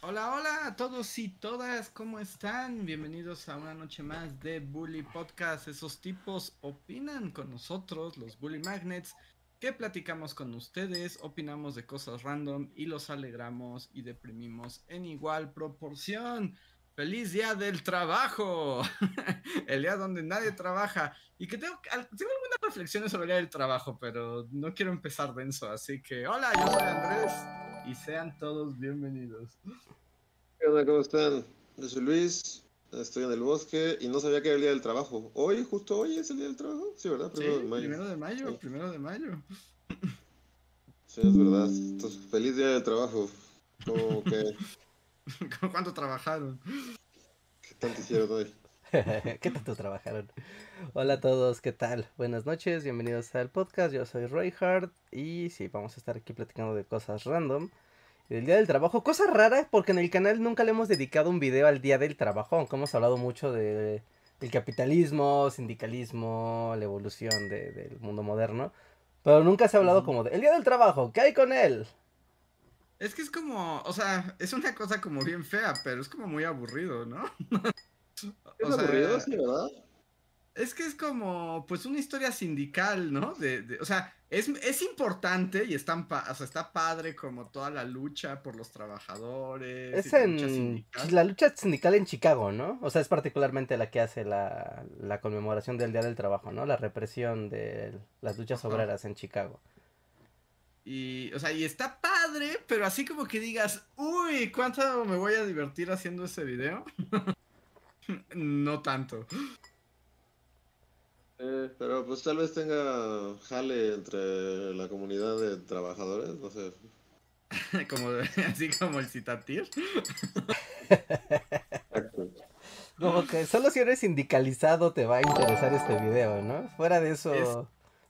Hola, hola a todos y todas, ¿cómo están? Bienvenidos a una noche más de Bully Podcast. Esos tipos opinan con nosotros, los Bully Magnets, que platicamos con ustedes, opinamos de cosas random y los alegramos y deprimimos en igual proporción. ¡Feliz día del trabajo! el día donde nadie trabaja. Y que tengo, tengo algunas reflexiones sobre el día del trabajo, pero no quiero empezar denso, así que hola, yo soy Andrés y sean todos bienvenidos. Hola, ¿cómo están? Yo soy Luis, estoy en el bosque y no sabía que era el día del trabajo. ¿Hoy, justo hoy es el día del trabajo? Sí, ¿verdad? Primero de mayo. Primero de mayo, primero de mayo. Sí, es verdad. Entonces, feliz día del trabajo. ¿Cómo que... ¿Cuánto trabajaron? ¿Qué tanto hicieron hoy? ¿Qué tanto trabajaron? Hola a todos, ¿qué tal? Buenas noches, bienvenidos al podcast. Yo soy Roy Hart y sí, vamos a estar aquí platicando de cosas random. El día del trabajo, cosa rara porque en el canal nunca le hemos dedicado un video al día del trabajo, aunque hemos hablado mucho de el capitalismo, sindicalismo, la evolución del mundo moderno. Pero nunca se ha hablado como de el día del trabajo, ¿qué hay con él? Es que es como, o sea, es una cosa como bien fea, pero es como muy aburrido, ¿no? Es aburrido, sí, ¿verdad? Es que es como, pues, una historia sindical, ¿no? De, o sea, es, es, importante y está, o sea, está padre como toda la lucha por los trabajadores. Es en la lucha sindical en Chicago, ¿no? O sea, es particularmente la que hace la, la conmemoración del Día del Trabajo, ¿no? La represión de las luchas obreras en Chicago. Y, o sea, y está padre, pero así como que digas, uy, ¿cuánto me voy a divertir haciendo ese video? no tanto. Eh, pero pues tal vez tenga jale entre la comunidad de trabajadores, no sé. como así como el citatir. como que solo si eres sindicalizado te va a interesar este video, ¿no? Fuera de eso,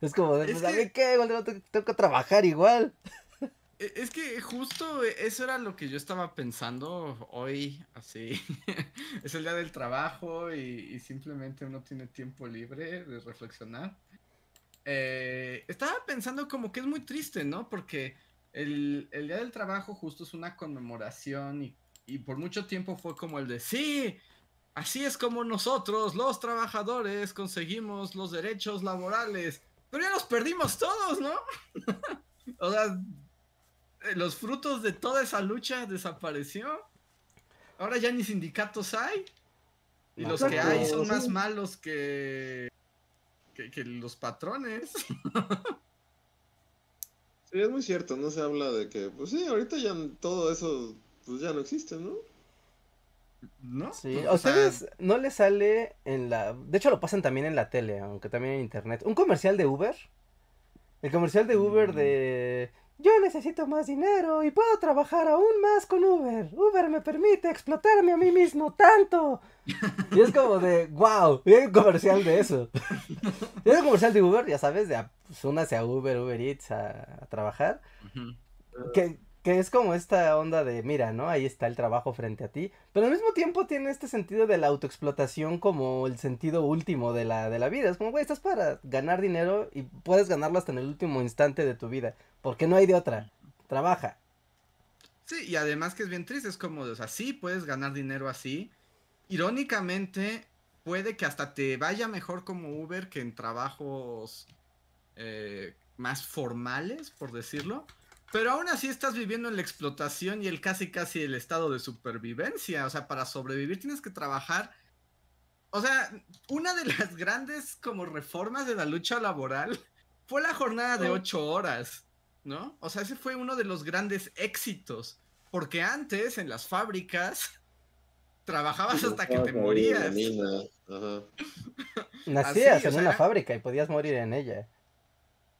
es, como de, pues, que... qué? tengo que trabajar igual. E, es que justo eso era lo que yo estaba pensando hoy, así. es el día del trabajo y, simplemente uno tiene tiempo libre de reflexionar. Eh, estaba pensando como que es muy triste, ¿no? Porque el, día del trabajo justo es una conmemoración y, y por mucho tiempo fue como el de, sí, así es como nosotros, los trabajadores, conseguimos los derechos laborales. Pero ya los perdimos todos, ¿no? o sea, los frutos de toda esa lucha desapareció. Ahora ya ni sindicatos hay. Y los que hay son más malos que, que, los patrones. Sí, es muy cierto, no se habla de que, pues sí, ahorita ya todo eso, pues ya no existe, ¿no? ¿No? Sí, a ustedes no les sale en la... De hecho lo pasan también en la tele, aunque también en internet. ¿Un comercial de Uber? El comercial de Uber de yo necesito más dinero y puedo trabajar aún más con Uber. Uber me permite explotarme a mí mismo tanto. Y es como de, wow, hay un comercial de eso. Hay un comercial de Uber, ya sabes, de pues, únase a Uber, Uber Eats a, trabajar. que, que es como esta onda de, mira, ¿no? Ahí está el trabajo frente a ti. Pero al mismo tiempo tiene este sentido de la autoexplotación como el sentido último de la, de la vida. Es como, güey, estás para ganar dinero y puedes ganarlo hasta en el último instante de tu vida. Porque no hay de otra. Trabaja. Sí, y además que es bien triste, es como, o sea, sí puedes ganar dinero así. Irónicamente, puede que hasta te vaya mejor como Uber que en trabajos eh, más formales, por decirlo. Pero aún así estás viviendo en la explotación y el casi casi el estado de supervivencia. O sea, para sobrevivir tienes que trabajar. O sea, una de las grandes como reformas de la lucha laboral fue la jornada de ocho horas, ¿no? O sea, ese fue uno de los grandes éxitos. Porque antes en las fábricas trabajabas hasta que te morías. Nacías en una fábrica y podías morir en ella.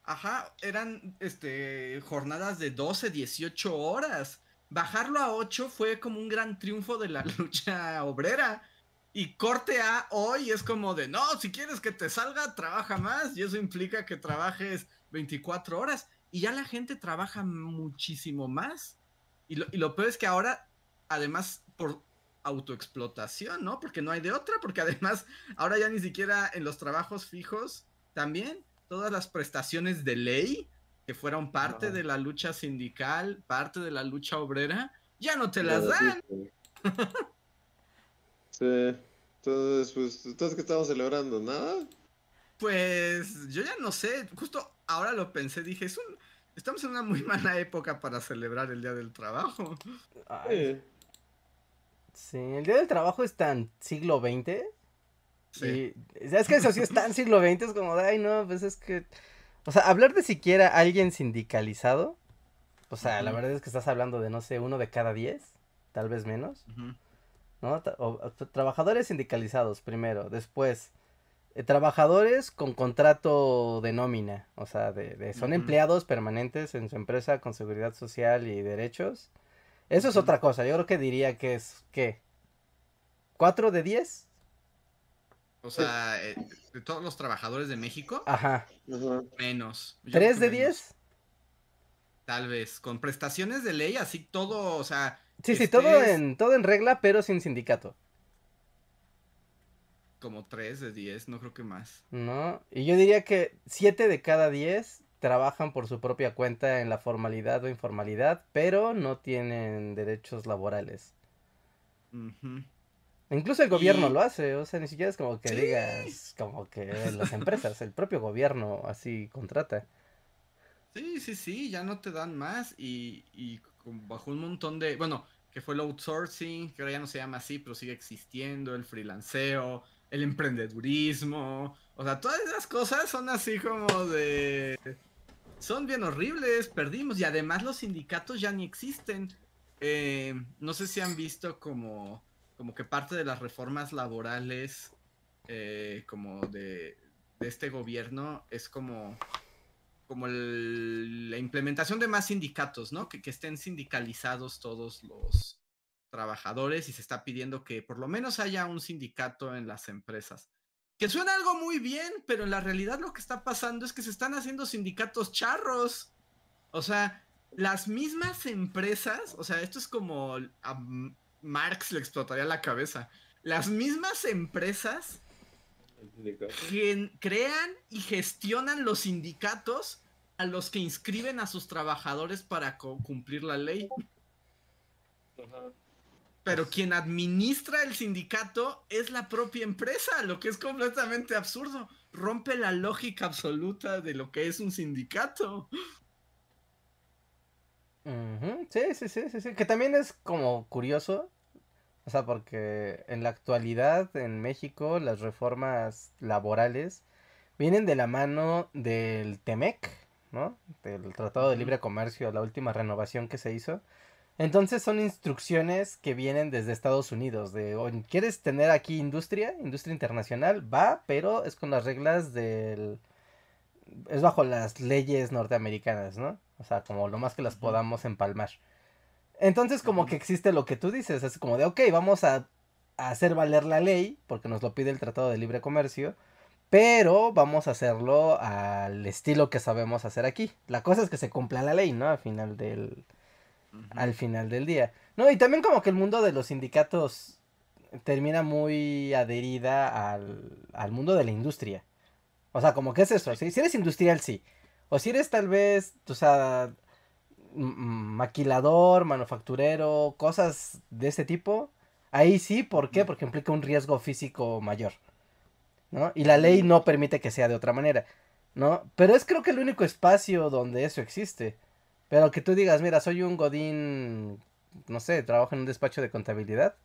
Ajá, eran este jornadas de 12, 18 horas. Bajarlo a 8 fue como un gran triunfo de la lucha obrera. Y corte A hoy es como de, no, si quieres que te salga, trabaja más. Y eso implica que trabajes 24 horas. Y ya la gente trabaja muchísimo más. Y lo, y lo peor es que ahora, además, por autoexplotación, ¿no? Porque no hay de otra, porque además ahora ya ni siquiera en los trabajos fijos, también todas las prestaciones de ley que fueron parte de la lucha sindical, parte de la lucha obrera, ya no te las dan. sí. Sí. Entonces, pues, entonces, ¿qué estamos celebrando? ¿Nada? Pues yo ya no sé, justo ahora lo pensé, dije, es un, estamos en una muy mala época para celebrar el Día del Trabajo. Ay, Sí. el día del trabajo es tan siglo XX. Sí. Y es que eso sí es tan siglo XX, es como de, ay, no, pues es que. O sea, hablar de siquiera alguien sindicalizado. O sea, la verdad es que estás hablando de, no sé, uno de cada diez, tal vez menos. ¿no? O- trabajadores sindicalizados primero, después eh, trabajadores con contrato de nómina, o sea, de, de- son empleados permanentes en su empresa con seguridad social y derechos. Eso es otra cosa, yo creo que diría que es, ¿qué? ¿Cuatro de diez? O sea, eh, de todos los trabajadores de México, Ajá. Menos. Yo ¿Tres creo de que menos. diez? Tal vez, con prestaciones de ley, así todo, o sea, Sí, sí, todo en, todo en regla, pero sin sindicato, como 3 de 10, no creo que más. ¿no? Y yo diría que siete de cada diez trabajan por su propia cuenta en la formalidad o informalidad, pero no tienen derechos laborales. Incluso el gobierno Y- lo hace, o sea, ni siquiera es como que Sí. digas, como que las empresas, el propio gobierno así contrata. Sí, sí, sí, ya no te dan más y, y bajo un montón de, bueno, que fue el outsourcing, que ahora ya no se llama así, pero sigue existiendo, el freelanceo, el emprendedurismo, o sea, todas esas cosas son así como de... Son bien horribles, perdimos y además los sindicatos ya ni existen. Eh, no sé si han visto como, como que parte de las reformas laborales eh, como de, de este gobierno es como como el- la implementación de más sindicatos, ¿no? Que, que estén sindicalizados todos los trabajadores y se está pidiendo que por lo menos haya un sindicato en las empresas. Que suena algo muy bien, pero en la realidad lo que está pasando es que se están haciendo sindicatos charros. O sea, las mismas empresas, o sea, esto es como a Marx le explotaría la cabeza. Las mismas empresas crean y gestionan los sindicatos a los que inscriben a sus trabajadores para cumplir la ley. Ajá. Pero quien administra el sindicato es la propia empresa, lo que es completamente absurdo. Rompe la lógica absoluta de lo que es un sindicato. Ujú, Sí, sí, sí, sí, sí, que también es como curioso, o sea, porque en la actualidad en México las reformas laborales vienen de la mano del TEMEC, ¿no? Del Tratado de. Libre Comercio, la última renovación que se hizo. Entonces son instrucciones que vienen desde Estados Unidos, de, "O, ¿quieres tener aquí industria? Industria internacional, va, pero es con las reglas del... es bajo las leyes norteamericanas, ¿no? O sea, como lo más que las podamos empalmar. Entonces como que existe lo que tú dices, es como de, ok, vamos a, a hacer valer la ley, porque nos lo pide el Tratado de Libre Comercio, pero vamos a hacerlo al estilo que sabemos hacer aquí. La cosa es que se cumpla la ley, ¿no? Al final del, Al final del día. No, y también como que el mundo de los sindicatos termina muy adherida al, al mundo de la industria. O sea, como que es eso, ¿sí? Si eres industrial, sí. O si eres tal vez, o sea, maquilador, manufacturero, cosas de ese tipo, ahí sí, ¿por qué? Porque implica un riesgo físico mayor, ¿no? Y la ley no permite que sea de otra manera, ¿no? Pero es creo que el único espacio donde eso existe. Pero que tú digas, mira, soy un godín, no sé, trabajo en un despacho de contabilidad,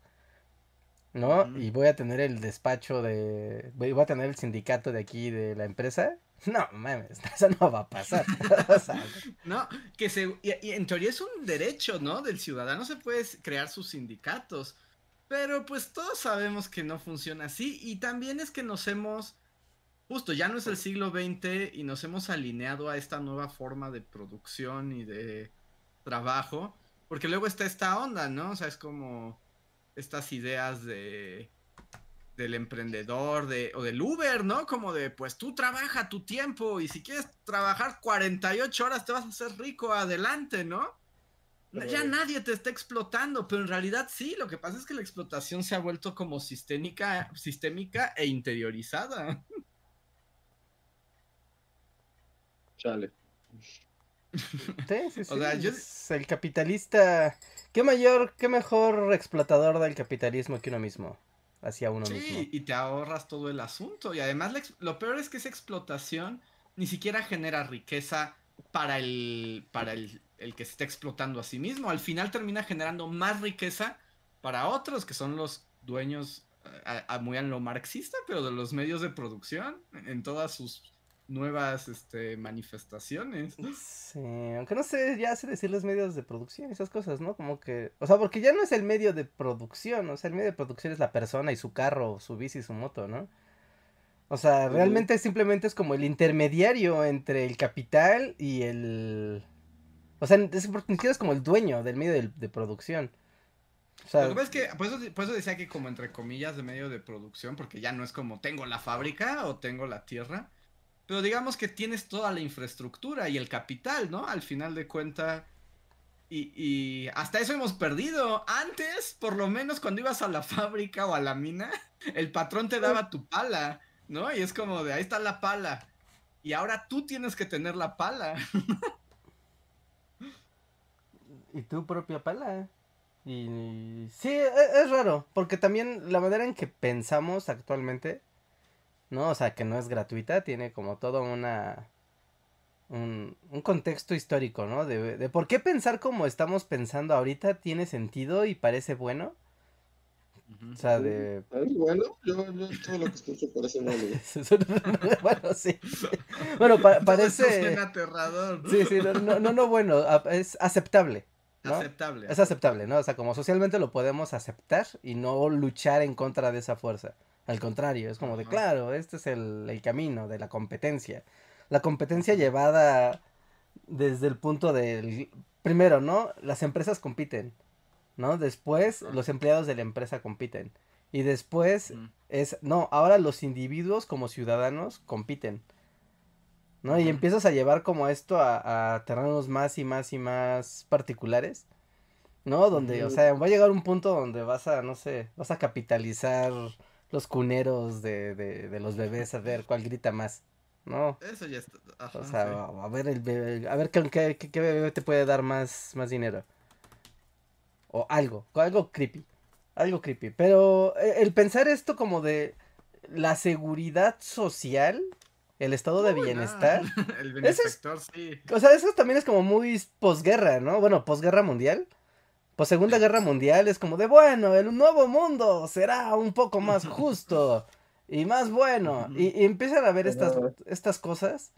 ¿no? Y voy a tener el despacho de, voy voy a tener el sindicato de aquí de la empresa. No, mames, eso no va a pasar. O sea, No, que se, y, y en teoría es un derecho, ¿no? Del ciudadano se puede crear sus sindicatos. Pero pues todos sabemos que no funciona así. Y también es que nos hemos, justo ya no es el siglo XX y nos hemos alineado a esta nueva forma de producción y de trabajo. Porque luego está esta onda, ¿no? O sea, es como estas ideas de del emprendedor de, o del Uber, ¿no? Como de, pues tú trabaja tu tiempo y si quieres trabajar 48 horas te vas a hacer rico, adelante, ¿no? Ya nadie te está explotando, pero en realidad sí, lo que pasa es que la explotación se ha vuelto como sistémica, sistémica e interiorizada. Chale. Sí, sí, sí. O sea, yo- es El capitalista. ¿Qué mayor, qué mejor explotador del capitalismo que uno mismo? Hacia uno mismo. Sí, y te ahorras todo el asunto. Y además la lo peor es que esa explotación ni siquiera genera riqueza para el, para el, el que se está explotando a sí mismo. Al final termina generando más riqueza para otros que son los dueños, eh, a, a- muy a lo marxista, pero de los medios de producción en todas sus nuevas este, manifestaciones. Sí, aunque no sé, ya sé decirles medios de producción y esas cosas, ¿no? Como que, o sea, porque ya no es el medio de producción, o sea, el medio de producción es la persona y su carro, su bici, su moto, ¿no? O sea, realmente simplemente es como el intermediario entre el capital y el... O sea, es, es como el dueño del medio de, de producción. O sea, Lo que pasa es que, por eso, por eso decía que como entre comillas de medio de producción, porque ya no es como tengo la fábrica o tengo la tierra, pero digamos que tienes toda la infraestructura y el capital, ¿no? Al final de cuenta, y, y hasta eso hemos perdido. Antes, por lo menos cuando ibas a la fábrica o a la mina, el patrón te daba tu pala, ¿no? Y es como de ahí está la pala. Y ahora tú tienes que tener la pala. y tu propia pala. Y sí, e- es, raro, porque también la manera en que pensamos actualmente, ¿no? O sea, que no es gratuita, tiene como todo una un, un contexto histórico, ¿no? De, de por qué pensar como estamos pensando ahorita tiene sentido y parece bueno. O sea, de ¿Es bueno? Yo, yo todo lo que escucho parece malo. bueno, sí. Bueno, pa- parece aterrador. ¿no? Sí, sí, no, no, no, no bueno, es aceptable. ¿no? Aceptable. Es aceptable, ¿no? O sea, como socialmente lo podemos aceptar y no luchar en contra de esa fuerza. Al contrario, es como de, claro, este es el, el camino de la competencia. La competencia llevada desde el punto del... Primero, ¿no? Las empresas compiten, ¿no? Después, los empleados de la empresa compiten. Y después es, no, ahora los individuos como ciudadanos compiten. ¿No? Y empiezas a llevar como esto a, a terrenos más y más y más particulares. ¿No? Donde, o sea, va a llegar un punto donde vas a, no sé, vas a capitalizar los cuneros de, de, de los bebés a ver cuál grita más. ¿No? Eso ya está. ajá, O sea, sí. a ver el bebé, a ver qué, qué, bebé te puede dar más, más dinero. O algo, algo creepy. Algo creepy. Pero eh, el pensar esto como de la seguridad social, el estado de no. bienestar. El Ese es- benefactor, sí. O sea, eso también es como muy posguerra, ¿no? Bueno, posguerra mundial. Pues segunda guerra mundial es como de, bueno, el nuevo mundo será un poco más justo y más bueno. Y, y empiezan a ver estas, estas cosas.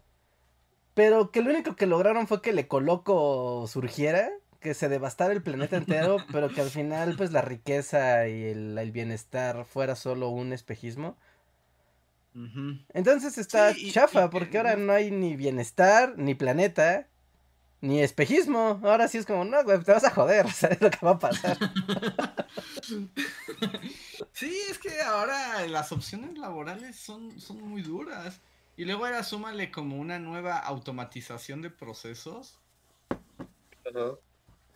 Pero que lo único que lograron fue que le coloco surgiera, que se devastara el planeta entero, pero que al final pues la riqueza y el, el bienestar fuera solo un espejismo. Entonces está Sí, chafa, y porque ahora no hay ni bienestar, ni planeta, ni espejismo. Ahora sí es como, no, güey, te vas a joder, ¿sabes lo que va a pasar? Sí, es que ahora las opciones laborales son, son muy duras. Y luego ahora súmale como una nueva automatización de procesos. Ajá.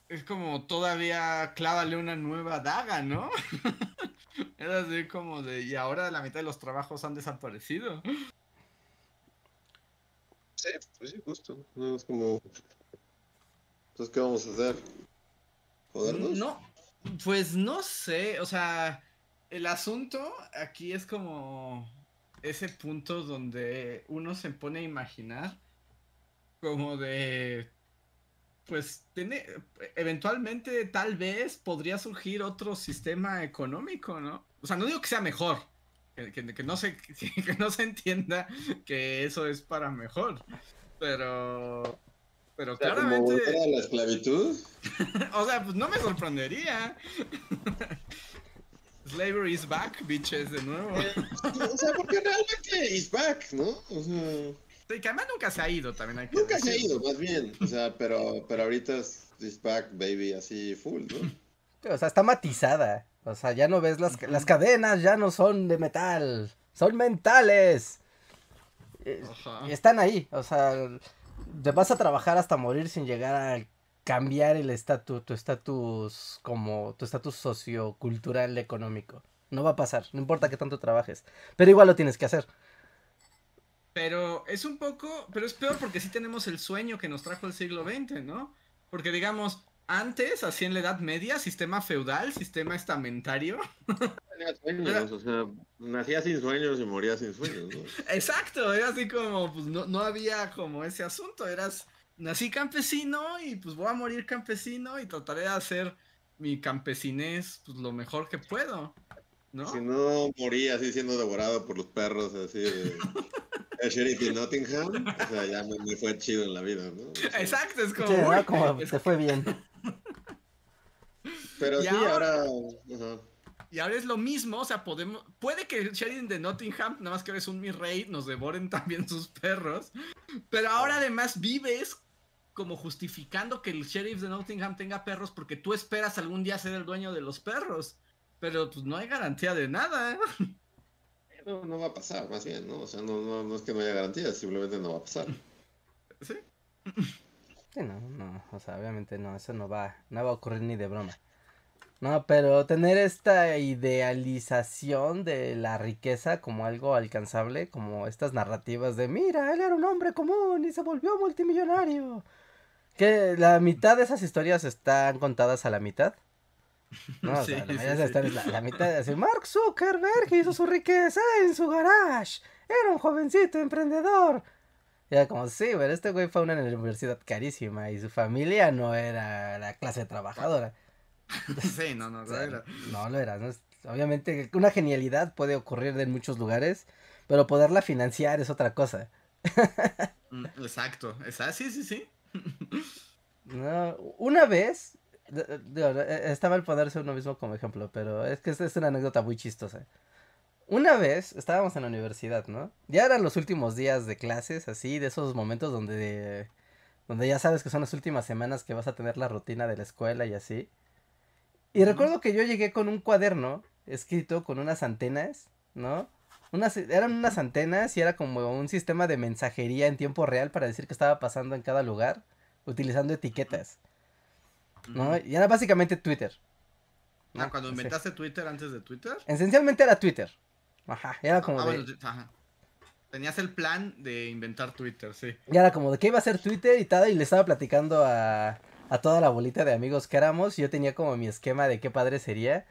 Es como todavía clávale una nueva daga, ¿no? Era así como de, y ahora la mitad de los trabajos han desaparecido. Sí, pues sí, justo. No, es como. Entonces, ¿qué vamos a hacer? ¿Jodernos? No, pues no sé, o sea, el asunto aquí es como ese punto donde uno se pone a imaginar como de, pues, tiene, eventualmente tal vez podría surgir otro sistema económico, ¿no? O sea, no digo que sea mejor, que, no se, que no se entienda que eso es para mejor, pero... Pero O sea, como claramente... volver a la esclavitud. O sea, pues no me sorprendería. Slavery is back, bitches, de nuevo. o sea, porque realmente is back, ¿no? O sea, Sí, que además nunca se ha ido, también hay que nunca se ha ido, más bien. O sea, pero, pero ahorita es is back, baby, así full, ¿no? O sea, está matizada. O sea, ya no ves las, las cadenas, ya no son de metal, son mentales. Eh, están ahí, o sea, te vas a trabajar hasta morir sin llegar a cambiar el estatus, tu estatus como tu estatus sociocultural económico. No va a pasar, no importa que tanto trabajes, pero igual lo tienes que hacer. Pero es un poco, pero es peor porque sí tenemos el sueño que nos trajo el siglo XX, ¿no? Porque digamos, antes, así en la Edad Media, sistema feudal, sistema estamentario. Tenía sueños, o sea, nacía sin sueños y moría sin sueños, ¿no? Exacto, era así como, pues no, no había como ese asunto, eras, nací campesino y pues voy a morir campesino y trataré de hacer mi campesinés pues lo mejor que puedo, ¿no? Si no moría así siendo devorado por los perros, así de. El sheriff de Nottingham, o sea, ya me, me fue chido en la vida, ¿no? O sea, Exacto, es como, Sí, ¿no? Como es- te fue bien. Pero Y sí, ahora- ahora. ajá. Y ahora es lo mismo, o sea, podemos, puede que el sheriff de Nottingham, nada más que eres un mi rey, nos devoren también sus perros, pero ahora además vives como justificando que el sheriff de Nottingham tenga perros porque tú esperas algún día ser el dueño de los perros, pero pues no hay garantía de nada. ¿eh? No, no va a pasar, más bien, ¿no? O sea, no, no, no es que no haya garantías, simplemente no va a pasar. ¿Sí? Sí, no, no, o sea, obviamente no, eso no va, no va a ocurrir ni de broma. No, pero tener esta idealización de la riqueza como algo alcanzable, como estas narrativas de, mira, él era un hombre común y se volvió multimillonario. Que la mitad de esas historias están contadas a la mitad. No, o sea, la sí, de sí. la, la mitad, así, Mark Zuckerberg hizo su riqueza en su garage. Era un jovencito emprendedor. Y era como, sí, pero este güey fue a una universidad carísima y su familia no era la clase trabajadora. Sí, no, no, O no sea, era. no lo era. ¿no? Es- Obviamente, una genialidad puede ocurrir en muchos lugares, pero poderla financiar es otra cosa. Mm, Exacto, exacto, sí, sí, sí. No, una vez, eh, está mal ponerse uno mismo como ejemplo, pero es que es, es una anécdota muy chistosa. Una vez estábamos en la universidad, ¿no? Ya eran los últimos días de clases, así, de esos momentos donde, donde ya sabes que son las últimas semanas que vas a tener la rutina de la escuela y así. Y recuerdo que yo llegué con un cuaderno escrito con unas antenas, ¿no? Unas, eran unas antenas y era como un sistema de mensajería en tiempo real para decir qué estaba pasando en cada lugar, utilizando etiquetas, ¿no? Y era básicamente Twitter. Ah, ¿no? cuando Sí. inventaste Twitter antes de Twitter. Esencialmente era Twitter. Ajá, era como Ah, de... bueno, sí, ajá. Tenías el plan de inventar Twitter, sí. Y era como de qué iba a ser Twitter y tal, y le estaba platicando a, a toda la bolita de amigos que éramos, yo tenía como mi esquema de qué padre sería,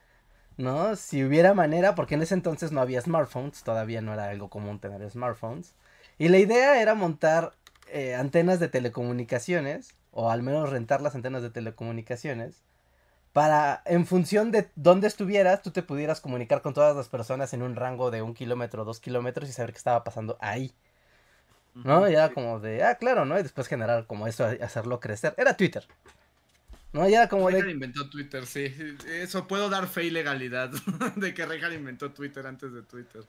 ¿no? Si hubiera manera, porque en ese entonces no había smartphones, todavía no era algo común tener smartphones, y la idea era montar eh, antenas de telecomunicaciones, o al menos rentar las antenas de telecomunicaciones, para, en función de dónde estuvieras, tú te pudieras comunicar con todas las personas en un rango de un kilómetro, dos kilómetros y saber qué estaba pasando ahí. ¿No? Y era Sí. como de, ah, claro, ¿no? Y después generar como eso, hacerlo crecer. Era Twitter. ¿No? Y era como Reagan de, inventó Twitter, sí. Eso puedo dar fe y legalidad de que Reagan inventó Twitter antes de Twitter.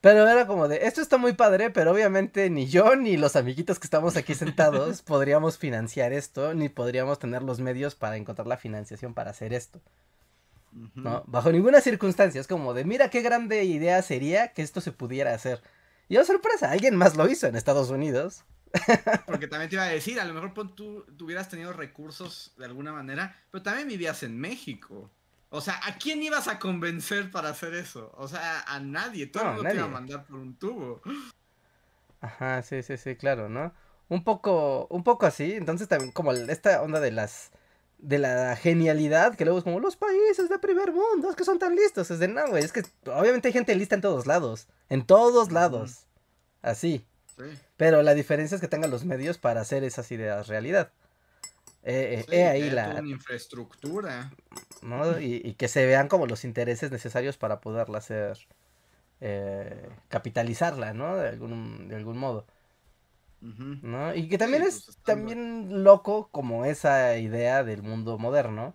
pero era como de, esto está muy padre, pero obviamente ni yo ni los amiguitos que estamos aquí sentados podríamos financiar esto, ni podríamos tener los medios para encontrar la financiación para hacer esto. ¿no? Bajo ninguna circunstancia, es como de, mira qué grande idea sería que esto se pudiera hacer. Y oh sorpresa, alguien más lo hizo en Estados Unidos. Porque también te iba a decir, a lo mejor pon tú, tú hubieras tenido recursos de alguna manera, pero también vivías en México. O sea, ¿a quién ibas a convencer para hacer eso? O sea, a nadie. Todo No, el mundo te iba a mandar por un tubo. Ajá, sí, sí, sí, claro, ¿no? Un poco, un poco así, entonces también como esta onda de las, de la genialidad, que luego es como los países de primer mundo, es que son tan listos, es de no, güey, es que obviamente hay gente lista en todos lados, en todos lados, así, Sí. pero la diferencia es que tengan los medios para hacer esas ideas realidad. Eh, eh, Sí, ahí la, una infraestructura. ¿no? Y, y que se vean como los intereses necesarios para poderla hacer, eh, capitalizarla, ¿no? De algún, de algún modo. ¿No? Y que también Sí, es pues, también loco como esa idea del mundo moderno,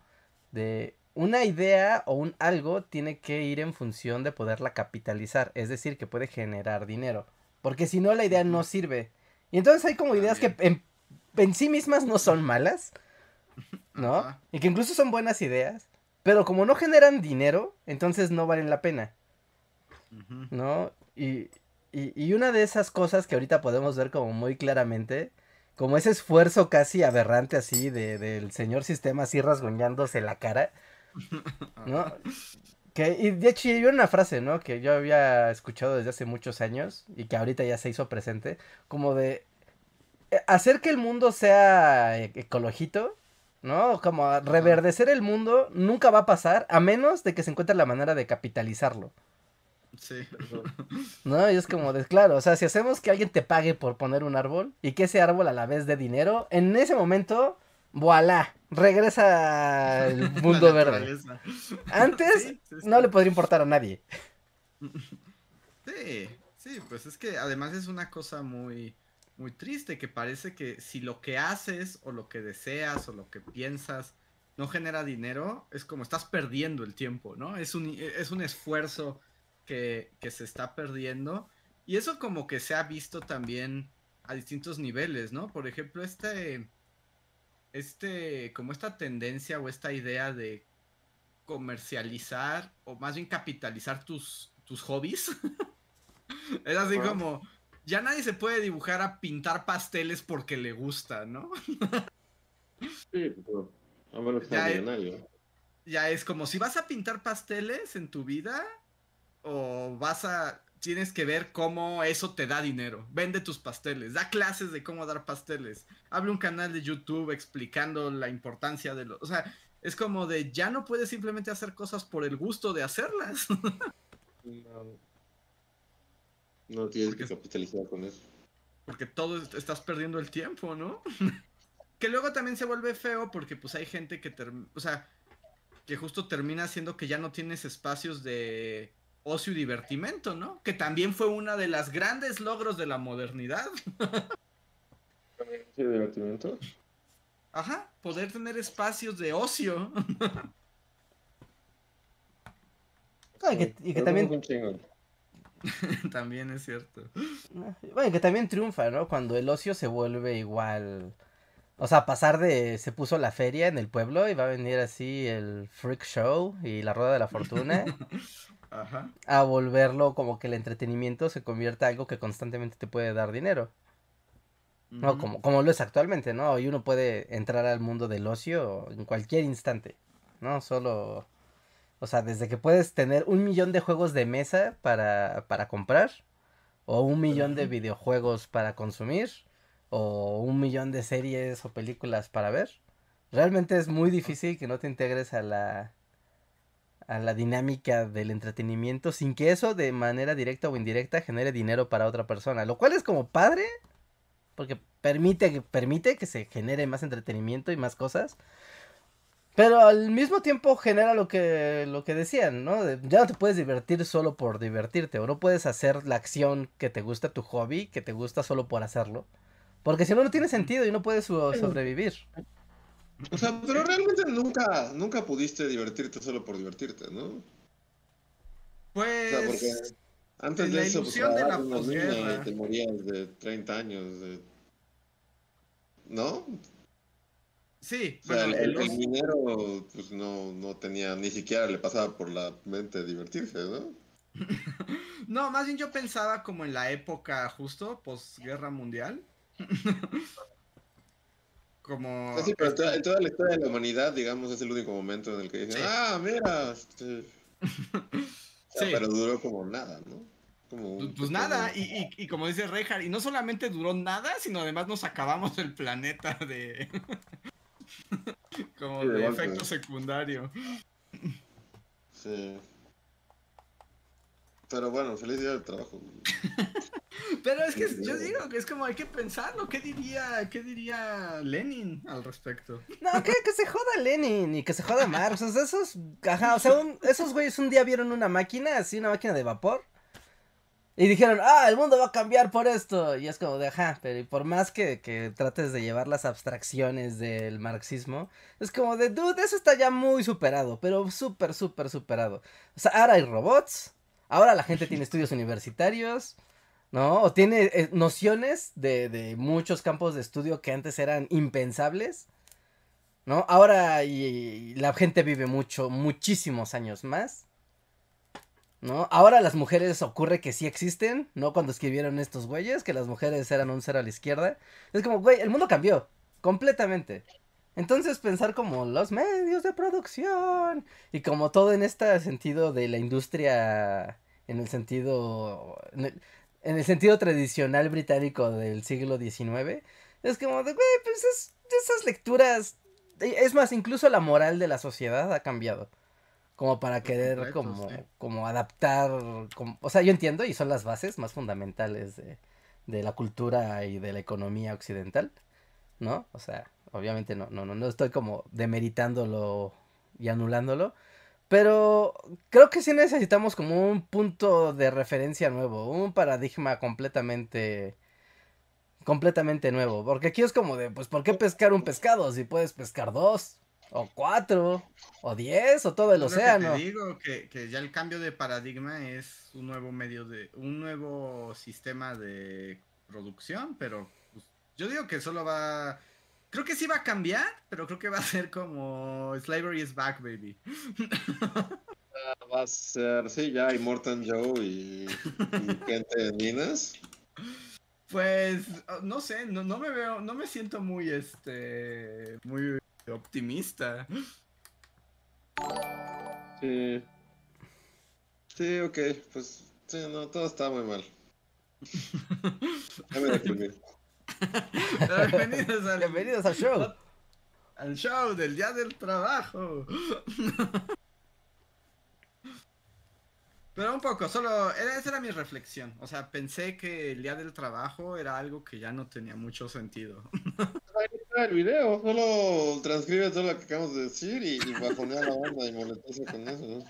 de una idea o un algo tiene que ir en función de poderla capitalizar, es decir, que puede generar dinero, porque si no la idea no sirve. Y entonces hay como ideas que en, en sí mismas no son malas, ¿no? Y que incluso son buenas ideas, pero como no generan dinero, entonces no valen la pena. ¿no? Y, y, y una de esas cosas que ahorita podemos ver como muy claramente, como ese esfuerzo casi aberrante así de, del señor sistema así rasguñándose la cara, ¿no? Que, y de hecho hay una frase, ¿no? Que yo había escuchado desde hace muchos años y que ahorita ya se hizo presente, como de eh, hacer que el mundo sea e- ecologito, ¿no? Como reverdecer el mundo nunca va a pasar a menos de que se encuentre la manera de capitalizarlo, Sí. ¿no? Y es como de, claro, o sea, si hacemos que alguien te pague por poner un árbol y que ese árbol a la vez dé dinero, en ese momento, voilà, regresa el mundo verde. Antes Sí, sí, no le podría importar a nadie. Sí, sí, pues es que además es una cosa muy, muy triste, que parece que si lo que haces o lo que deseas o lo que piensas no genera dinero, es como estás perdiendo el tiempo, ¿no? Es un, es un esfuerzo que, que se está perdiendo y eso como que se ha visto también a distintos niveles, ¿no? Por ejemplo, este, este, como esta tendencia o esta idea de comercializar o más bien capitalizar tus, tus hobbies. es así como, ya nadie se puede dibujar a pintar pasteles porque le gusta, ¿no? Sí, pero a menos que Ya es-. Ya es como si vas a pintar pasteles en tu vida o vas a tienes que ver cómo eso te da dinero. Vende tus pasteles, da clases de cómo dar pasteles. Abre un canal de YouTube explicando la importancia de los, o sea, es como de ya no puedes simplemente hacer cosas por el gusto de hacerlas. No, no tienes que capitalizar con eso. porque todo est- estás perdiendo el tiempo, ¿no? que luego también se vuelve feo porque pues hay gente que o sea, que justo termina haciendo que ya no tienes espacios de ocio y divertimento, ¿no? Que también fue una de las grandes logros de la modernidad. Sí, divertimiento. Ajá, poder tener espacios de ocio. Ah, y que- y que también- también es cierto. Bueno, que también triunfa, ¿no? Cuando el ocio se vuelve igual. O sea, pasar de se puso la feria en el pueblo y va a venir así el freak show y la rueda de la fortuna Ajá. a volverlo como que el entretenimiento se convierta en algo que constantemente te puede dar dinero. No, como, como lo es actualmente, ¿no? Hoy uno puede entrar al mundo del ocio en cualquier instante, ¿no? Solo, o sea, desde que puedes tener un millón de juegos de mesa para, para comprar, o un millón de videojuegos para consumir, o un millón de series o películas para ver. Realmente es muy difícil que no te integres a la, a la dinámica del entretenimiento sin que eso de manera directa o indirecta genere dinero para otra persona, lo cual es como padre porque permite, permite que se genere más entretenimiento y más cosas. Pero al mismo tiempo genera lo que, lo que decían, ¿no? De- ya no te puedes divertir solo por divertirte, o no puedes hacer la acción que te gusta, tu hobby, que te gusta solo por hacerlo. Porque si no, no tiene sentido y no puedes so- sobrevivir. O sea, pero realmente nunca, nunca pudiste divertirte solo por divertirte, ¿no? O Pues sea, porque antes en de la eso, pues, de la posguerra. y te morías de 30 años. de- ¿No? sí, O sea, bueno, el, minero pues no, no tenía, ni siquiera le pasaba por la mente divertirse, ¿no? No, más bien yo pensaba como en la época justo, posguerra mundial. como... Sea, sí, pero en toda, toda la historia de la humanidad, digamos, es el único momento en el que dicen, Sí. ah, mira, este... o sea, Sí. pero duró como nada, ¿no? Como Pues, pequeño- nada, y, y- y como dice Reinhardt, y no solamente duró nada, sino además nos acabamos el planeta de... como Sí, de de efecto secundario. Sí. Pero bueno, feliz día del trabajo. Pero es que yo digo que es como hay que pensarlo, ¿qué diría, qué diría Lenin al respecto? No, que, que se joda Lenin y que se joda Marx. O sea, esos, ajá, o sea, un- esos güeyes un día vieron una máquina, así, una máquina de vapor. Y dijeron, ah, el mundo va a cambiar por esto. Y es como de, ajá, pero y por más que, que trates de llevar las abstracciones del marxismo, es como de, dude, eso está ya muy superado, pero súper, súper superado. O sea, ahora hay robots, ahora la gente tiene estudios universitarios, ¿no? O tiene eh, nociones de, de muchos campos de estudio que antes eran impensables. ¿no? Ahora y, la gente vive mucho, muchísimos años más. ¿No? Ahora las mujeres ocurre que sí existen, ¿no? Cuando escribieron estos güeyes, que las mujeres eran un cero a la izquierda. Es como, güey, el mundo cambió, completamente. Entonces pensar como los medios de producción y como todo en este sentido de la industria, en el sentido, en el, en el sentido tradicional británico del siglo XIX, es como de, güey, pues es, esas lecturas, es más, incluso la moral de la sociedad ha cambiado como para querer como, sí. como adaptar, como, o sea, yo entiendo y son las bases más fundamentales de, de la cultura y de la economía occidental, ¿no? O sea, obviamente no, no, no, no estoy como demeritándolo y anulándolo, pero creo que sí necesitamos como un punto de referencia nuevo, un paradigma completamente completamente nuevo, porque aquí es como de, pues, ¿por qué pescar un pescado si puedes pescar dos? O cuatro, o diez, o todo el lo que océano. te digo que, que ya el cambio de paradigma es un nuevo medio de, un nuevo sistema de producción, pero pues, yo digo que solo va, creo que sí va a cambiar, pero creo que va a ser como Slavery is back, baby. Va a ser, sí, ya hay Morton Joe y, y gente en minas. Pues oh, no sé, no, no me veo, no me siento muy este, muy optimista. Sí. Sí, ok, pues sí, no, todo está muy mal. Ya me deprimí. Bienvenidos al, Bienvenidos al show. al show del día del trabajo. Pero un poco, solo, era, esa era mi reflexión. O sea, pensé que el día del trabajo era algo que ya no tenía mucho sentido. Ahí está el video, solo transcribe todo lo que acabamos de decir y, y bajonea a la banda y molestarse con eso, ¿no?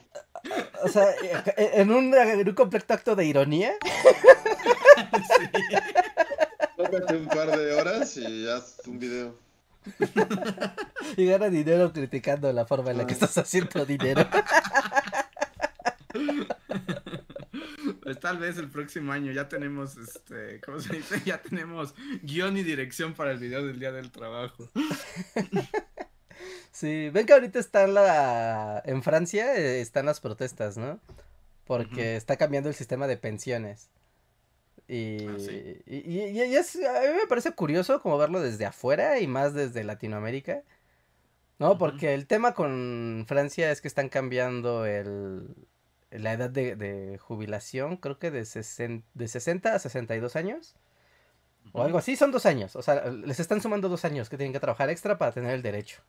O sea, en un, en un completo acto de ironía. Sí. Tómate un par de horas y haz un video. Y gana dinero criticando la forma en la que estás haciendo dinero. Pues tal vez el próximo año ya tenemos, este, ¿cómo se dice? Ya tenemos guion y dirección para el video del día del trabajo. Sí, ven que ahorita está la... En Francia eh, están las protestas, ¿no? Porque está cambiando el sistema de pensiones. Y, Ah, sí. y, y- y es, a mí me parece curioso como verlo desde afuera y más desde Latinoamérica. ¿No? Porque el tema con Francia es que están cambiando el, la edad de, de jubilación, creo que de, sesen- de 60 a 62 años. O algo así, son dos años. O sea, les están sumando dos años que tienen que trabajar extra para tener el derecho.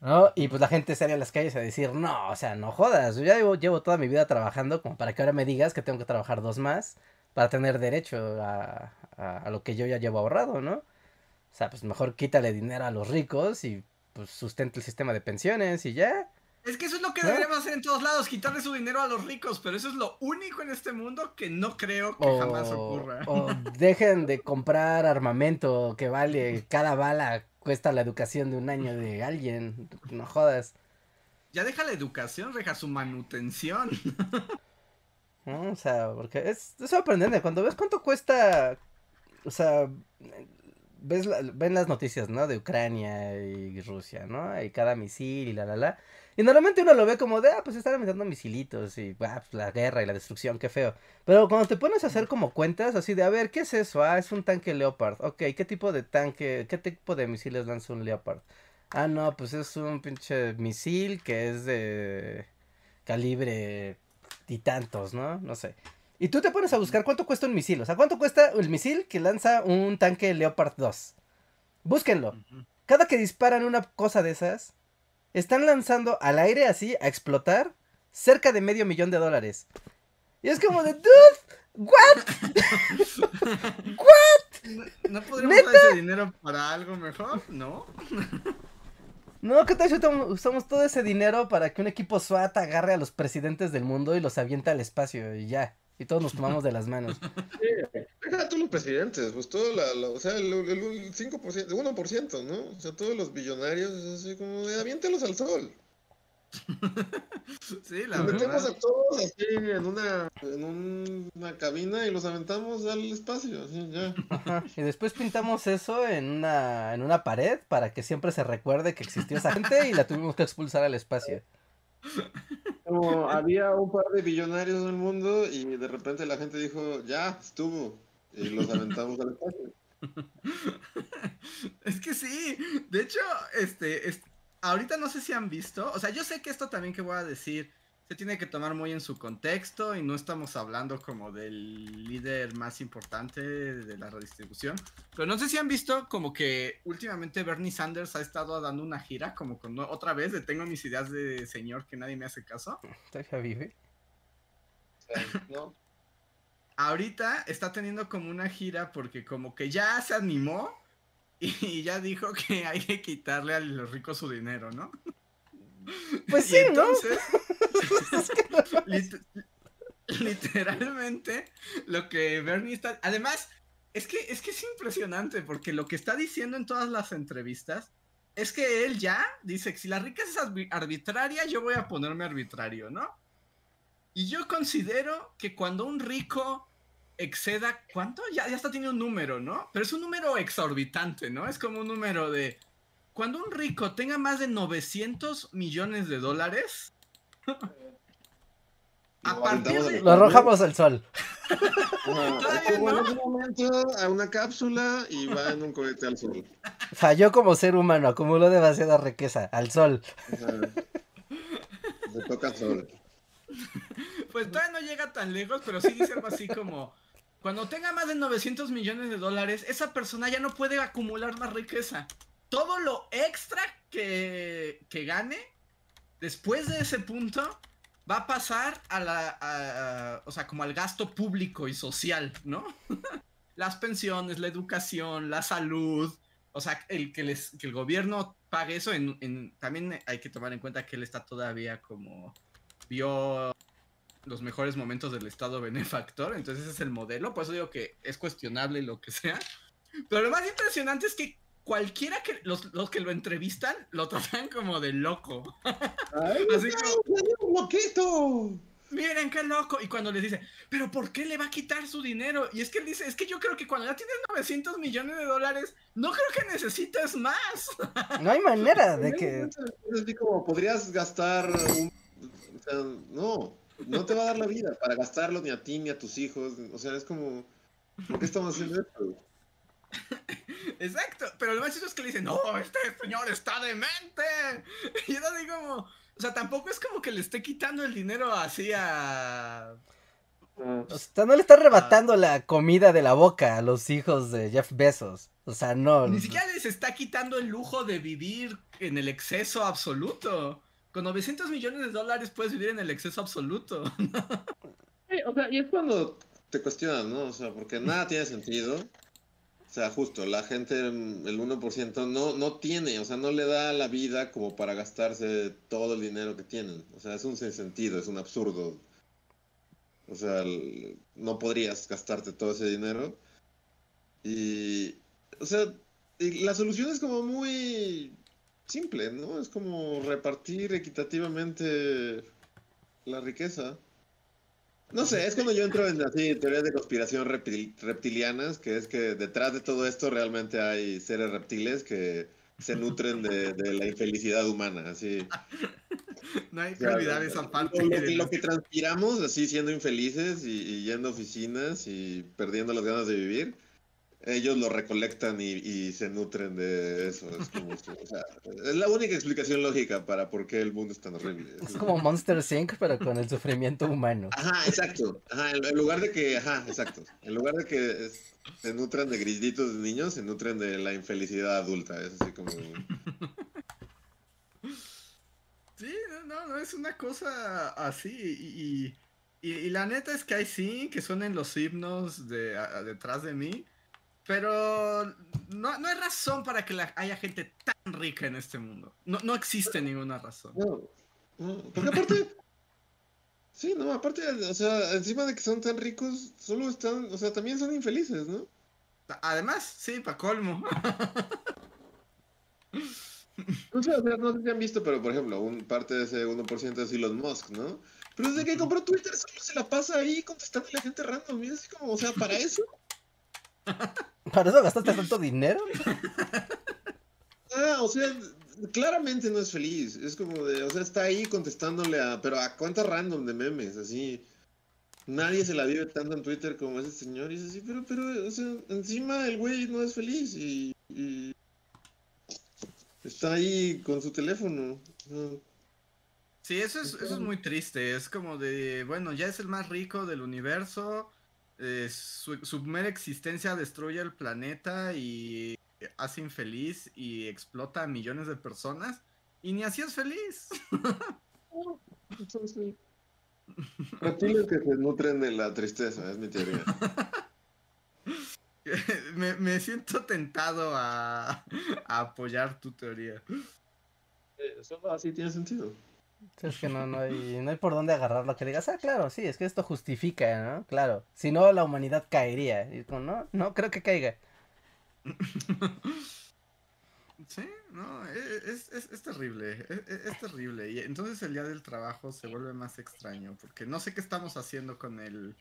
¿No? Y pues la gente sale a las calles a decir, no, o sea, no jodas. Yo ya llevo, llevo toda mi vida trabajando como para que ahora me digas que tengo que trabajar dos más para tener derecho a, a, a lo que yo ya llevo ahorrado, ¿no? O sea, pues mejor quítale dinero a los ricos y pues sustenta el sistema de pensiones y ya. Es que eso es lo que ¿No? deberíamos hacer en todos lados, quitarle su dinero a los ricos, pero eso es lo único en este mundo que no creo que O, jamás ocurra. o dejen de comprar armamento que vale, cada bala cuesta la educación de un año de alguien. No jodas. Ya deja la educación, deja su manutención. ¿no? O sea, porque es, es sorprendente. Cuando ves cuánto cuesta, o sea, ves la- ven las noticias, ¿no? De Ucrania y Rusia, ¿no? Y cada misil y la, la, la. Y normalmente uno lo ve como de, ah, pues están aventando misilitos y, ah, pues, la guerra y la destrucción, qué feo. Pero cuando te pones a hacer como cuentas, así de, a ver, ¿qué es eso? Ah, es un tanque Leopard. Ok, ¿qué tipo de tanque, qué tipo de misiles lanza un Leopard? Ah, no, pues es un pinche misil que es de calibre y tantos, ¿no? No sé. Y tú te pones a buscar cuánto cuesta un misil. O sea, ¿cuánto cuesta el misil que lanza un tanque Leopard 2? Búsquenlo. Cada que disparan una cosa de esas, están lanzando al aire así a explotar cerca de medio millón de dólares. Y es como de, dude, what? ¿No podríamos usar ese dinero para algo mejor? ¿No? No, ¿qué tal si usamos- todo ese dinero para que un equipo SWAT agarre a los presidentes del mundo y los avienta al espacio y ya? Y todos nos tomamos de las manos. Deja tú los presidentes, pues todo la, la- o sea, el, el, el 5%, el 1%, ¿no? O sea, todos los billonarios, así como de aviéntelos al sol. sí, la Nos metemos verdad. a todos así en una, en un- una cabina y los aventamos al espacio, así, ya. Ajá, Y después pintamos eso en una, en una pared para que siempre se recuerde que existió esa gente y la tuvimos que expulsar al espacio. Como había un par de billonarios en el mundo y de repente la gente dijo, ya, estuvo. Y los aventamos al espacio. Es que sí, de hecho, este, es- ahorita no sé si han visto, o sea, yo sé que esto también que voy a decir se tiene que tomar muy en su contexto y no estamos hablando como del líder más importante de la redistribución, pero no sé si han visto como que últimamente Bernie Sanders ha estado dando una gira como con otra vez de tengo mis ideas de señor que nadie me hace caso. ¿Todavía vive? O sea, ¿no? ahorita está teniendo como una gira porque como que ya se animó y ya dijo que hay que quitarle a los ricos su dinero, ¿no? Pues Y sí, ¿no? entonces, lit- literalmente lo que Bernie está... Además, es que, es que es impresionante porque lo que está diciendo en todas las entrevistas es que él ya dice que si la riqueza es arbi- arbitraria, yo voy a ponerme arbitrario, ¿no? Y yo considero que cuando un rico exceda, ¿cuánto? Ya, ya está teniendo un número, ¿no? Pero es un número exorbitante, ¿no? Es como un número de... Cuando un rico tenga más de 900 millones de dólares, a partir de- al Lo arrojamos al sol. No. en ese momento a una cápsula y va en un cohete al sol. Yo como ser humano acumulo demasiada riqueza al sol. Se toca al sol. Pues todavía no llega tan lejos, pero sí dice algo así como, cuando tenga más de 900 millones de dólares, esa persona ya no puede acumular más riqueza. Todo lo extra que, que gane, después de ese punto, va a pasar a la, o sea, como al gasto público y social, ¿no? Las pensiones, la educación, la salud, o sea, el que, les, que el gobierno pague eso, en- también hay que tomar en cuenta que él está todavía como, vio los mejores momentos del Estado benefactor, entonces ese es el modelo, por eso digo que es cuestionable lo que sea. Pero lo más impresionante es que cualquiera que los, los que lo entrevistan lo tratan como de loco. ¡Ay, Así como, un loquito! miren qué loco. Y cuando les dice, pero ¿por qué le va a quitar su dinero? Y es que él dice, es que yo creo que cuando ya tienes 900 millones de dólares, no creo que necesites más. No hay manera de que... Es así como podrías gastar un... O sea, no, no te va a dar la vida para gastarlo ni a ti ni a tus hijos. O sea, es como... ¿Por qué estamos haciendo esto? Exacto, pero lo más chistoso es que le dicen, no, este señor está demente. Y yo digo, como, o sea, tampoco es como que le esté quitando el dinero así a... O sea, no le está arrebatando la comida de la boca a los hijos de Jeff Bezos. O sea, no. Ni siquiera les está quitando el lujo de vivir en el exceso absoluto. Con 900 millones de dólares puedes vivir en el exceso absoluto. O sea, y es cuando te cuestionan, ¿no? O sea, porque nada tiene sentido. O sea, justo, la gente, el 1%, no, no tiene, o sea, no le da la vida como para gastarse todo el dinero que tienen. O sea, es un sinsentido, es un absurdo. O sea, no podrías gastarte todo ese dinero. Y, o sea, y la solución es como muy simple, ¿no? Es como repartir equitativamente la riqueza. No sé, es cuando yo entro en así teorías de conspiración reptil- reptilianas, que es que detrás de todo esto realmente hay seres reptiles que se nutren de, de la infelicidad humana, así. No hay que olvidar esa parte. Lo, lo que transpiramos, así siendo infelices y, y yendo a oficinas y perdiendo las ganas de vivir, ellos lo recolectan y, y se nutren de eso. Es, como, o sea, es la única explicación lógica para por qué el mundo es tan horrible. Es como Monster Inc., pero con el sufrimiento humano. Ajá, exacto. Ajá, en, en lugar de que, ajá, exacto. En lugar de que es- se nutran de grillitos de niños, se nutren de la infelicidad adulta. Es así como. Sí, no, no, es una cosa así. Y, y, y- y la neta es que hay sí, que suenen los himnos de, a- a- detrás de mí. Pero no, no hay razón para que la- haya gente tan rica en este mundo. No, no existe ninguna razón. No, no, porque aparte. Sí, no, aparte, o sea, encima de que son tan ricos, solo están, o sea, también son infelices, ¿no? Además, sí, para colmo. No sé, o sea, no sé si han visto, pero por ejemplo, un, parte de ese 1% es Elon Musk, ¿no? Pero desde que compró Twitter solo se la pasa ahí contestando a la gente random. Y es así como, o sea, para eso. ¿Para eso gastaste tanto dinero? Ah, o sea, claramente no es feliz. Es como de, o sea, está ahí contestándole a, pero a cuántas random de memes, así. Nadie se la vive tanto en Twitter como ese señor. Y es así, pero, pero, o sea, encima el güey no es feliz y, y está ahí con su teléfono. No. Sí, eso es, eso es muy triste. Es como de, bueno, ya es el más rico del universo. Eh, su, su mera existencia destruye el planeta y hace infeliz y explota a millones de personas. Y ni así es feliz. Entonces, reptiles que se nutren de la tristeza, es mi teoría. me, me siento tentado a, a apoyar tu teoría. Eh, Solo así tiene sentido. Es que no, no hay, no hay por dónde agarrar lo que digas. Ah, claro, sí, es que esto justifica, ¿no? Claro. Si no, la humanidad caería. Y no, no creo que caiga. Sí, no, e- es, es, es terrible, es, es- es terrible. Y entonces el día del trabajo se vuelve más extraño, porque no sé qué estamos haciendo con el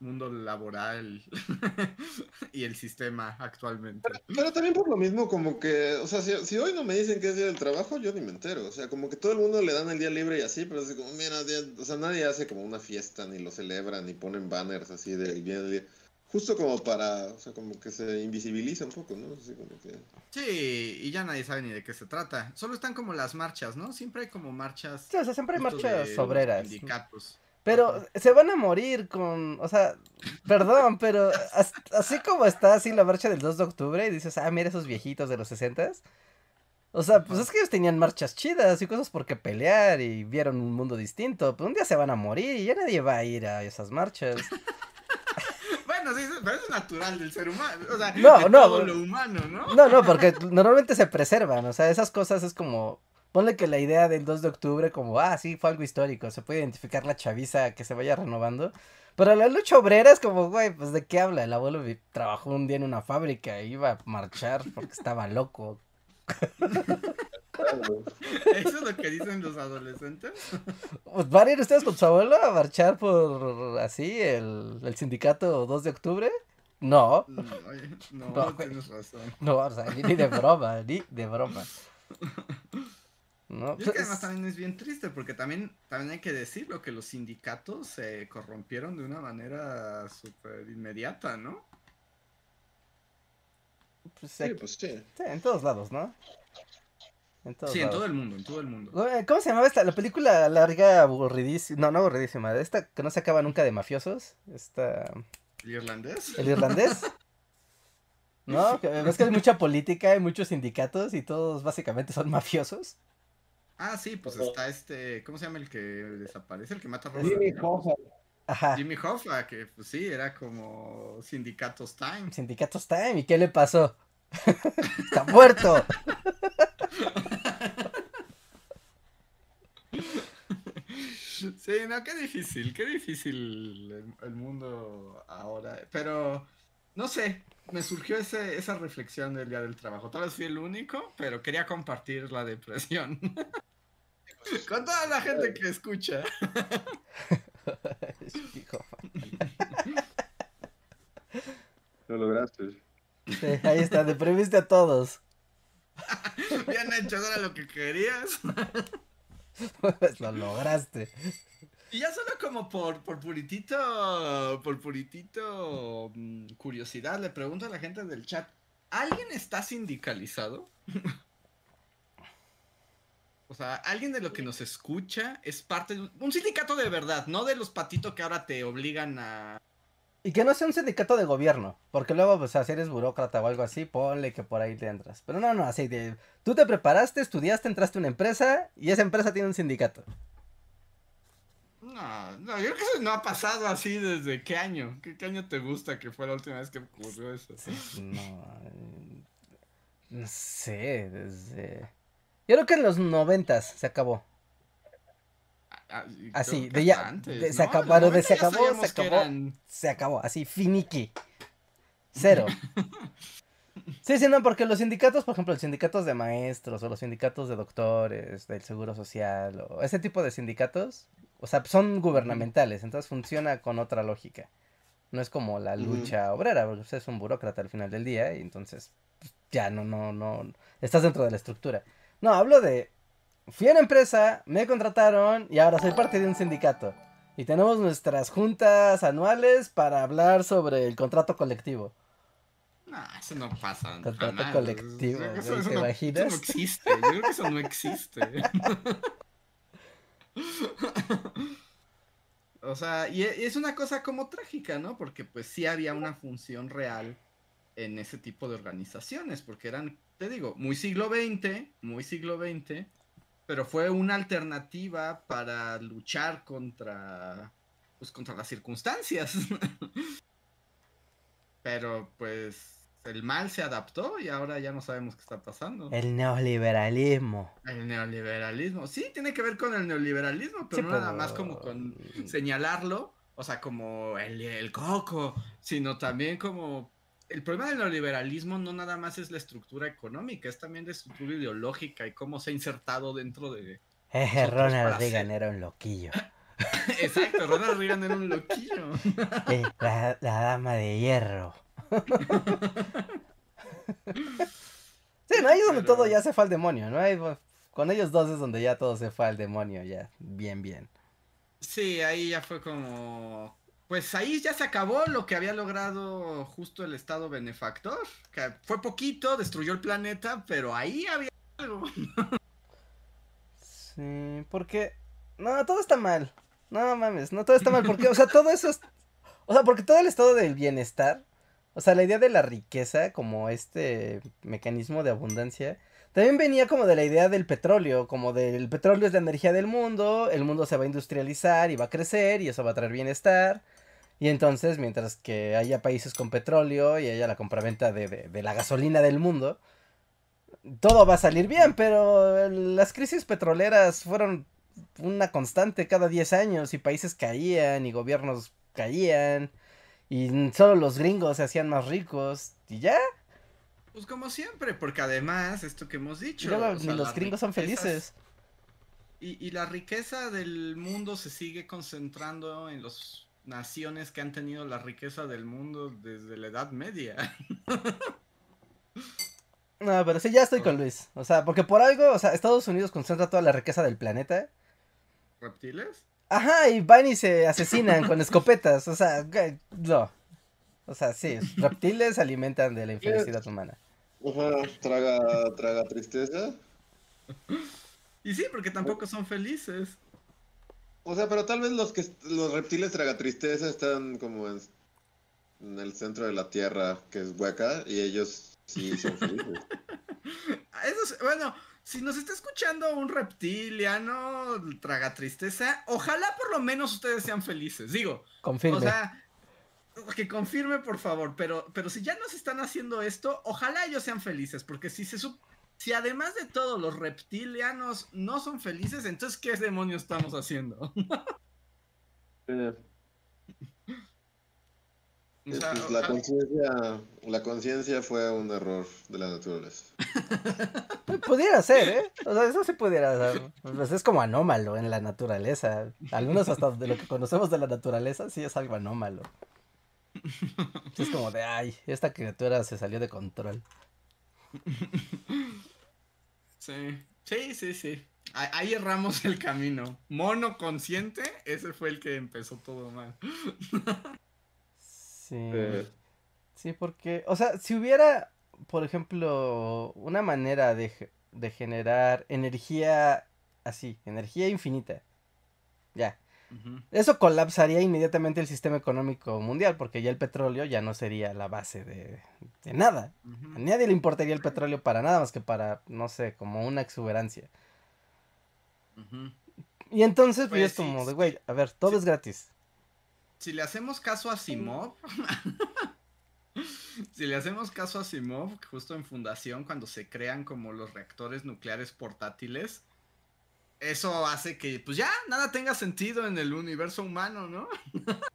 mundo laboral y el sistema actualmente. Pero también por lo mismo, como que, o sea, si, si hoy no me dicen que es día del trabajo, yo ni me entero. O sea, como que todo el mundo le dan el día libre y así, pero así como, mira, día- o sea, nadie hace como una fiesta, ni lo celebran, ni ponen banners así del día del día. Justo como para, o sea, como que se invisibiliza un poco, ¿no? Así como que... Sí, y ya nadie sabe ni de qué se trata. Solo están como las marchas, ¿no? Siempre hay como marchas. Sí, o sea, siempre hay marchas obreras. Sindicatos. Pero se van a morir con, o sea, perdón, pero as- así como está así la marcha del 2 de octubre y dices, ah, mira esos viejitos de los 60 O sea, pues es que ellos tenían marchas chidas y cosas por qué pelear y vieron un mundo distinto. Pero un día se van a morir y ya nadie va a ir a esas marchas. Bueno, sí, pero es natural del ser humano. O sea, No, de no, todo lo humano, ¿no? No, no, porque normalmente se preservan. O sea, esas cosas es como. Ponle que la idea del 2 de octubre, como, ah, sí, fue algo histórico. Se puede identificar la chaviza que se vaya renovando. Pero la lucha obrera es como, güey, pues de qué habla. El abuelo trabajó un día en una fábrica e iba a marchar porque estaba loco. Eso es lo que dicen los adolescentes. Pues, ¿Van a ir ustedes con su abuelo a marchar por así el, el sindicato 2 de octubre? No, No, no, No, tienes razón. no, o sea, ni de broma, ni de broma. No, Y es que además también es bien triste porque también, también hay que decirlo que los sindicatos se corrompieron de una manera súper inmediata, ¿no? pues, Sí, aquí- pues sí. sí, en todos lados, ¿no? En todos Sí, en lados. todo el mundo, en todo el mundo. ¿Cómo se llamaba esta? La película larga, aburridísima. No, no aburridísima. Esta que no se acaba nunca de mafiosos. Esta. ¿El irlandés? ¿El irlandés? ¿No? Ves que hay mucha política, hay muchos sindicatos y todos básicamente son mafiosos. Ah, sí, pues está este, ¿cómo se llama el que desaparece? El que mata a Robert Jimmy? Hoffa. Ajá. Jimmy Hoffa, que pues sí, era como sindicatos time. Sindicatos Time. ¿Y qué le pasó? Está muerto. Sí, no, qué difícil, qué difícil el, el mundo ahora. Pero, no sé, me surgió ese, esa reflexión del día del trabajo. Tal vez fui el único, pero quería compartir la depresión. Con toda la gente que escucha. Hijo. Lo lograste. Sí, ahí está, deprimiste a todos. Bien hecho, era lo que querías. Pues lo lograste. Y ya solo como por, por puritito, por puritito mm, curiosidad, le pregunto a la gente del chat, ¿alguien está sindicalizado? o sea, ¿alguien de lo que nos escucha es parte de un, un sindicato de verdad, no de los patitos que ahora te obligan a... Y que no sea un sindicato de gobierno, porque luego, pues, si eres burócrata o algo así, ponle que por ahí te entras. Pero no, no, así de, tú te preparaste, estudiaste, entraste a una empresa y esa empresa tiene un sindicato. No, no, yo creo que eso no ha pasado así desde qué año. ¿Qué, qué año te gusta que fue la última vez que ocurrió eso? No, eh, no sé, desde... Yo creo que en los noventas se acabó. Ah, y Así, de ya- hasta antes, de- se acabó- de se 90 ya acabó, se acabó. eran- Se acabó, así, finiqui. Cero. Sí, sí, no, porque los sindicatos, por ejemplo, los sindicatos de maestros o los sindicatos de doctores, del Seguro Social, o ese tipo de sindicatos, o sea, son gubernamentales, entonces funciona con otra lógica. No es como la lucha obrera, porque usted es un burócrata al final del día y entonces pues, ya no, no, no, estás dentro de la estructura. No, hablo de, fui a una empresa, me contrataron y ahora soy parte de un sindicato. Y tenemos nuestras juntas anuales para hablar sobre el contrato colectivo. No, eso no pasa. Contrato jamás. colectivo, Eso- güey, eso ¿te no- imaginas? Eso no existe. Yo creo que eso no existe. o sea, y e- es una cosa como trágica, ¿no? Porque pues sí había una función real en ese tipo de organizaciones, porque eran, te digo, muy siglo XX, muy siglo XX, pero fue una alternativa para luchar contra, pues contra las circunstancias. pero pues el mal se adaptó y ahora ya no sabemos qué está pasando. El neoliberalismo. El neoliberalismo. Sí, tiene que ver con el neoliberalismo, pero Sí, no nada pero- más como con señalarlo, o sea, como el, el coco, sino también como... El problema del neoliberalismo no nada más es la estructura económica, es también la estructura ideológica y cómo se ha insertado dentro de... Eh, Ronald Reagan era un loquillo. Exacto, Ronald Reagan era un loquillo. Eh, la, la dama de hierro. Sí, no, ahí es donde Pero- todo ya se fue al demonio, ¿no? Ahí, pues, con ellos dos es donde ya todo se fue al demonio, ya, bien, bien. Sí, ahí ya fue como... Pues ahí ya se acabó lo que había logrado justo el Estado benefactor, que fue poquito, destruyó el planeta, pero ahí había algo. Sí, porque, no, todo está mal. No mames, no todo está mal, porque, o sea, todo eso es, o sea, porque todo el estado del bienestar, o sea, la idea de la riqueza como este mecanismo de abundancia, también venía como de la idea del petróleo, como del petróleo es la energía del mundo, el mundo se va a industrializar y va a crecer y eso va a traer bienestar. Y entonces, mientras que haya países con petróleo y haya la compraventa de, de, de la gasolina del mundo, todo va a salir bien, pero las crisis petroleras fueron una constante cada 10 años y países caían y gobiernos caían y solo los gringos se hacían más ricos y ya. Pues como siempre, porque además, esto que hemos dicho... luego o sea, ni los gringos son felices. Y, y la riqueza del mundo se sigue concentrando en las naciones que han tenido la riqueza del mundo desde la Edad Media. No, pero sí, ya estoy con Luis. O sea, porque por algo, o sea, Estados Unidos concentra toda la riqueza del planeta. ¿Reptiles? Ajá, y van y se asesinan con escopetas. O sea, no. O sea, sí, reptiles se alimentan de la infelicidad humana. Ajá, traga, traga tristeza. Y sí, porque tampoco son felices. O sea, pero tal vez los que los reptiles traga tristeza están como en, en el centro de la tierra que es hueca y ellos sí son felices. Eso es- bueno, si nos está escuchando un reptiliano traga tristeza, ojalá por lo menos ustedes sean felices. Digo, Confirme. o sea, que confirme por favor, pero, pero si ya nos están haciendo esto, ojalá ellos sean felices, porque si se sup- si además de todo los reptilianos no son felices, entonces ¿qué demonios estamos haciendo? O sea, pues, la conciencia, la conciencia fue un error de la naturaleza. Pudiera ser, ¿eh? O sea, eso sí pudiera ser. Pues es como anómalo en la naturaleza. Algunos hasta de lo que conocemos de la naturaleza sí es algo anómalo. Sí es como de, ay, esta criatura se salió de control. Sí, sí, sí, sí. Ahí erramos el camino. Mono consciente, ese fue el que empezó todo mal. Sí. Eh, Sí, porque, o sea, si hubiera, por ejemplo, una manera de, de generar energía así, energía infinita. Ya. Eso colapsaría inmediatamente el sistema económico mundial, porque ya el petróleo ya no sería la base de, de nada. A nadie le importaría el petróleo para nada más que para, no sé, como una exuberancia. Y entonces, pues, Pues es sí, como de, güey, a ver, todo Sí. es gratis. Si le hacemos caso a Simov, si le hacemos caso a Simov, justo en fundación, cuando se crean como los reactores nucleares portátiles, eso hace que, pues ya, nada tenga sentido en el universo humano, ¿no?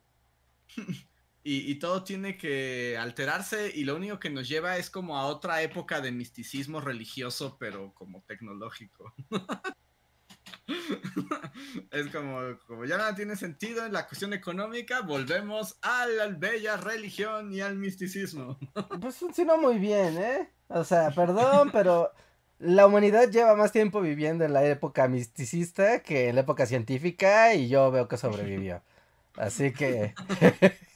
y, y todo tiene que alterarse y lo único que nos lleva es como a otra época de misticismo religioso, pero como tecnológico. es como, como ya nada tiene sentido en la cuestión económica, volvemos a la bella religión y al misticismo. Pues funcionó muy bien, ¿eh? O sea, perdón, pero la humanidad lleva más tiempo viviendo en la época misticista que en la época científica y yo veo que sobrevivió. Así que...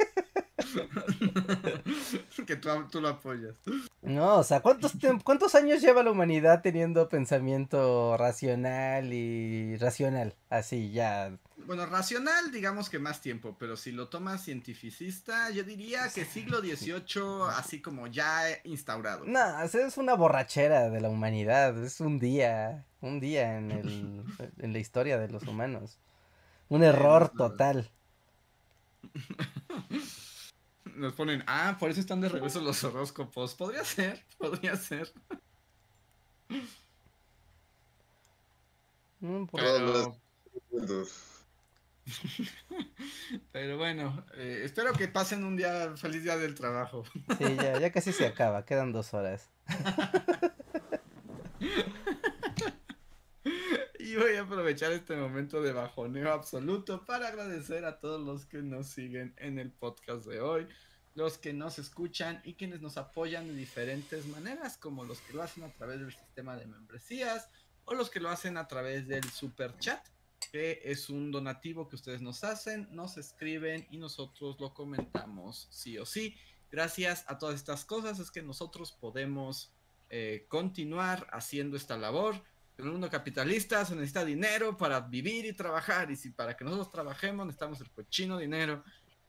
que tú, tú, lo apoyas. No, o sea, ¿cuántos, ¿cuántos años lleva la humanidad teniendo pensamiento racional y racional? Así, ya. Bueno, racional, digamos que más tiempo, pero si lo tomas cientificista, yo diría que siglo XVIII, así como ya instaurado. No, es una borrachera de la humanidad, es un día, un día en, el, en la historia de los humanos. Un error total. nos ponen, ah, por eso están de regreso los horóscopos. Podría ser, podría ser. Mm, pero... Pero bueno, eh, espero que pasen un día, feliz día del trabajo. Sí, ya, ya casi se acaba, quedan dos horas. y voy a aprovechar este momento de bajoneo absoluto para agradecer a todos los que nos siguen en el podcast de hoy los que nos escuchan y quienes nos apoyan de diferentes maneras, como los que lo hacen a través del sistema de membresías o los que lo hacen a través del super chat, que es un donativo que ustedes nos hacen, nos escriben y nosotros lo comentamos sí o sí. Gracias a todas estas cosas es que nosotros podemos eh, continuar haciendo esta labor. En el mundo capitalista se necesita dinero para vivir y trabajar y si para que nosotros trabajemos necesitamos el cochino dinero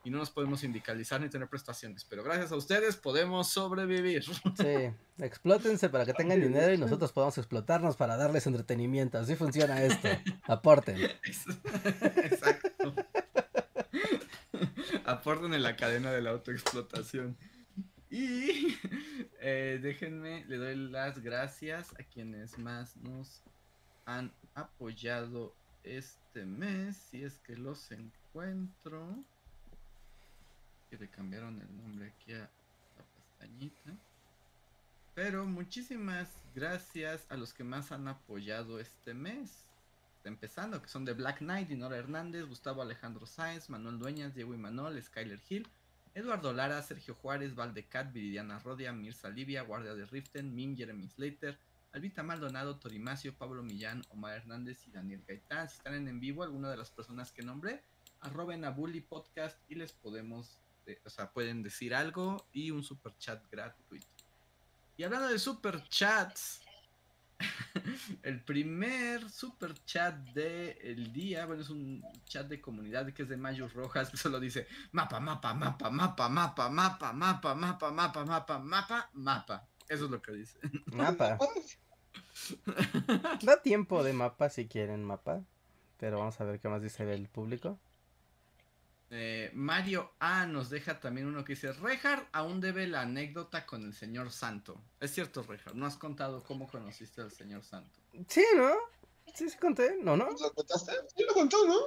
y no nos podemos sindicalizar ni tener prestaciones, pero gracias a ustedes podemos sobrevivir. Sí, explótense para que tengan dinero y nosotros podamos explotarnos para darles entretenimiento. Así funciona esto. Aporten. Exacto. Aporten en la cadena de la autoexplotación. Y eh, déjenme, le doy las gracias a quienes más nos han apoyado este mes, si es que los encuentro le cambiaron el nombre aquí a la pestañita. Pero muchísimas gracias a los que más han apoyado este mes. Empezando, que son de Black Knight, Dinora Hernández, Gustavo Alejandro Sáenz, Manuel Dueñas, Diego Imanol, Skyler Hill, Eduardo Lara, Sergio Juárez, Valdecat, Viridiana Rodia, Mirza Livia, Guardia de Riften, Mim, Jeremy Slater, Albita Maldonado, Torimacio, Pablo Millán, Omar Hernández y Daniel Gaitán. Si están en, vivo, alguna de las personas que nombré, arroben a Bully Podcast y les podemos o sea, pueden decir algo y un super chat gratuito. Y hablando de super chats, el primer super chat del día, bueno, es un chat de comunidad que es de Mayus Rojas, que solo dice mapa, mapa, mapa, mapa, mapa, mapa, mapa, mapa, mapa, mapa, mapa, mapa. Eso es lo que dice. Mapa. Da tiempo de mapa si quieren mapa, pero vamos a ver qué más dice el público. Eh, Mario A nos deja también uno que dice, Rejar aún debe la anécdota con el señor Santo. Es cierto, Rejar, no has contado cómo conociste al señor Santo. Sí, ¿no? Sí, sí conté, ¿no, no? ¿Lo contaste? Sí lo contó, ¿no?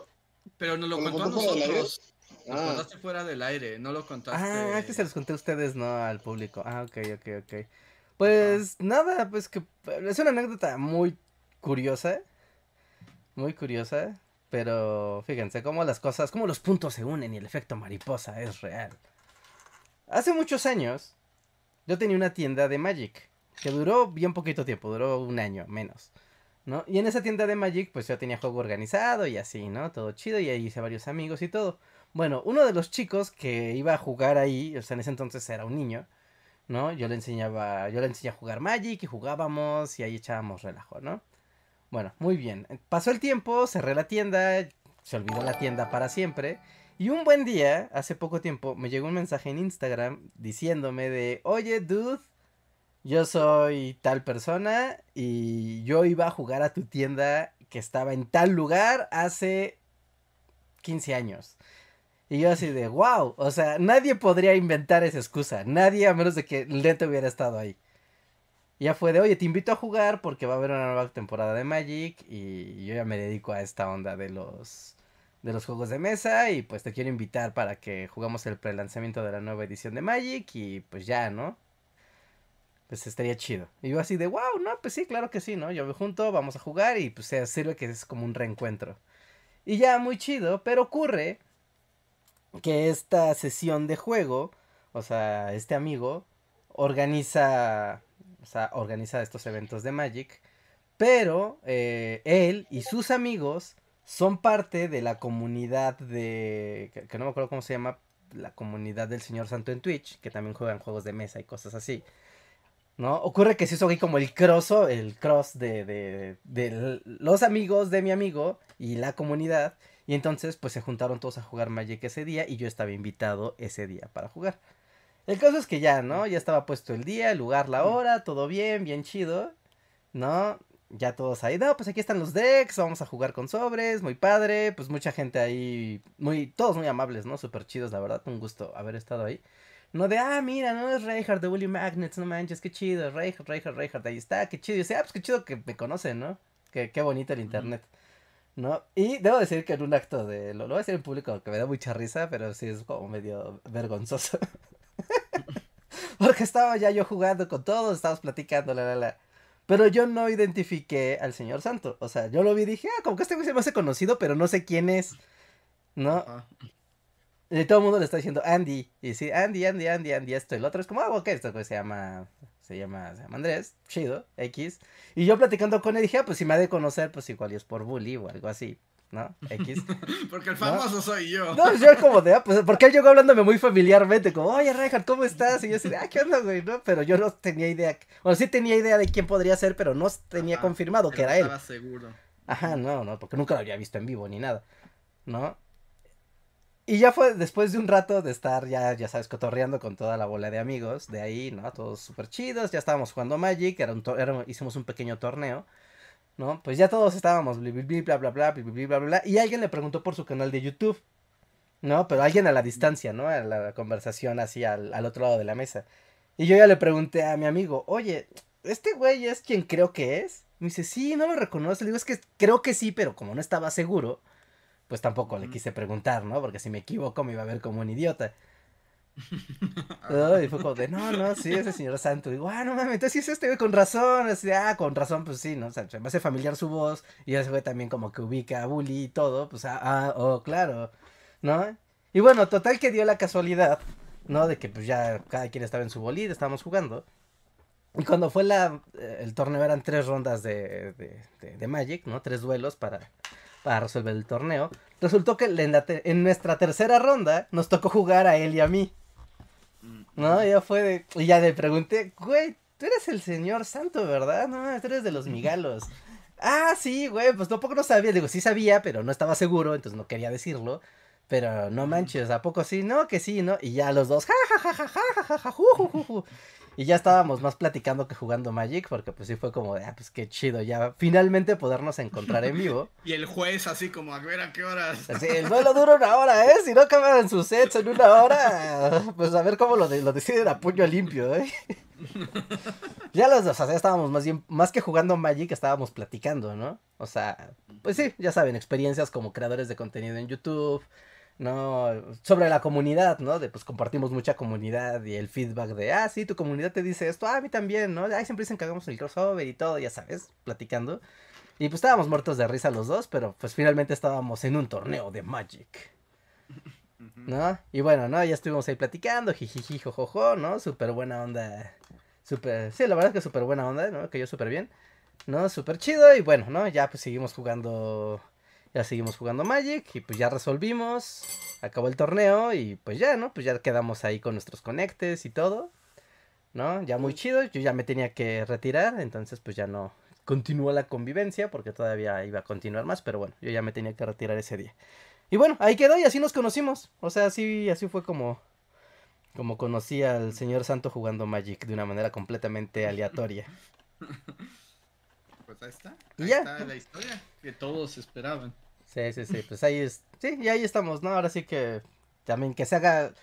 Pero nos lo contó a nosotros. Lo ah. contaste fuera del aire, no lo contaste. Ah, que se los conté a ustedes, no al público. Ah, ok, ok, ok. Pues nada, pues que es una anécdota muy curiosa. Muy curiosa. Pero fíjense cómo las cosas, cómo los puntos se unen y el efecto mariposa es real. Hace muchos años, yo tenía una tienda de Magic, que duró bien poquito tiempo, duró un año menos. ¿no? Y en esa tienda de Magic, pues yo tenía juego organizado y así, ¿no? Todo chido y ahí hice varios amigos y todo. Bueno, uno de los chicos que iba a jugar ahí, o sea, en ese entonces era un niño, ¿no? Yo le enseñaba, yo le enseñé a jugar Magic y jugábamos y ahí echábamos relajo, ¿no? Bueno, muy bien. Pasó el tiempo, cerré la tienda, se olvidó la tienda para siempre. Y un buen día, hace poco tiempo, me llegó un mensaje en Instagram diciéndome de, oye, dude, yo soy tal persona y yo iba a jugar a tu tienda que estaba en tal lugar hace 15 años. Y yo así de, wow, o sea, nadie podría inventar esa excusa, nadie a menos de que el neto hubiera estado ahí ya fue de, oye, te invito a jugar porque va a haber una nueva temporada de Magic y yo ya me dedico a esta onda de los de los juegos de mesa y pues te quiero invitar para que jugamos el prelanzamiento de la nueva edición de Magic y pues ya, ¿no? Pues estaría chido. Y yo así de, wow, no, pues sí, claro que sí, ¿no? Yo me junto, vamos a jugar y pues sirve que es como un reencuentro. Y ya, muy chido, pero ocurre que esta sesión de juego, o sea, este amigo organiza, o sea, organiza estos eventos de Magic, pero eh, él y sus amigos son parte de la comunidad de, que, no me acuerdo cómo se llama, la comunidad del Señor Santo en Twitch, que también juegan juegos de mesa y cosas así. ¿No? Ocurre que se hizo aquí como el crosso, el cross de, de, de los amigos de mi amigo y la comunidad. Y entonces pues se juntaron todos a jugar Magic ese día y yo estaba invitado ese día para jugar. El caso es que ya, ¿no? Ya estaba puesto el día, el lugar, la hora, todo bien, bien chido, ¿no? Ya todos ahí, no, pues aquí están los decks, vamos a jugar con sobres, muy padre, pues mucha gente ahí, muy, todos muy amables, ¿no? Súper chidos, la verdad, un gusto haber estado ahí. No de, ah, mira, no es Reinhardt de Willy Magnets, no manches, qué chido, Reinhardt, Reinhardt, Reinhardt, ahí está, qué chido. Y yo decía, ah, pues qué chido que me conocen, ¿no? Qué, qué bonito el internet, ¿no? Y debo decir que en un acto de, lo, lo voy a decir en público, que me da mucha risa, pero sí es como medio vergonzoso. Porque estaba ya yo jugando con todos, estábamos platicando, la, la, la. Pero yo no identifiqué al señor Santo. O sea, yo lo vi y dije, ah, como que este güey se me hace conocido, pero no sé quién es. ¿No? Y todo el mundo le está diciendo Andy. Y sí, Andy, Andy, Andy, Andy, esto. Y el otro es como, ah, ok, esto güey se llama. Se llama, se llama Andrés, chido, X. Y yo platicando con él dije, ah, pues si me ha de conocer, pues igual es por bully o algo así, ¿no? X. Porque el famoso soy yo. No, yo como de, ah, pues, porque él llegó hablándome muy familiarmente, como, oye, Reinhardt, ¿cómo estás? Y yo así, ah, ¿qué onda, güey? ¿No? Pero yo no tenía idea, o sí tenía idea de quién podría ser, pero no tenía Ajá, confirmado que era él. Estaba seguro. Ajá, no, no, porque nunca lo había visto en vivo ni nada, ¿no? Y ya fue después de un rato de estar ya, ya sabes, cotorreando con toda la bola de amigos de ahí, ¿no? Todos súper chidos, ya estábamos jugando Magic, era un era- hicimos un pequeño torneo, ¿no? Pues ya todos estábamos, bla, bla, bla, bla, bla, bla, y alguien le preguntó por su canal de YouTube, ¿no? Pero alguien a la distancia, ¿no? A la conversación así al, al otro lado de la mesa. Y yo ya le pregunté a mi amigo, oye, ¿este güey es quien creo que es? Me dice, sí, no lo reconoce. Le digo, es que creo que sí, pero como no estaba seguro, pues tampoco le quise preguntar, ¿no? Porque si me equivoco me iba a ver como un idiota. ¿No? Y fue como de, no, no, sí, ese señor santo. Digo, ah, no mames, entonces sí es este güey con razón. Así, ah, con razón, pues sí, ¿no? O sea, se me hace familiar su voz. Y ese güey también como que ubica a Bully y todo. Pues, ah, ah, oh, claro, ¿no? Y bueno, total que dio la casualidad, ¿no? De que pues ya cada quien estaba en su bolida, estábamos jugando. Y cuando fue la, eh, el torneo eran tres rondas de, de, Magic, ¿no? Tres duelos para, para resolver el torneo. Resultó que en, en nuestra tercera ronda nos tocó jugar a él y a mí, no, ya fue de. Y ya le pregunté, güey, tú eres el señor santo, ¿verdad? No, tú eres de los migalos. ah, sí, güey, pues tampoco no sabía. Digo, sí sabía, pero no estaba seguro, entonces no quería decirlo. Pero no manches, ¿a poco sí? No, que sí, ¿no? Y ya los dos, ja, ju. Y ya estábamos más platicando que jugando Magic, porque pues sí fue como de, ah, pues qué chido, ya finalmente podernos encontrar en vivo. Y el juez así como, a ver a qué horas. Así, el duelo dura una hora, ¿eh? Si no acaban sus sets en una hora, pues a ver cómo lo, de- lo deciden a puño limpio, ¿eh? ya los dos, o sea, estábamos más bien, más que jugando Magic, estábamos platicando, ¿no? O sea, pues sí, ya saben, experiencias como creadores de contenido en YouTube, ¿no? Sobre la comunidad, ¿no? De pues compartimos mucha comunidad y el feedback de, ah, sí, tu comunidad te dice esto, ah, a mí también, ¿no? Ay, siempre dicen que hagamos el crossover y todo, ya sabes, platicando. Y pues estábamos muertos de risa los dos, pero pues finalmente estábamos en un torneo de Magic. ¿no? Y bueno, ¿no? Ya estuvimos ahí platicando, jijiji, jojojo, ¿no? Súper buena onda. Súper, sí, la verdad es que súper buena onda, ¿no? Que yo súper bien, ¿no? Súper chido y bueno, ¿no? Ya pues seguimos jugando, ya seguimos jugando Magic y pues ya resolvimos, acabó el torneo y pues ya, ¿no? Pues ya quedamos ahí con nuestros conectes y todo, ¿no? Ya muy chido, yo ya me tenía que retirar, entonces pues ya no continuó la convivencia porque todavía iba a continuar más, pero bueno, yo ya me tenía que retirar ese día. Y bueno, ahí quedó y así nos conocimos. O sea, así, así fue como, como conocí al señor Santo jugando Magic de una manera completamente aleatoria. Pues ahí está. Ahí ya. está la historia que todos esperaban. Sí, sí, sí, pues ahí es, sí, y ahí estamos, ¿no? Ahora sí que también que se haga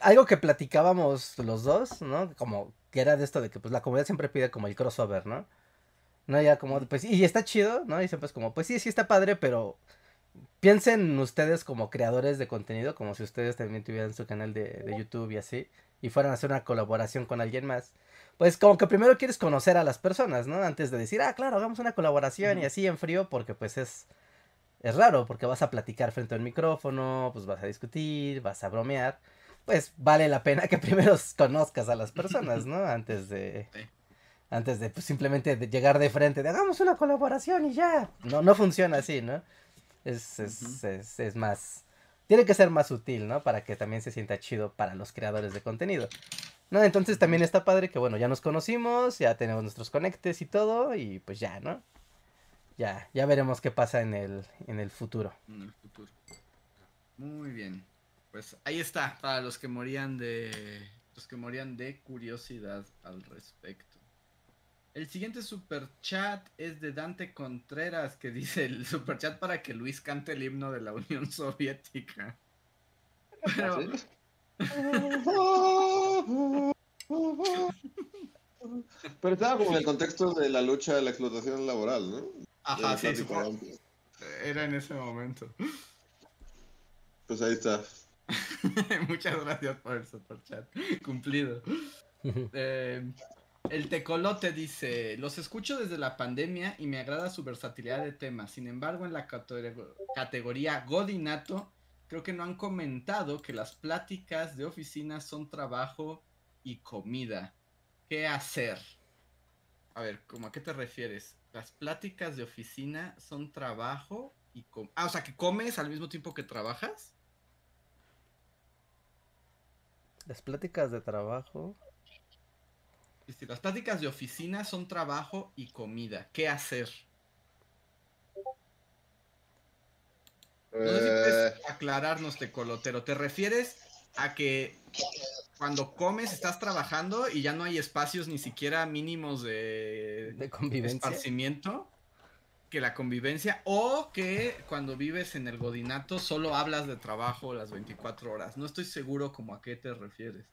algo que platicábamos los dos, ¿no? Como que era de esto de que pues la comunidad siempre pide como el crossover, ¿no? No, ya como, pues, y está chido, ¿no? Y siempre es como, pues sí, sí está padre, pero piensen ustedes como creadores de contenido, como si ustedes también tuvieran su canal de, de YouTube y así, y fueran a hacer una colaboración con alguien más. Pues como que primero quieres conocer a las personas, ¿no? Antes de decir, ah, claro, hagamos una colaboración y así en frío, porque pues es, es raro, porque vas a platicar frente al micrófono, pues vas a discutir, vas a bromear. Pues vale la pena que primero conozcas a las personas, ¿no? Antes de... Sí. Antes de pues, simplemente de llegar de frente, de hagamos una colaboración y ya. No, no funciona así, ¿no? Es, es, es más... Tiene que ser más sutil, ¿no? Para que también se sienta chido para los creadores de contenido. ¿No? Entonces también está padre que, bueno, ya nos conocimos, ya tenemos nuestros conectes y todo, y pues ya, ¿no? Ya, ya veremos qué pasa en el, en el futuro. En el futuro. Muy bien. Pues ahí está, para los que morían de. Los que morían de curiosidad al respecto. El siguiente super chat es de Dante Contreras que dice el super chat para que Luis cante el himno de la Unión Soviética. Pero, Pero estaba como en el contexto de la lucha de la explotación laboral, ¿no? ajá, sí, era en ese momento. Pues ahí está. Muchas gracias por el super chat. Cumplido. Eh, el tecolote dice, los escucho desde la pandemia y me agrada su versatilidad de temas. Sin embargo, en la catego- categoría Godinato, creo que no han comentado que las pláticas de oficina son trabajo y comida. ¿Qué hacer? A ver, ¿cómo a qué te refieres? Las pláticas de oficina son trabajo y com- Ah, o sea, que comes al mismo tiempo que trabajas. Las pláticas de trabajo. Las pláticas de oficina son trabajo y comida, ¿qué hacer? No sé si Eh, puedes aclararnos, Tecolotero. ¿Te refieres a que cuando comes estás trabajando y ya no hay espacios ni siquiera mínimos de, De convivencia. esparcimiento? Que la convivencia, o que cuando vives en el godinato solo hablas de trabajo las 24 horas. No estoy seguro como a qué te refieres.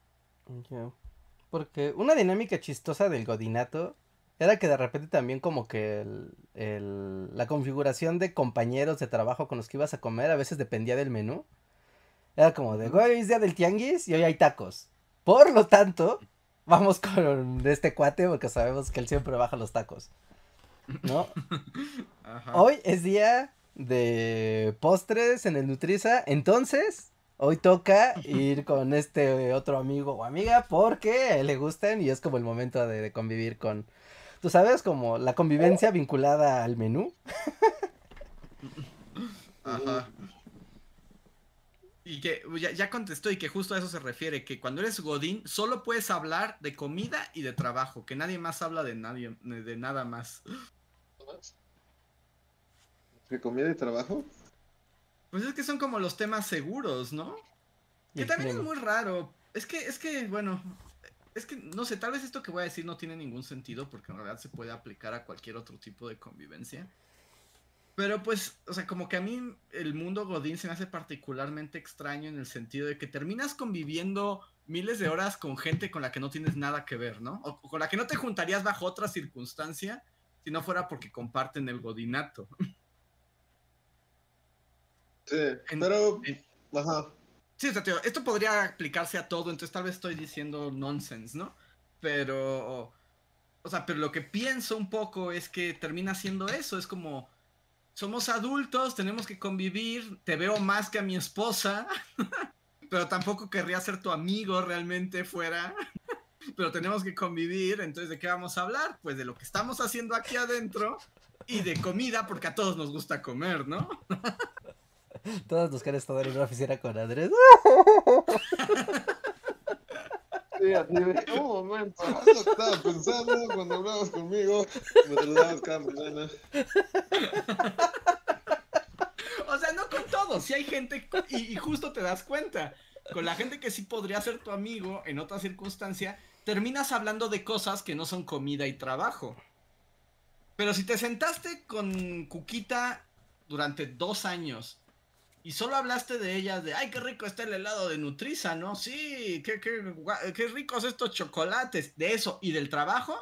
Porque una dinámica chistosa del godinato era que de repente también como que el, el- la configuración de compañeros de trabajo con los que ibas a comer a veces dependía del menú. Era como de, hoy es día del tianguis y hoy hay tacos. Por lo tanto, vamos con este cuate porque sabemos que él siempre baja los tacos. ¿No? Ajá. Hoy es día de postres en el Nutriza, entonces hoy toca ir con este otro amigo o amiga porque a él le gustan y es como el momento de, de convivir con, tú sabes, como la convivencia vinculada al menú. Ajá. Y que ya, ya contestó y que justo a eso se refiere, que cuando eres Godín solo puedes hablar de comida y de trabajo, que nadie más habla de nadie, de nada más. ¿De comida y trabajo? Pues es que son como los temas seguros, ¿no? Que también es muy raro. Es que, es que, bueno, es que, no sé, tal vez esto que voy a decir no tiene ningún sentido porque en realidad se puede aplicar a cualquier otro tipo de convivencia. Pero pues, o sea, como que a mí el mundo Godín se me hace particularmente extraño en el sentido de que terminas conviviendo miles de horas con gente con la que no tienes nada que ver, ¿no? O con la que no te juntarías bajo otra circunstancia si no fuera porque comparten el Godinato. Sí, pero... Ajá. Sí, o sea, esto podría aplicarse a todo, entonces tal vez estoy diciendo nonsense, ¿no? Pero, o sea, pero lo que pienso un poco es que termina siendo eso, es como, somos adultos, tenemos que convivir, te veo más que a mi esposa, pero tampoco querría ser tu amigo realmente fuera, pero tenemos que convivir, entonces ¿de qué vamos a hablar? Pues de lo que estamos haciendo aquí adentro y de comida, porque a todos nos gusta comer, ¿no? Todos nos quieren estar en una oficina con Andrés. Sí, así de, un momento, es lo que estaba pensando cuando hablabas conmigo, me saludabas cada mañana. O sea, no con todos, si hay gente y, y justo te das cuenta. Con la gente que sí podría ser tu amigo en otra circunstancia, terminas hablando de cosas que no son comida y trabajo. Pero si te sentaste con Cuquita durante dos años y solo hablaste de ella, de ay, qué rico está el helado de Nutriza, ¿no? Sí, qué, qué, qué ricos estos chocolates, de eso y del trabajo,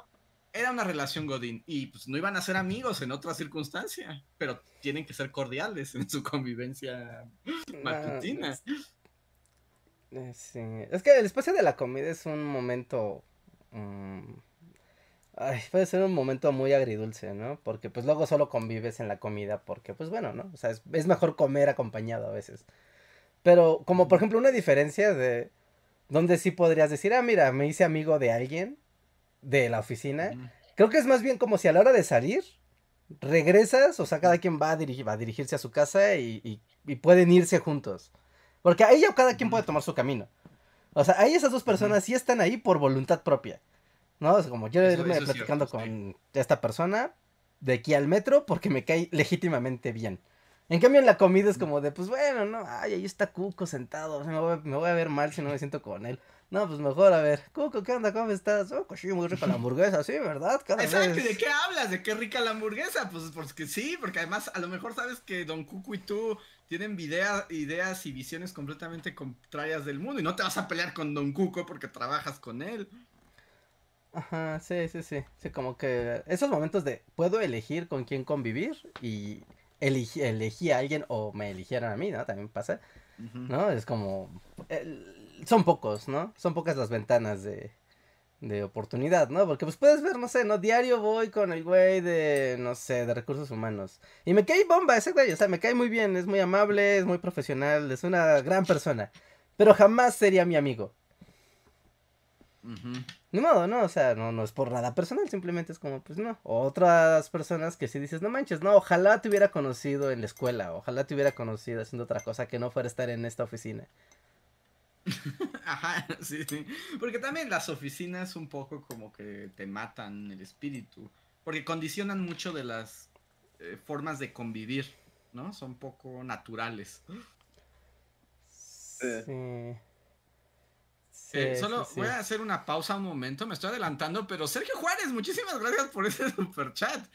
era una relación Godín y pues no iban a ser amigos en otra circunstancia, pero tienen que ser cordiales en su convivencia matutina. Eh, sí. Es que el espacio de la comida es un momento... mm, ay, puede ser un momento muy agridulce, ¿no? Porque pues luego solo convives en la comida porque pues bueno, ¿no? O sea, es, es mejor comer acompañado a veces. Pero como por ejemplo una diferencia de... Donde sí podrías decir, ah, mira, me hice amigo de alguien de la oficina. Creo que es más bien como si a la hora de salir, regresas, o sea, cada quien va a, dirigir, va a dirigirse a su casa y, y- y pueden irse juntos. Porque ahí ya cada quien puede tomar su camino. O sea, ahí esas dos personas sí están ahí por voluntad propia. ¿No? Sea, como yo Eso- irme eso es platicando sí. con esta persona de aquí al metro porque me cae legítimamente bien. En cambio en la comida es como de, pues bueno, no, ay, ahí está Cuco sentado, me voy, me voy a ver mal si no me siento con él. No, pues mejor, a ver, Cuco, ¿qué onda? ¿Cómo estás? Oh, pues sí, muy rica la hamburguesa, sí, ¿verdad? Cada Exacto, ¿y vez. de qué hablas? ¿De qué rica la hamburguesa? Pues porque sí, porque además a lo mejor sabes que Don Cuco y tú tienen idea- ideas y visiones completamente contrarias del mundo y no te vas a pelear con Don Cuco porque trabajas con él. Ajá, sí, sí, sí. Sí, como que esos momentos de puedo elegir con quién convivir y elegí, elegí a alguien o me eligieron a mí, ¿no? También pasa, ¿no? Es como... el- son pocos, ¿no? Son pocas las ventanas de, de oportunidad, ¿no? Porque pues puedes ver, no sé, ¿no? Diario voy con el güey de, no sé, de recursos humanos. Y me cae bomba ese güey, o sea, me cae muy bien, es muy amable, es muy profesional, es una gran persona. Pero jamás sería mi amigo. Ujú. Ni modo, ¿no? O sea, no, no es por nada personal, simplemente es como, pues no. Otras personas que sí dices, no manches, no, ojalá te hubiera conocido en la escuela, ojalá te hubiera conocido haciendo otra cosa que no fuera estar en esta oficina. Ajá, sí, sí. Porque también las oficinas un poco como que te matan el espíritu. Porque condicionan mucho de las eh, formas de convivir, ¿no? Son poco naturales. Sí. Sí, Eh, solo sí. voy a hacer una pausa un momento, me estoy adelantando, pero Sergio Juárez, muchísimas gracias por ese superchat.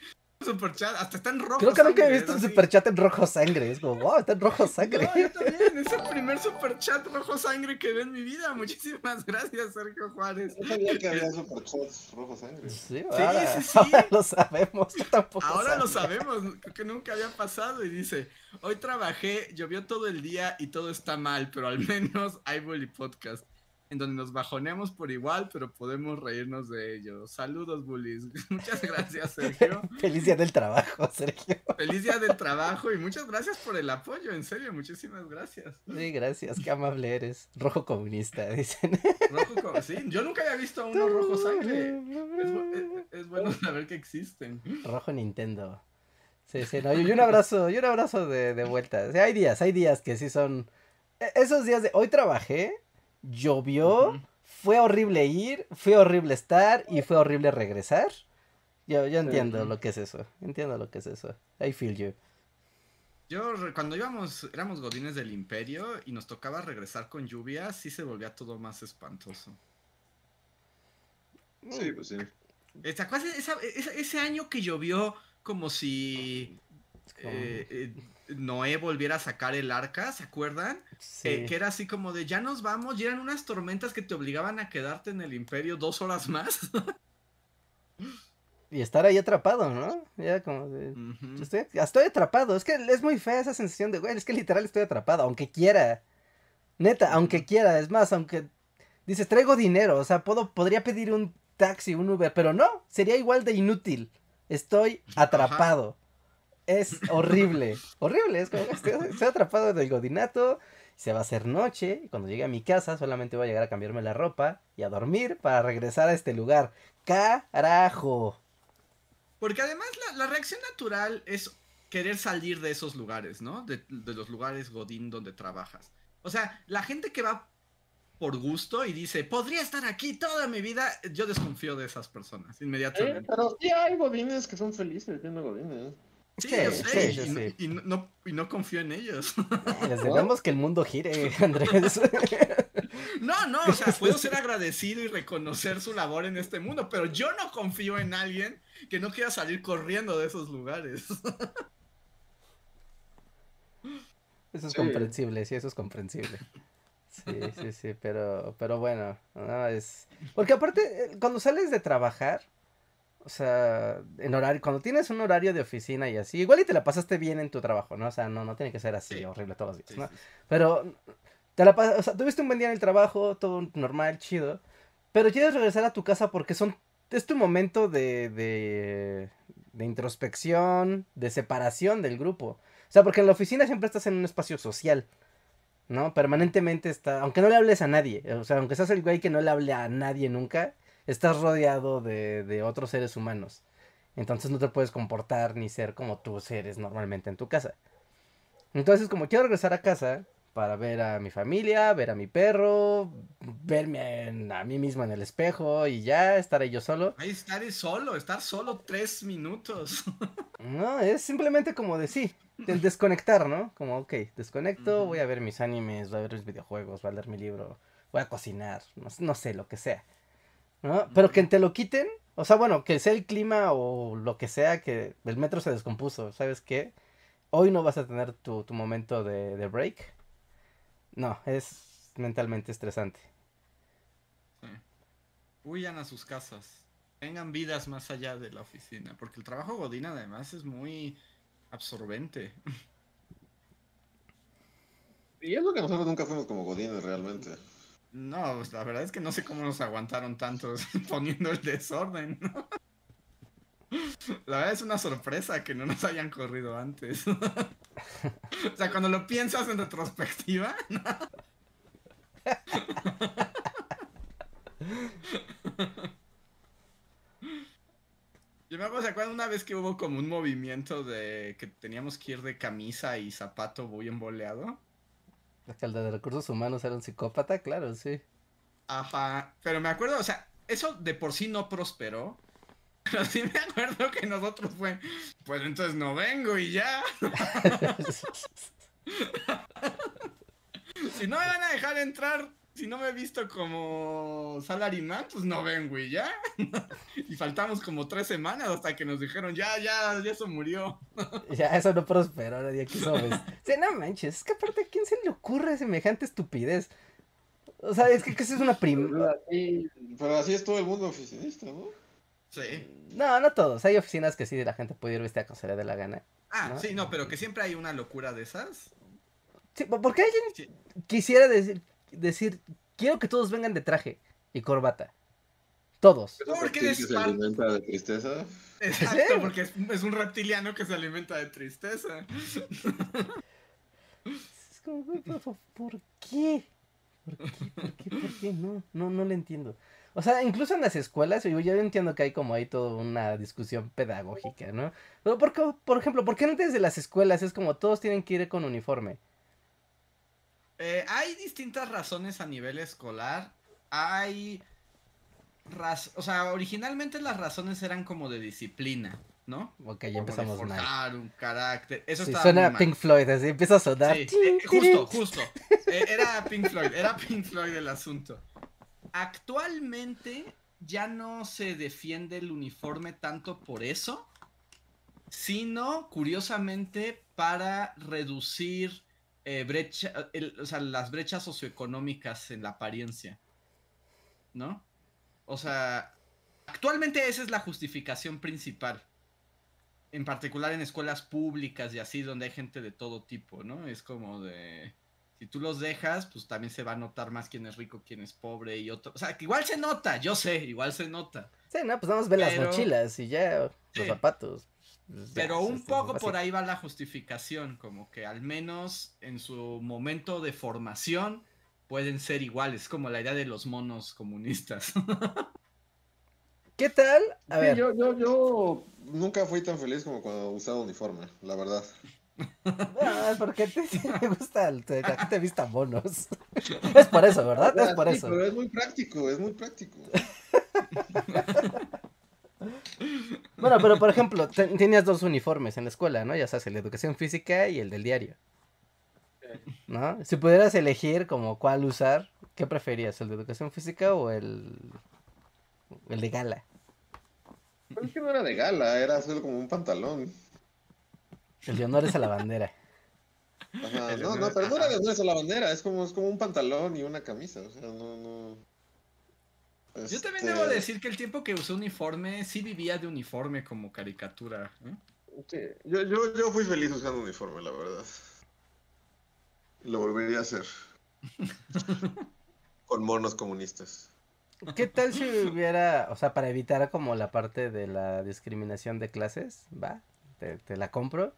Superchat, hasta está en rojo. Creo que nunca he visto un superchat en rojo sangre. Es como, wow, está en rojo sangre. No, yo también, es el primer superchat rojo sangre que veo en mi vida. Muchísimas gracias, Sergio Juárez. No sabía que había superchats rojo sangre. Sí, ahora, sí, sí. ahora lo sabemos. Yo tampoco Ahora lo sabemos, creo que nunca había pasado y dice, hoy trabajé, llovió todo el día y todo está mal, pero al menos hay Bully Podcast, en donde nos bajoneamos por igual, pero podemos reírnos de ello. Saludos, Bullies. Muchas gracias, Sergio. Feliz día del trabajo, Sergio. Feliz día del trabajo y muchas gracias por el apoyo, en serio, muchísimas gracias. Sí, gracias, qué amable eres. Rojo comunista, dicen. Rojo, co- sí, yo nunca había visto a uno rojo sangre. Es, bu- es- es bueno saber que existen. Rojo Nintendo. Sí, sí, no, y un abrazo, y un abrazo de, de vuelta. Hay días, hay días que sí son. e- Esos días de hoy trabajé, llovió, fue horrible ir, fue horrible estar y fue horrible regresar. Yo, yo entiendo lo que es eso. Entiendo lo que es eso. I feel you. Yo cuando íbamos, éramos godines del imperio y nos tocaba regresar con lluvia, sí se volvía todo más espantoso. Sí, pues sí. Eh, ¿Te acuerdas de esa- esa- ese año que llovió como si eh, eh, Noé volviera a sacar el arca? ¿Se acuerdan? sí. Eh, que era así como de ya nos vamos y eran unas tormentas que te obligaban a quedarte en el imperio dos horas más. Y estar ahí atrapado, ¿no? Ya como de... Estoy atrapado. Es que es muy fea esa sensación de, güey, es que literal estoy atrapado, aunque quiera. Neta, aunque quiera. Es más, aunque dices, traigo dinero, o sea, puedo, podría pedir un taxi, un Uber, pero no, sería igual de inútil. Estoy atrapado. Es horrible. horrible. Es como, estoy, estoy atrapado en el godinato. Se va a hacer noche. Y cuando llegue a mi casa, solamente voy a llegar a cambiarme la ropa y a dormir para regresar a este lugar. Carajo. Porque además la, la reacción natural es querer salir de esos lugares, ¿no? De, de los lugares Godín donde trabajas. O sea, la gente que va por gusto y dice, podría estar aquí toda mi vida, yo desconfío de esas personas Eh, inmediatamente. pero sí hay godines que son felices siendo godines. Sí, Sí, yo sé, sí, y, sí, no- sí. y no, no- y no confío en ellos. Les debemos que el mundo gire, Andrés. No, no, o sea, puedo ser agradecido y reconocer su labor en este mundo, pero yo no confío en alguien que no quiera salir corriendo de esos lugares. Eso es Sí. comprensible, sí, eso es comprensible. Sí, sí, sí, pero, pero bueno, no, es... Porque aparte, eh, cuando sales de trabajar, O sea, en horario, cuando tienes un horario de oficina y así, igual y te la pasaste bien en tu trabajo, ¿no? O sea, no, no tiene que ser así Sí. horrible todos los días, Sí, ¿no? sí. Pero te la pasas, o sea, tuviste un buen día en el trabajo, todo normal, chido. Pero quieres regresar a tu casa porque son, es tu momento de, de, de introspección, de separación del grupo. O sea, porque en la oficina siempre estás en un espacio social, ¿no? Permanentemente está, aunque no le hables a nadie, o sea, aunque seas el güey que no le hable a nadie nunca, estás rodeado de, de otros seres humanos. Entonces no te puedes comportar ni ser como tú eres normalmente en tu casa. Entonces, como quiero regresar a casa para ver a mi familia, ver a mi perro, verme en- a mí mismo en el espejo y ya estar ahí yo solo. Ahí estar solo, estar solo tres minutos. No, es simplemente como decir, el desconectar, ¿no? Como, ok, desconecto, voy a ver mis animes, voy a ver mis videojuegos, voy a leer mi libro, voy a cocinar, no, no sé, lo que sea. ¿No? Pero que te lo quiten, o sea, bueno, que sea el clima o lo que sea, que el metro se descompuso, ¿sabes qué? Hoy no vas a tener tu, tu momento de, de break. No, es mentalmente estresante. Sí. Huyan a sus casas. Tengan vidas más allá de la oficina. Porque el trabajo Godín además es muy absorbente. Y es lo que nosotros nunca fuimos como godines realmente. No, la verdad es que no sé cómo nos aguantaron tantos poniendo el desorden. La verdad es una sorpresa que no nos hayan corrido antes. O sea, cuando lo piensas en retrospectiva. Yo me acuerdo, ¿se acuerdan una vez que hubo como un movimiento de que teníamos que ir de camisa y zapato muy emboleado? El alcalde de recursos humanos era un psicópata, claro, sí. Ajá, pero me acuerdo, o sea, eso de por sí no prosperó. Pero sí me acuerdo que nosotros fue, pues entonces no vengo y ya. Si no me van a dejar entrar, si no me he visto como salaryman, pues no vengo y ya. Y faltamos como tres semanas hasta que nos dijeron, ya, ya, ya eso murió. Ya, eso no prosperó, nadie quiso ver. Sí, no manches, es que aparte, ¿a quién se le ocurre semejante estupidez? O sea, es que, que eso es una prim... Pero así, pero así es todo el mundo oficinista, ¿no? Sí. No, no todos. Hay oficinas que sí la gente puede ir vestida como se le dé la gana. Ah, ¿No? sí, no, pero que siempre hay una locura de esas. Sí, ¿por qué alguien Sí. quisiera decir, decir, quiero que todos vengan de traje y corbata? Todos. ¿Eso Porque que eres se parte- alimenta de tristeza? Exacto, porque es, es un reptiliano que se alimenta de tristeza. Es como, ¿por, qué? ¿Por qué? ¿Por qué? ¿Por qué? No, no, no lo entiendo. O sea, incluso en las escuelas, yo ya entiendo que hay como ahí toda una discusión pedagógica, ¿no? Pero por, por ejemplo, ¿por qué antes de las escuelas es como todos tienen que ir con uniforme? Eh, hay distintas razones a nivel escolar. Hay. raz- o sea, originalmente las razones eran como de disciplina, ¿no? Ok, ya de empezamos mal. forjar un carácter. Eso Sí, estaba suena muy mal. Pink Floyd, así empieza a sonar. Sí, eh, justo, justo. Eh, era Pink Floyd, era Pink Floyd el asunto. Actualmente ya no se defiende el uniforme tanto por eso, sino curiosamente para reducir eh, brecha, el- o sea, las brechas socioeconómicas en la apariencia. ¿No? O sea, actualmente esa es la justificación principal. En particular en escuelas públicas y así, donde hay gente de todo tipo, ¿no? Es como de. Si tú los dejas, pues también se va a notar más quién es rico, quién es pobre y otro. O sea, que igual se nota, yo sé, igual se nota. Sí, no, pues vamos a ver las mochilas y ya, Sí. los zapatos. Ya, Pero un poco por ahí va la justificación, como que al menos en su momento de formación pueden ser iguales, como la idea de los monos comunistas. ¿Qué tal? A Sí, ver, yo, yo, yo nunca fui tan feliz como cuando usaba uniforme, la verdad. ah, porque te, te gusta el, te, que te vista monos. es por eso, ¿verdad? Es por Sí, eso. Pero es muy práctico, es muy práctico. Bueno, pero por ejemplo, te- tenías dos uniformes en la escuela, ¿no? Ya sabes, el de educación física y el del diario. ¿No? Si pudieras elegir como cuál usar, ¿qué preferías? ¿El de educación física o el, el de gala? Pero es que no era de gala, era solo como un pantalón. El de honores a la bandera. Ajá, no, no, pero no era de honores a la bandera, es como, es como un pantalón y una camisa, o sea, no, no. Yo también Este, debo decir que el tiempo que usé uniforme, sí vivía de uniforme como caricatura. ¿eh? sí, yo, yo, yo fui feliz usando uniforme, la verdad. Lo volvería a hacer. Con monos comunistas. ¿Qué tal si hubiera, o sea, para evitar como la parte de la discriminación de clases, va, te, te la compro,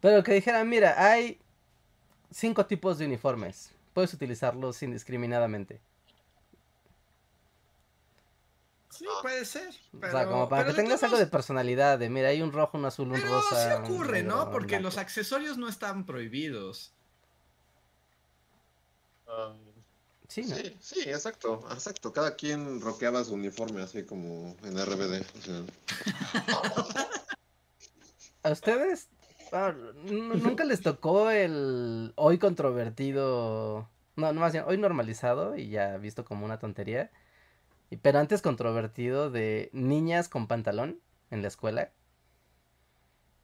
pero que dijeran, mira, hay cinco tipos de uniformes, puedes utilizarlos indiscriminadamente. Sí, puede ser. o sea, como para pero que de tengas todos algo de personalidad, de mira, hay un rojo, un azul, un Pero rosa. sí ocurre, ¿no? Porque los accesorios no están prohibidos. Sí, ¿no? Sí, sí, exacto, exacto. Cada quien roqueaba su uniforme así como en RBD. o sea. ¿A ustedes ah, nunca les tocó el hoy controvertido, no, no más bien, hoy normalizado y ya visto como una tontería, pero antes controvertido de niñas con pantalón en la escuela?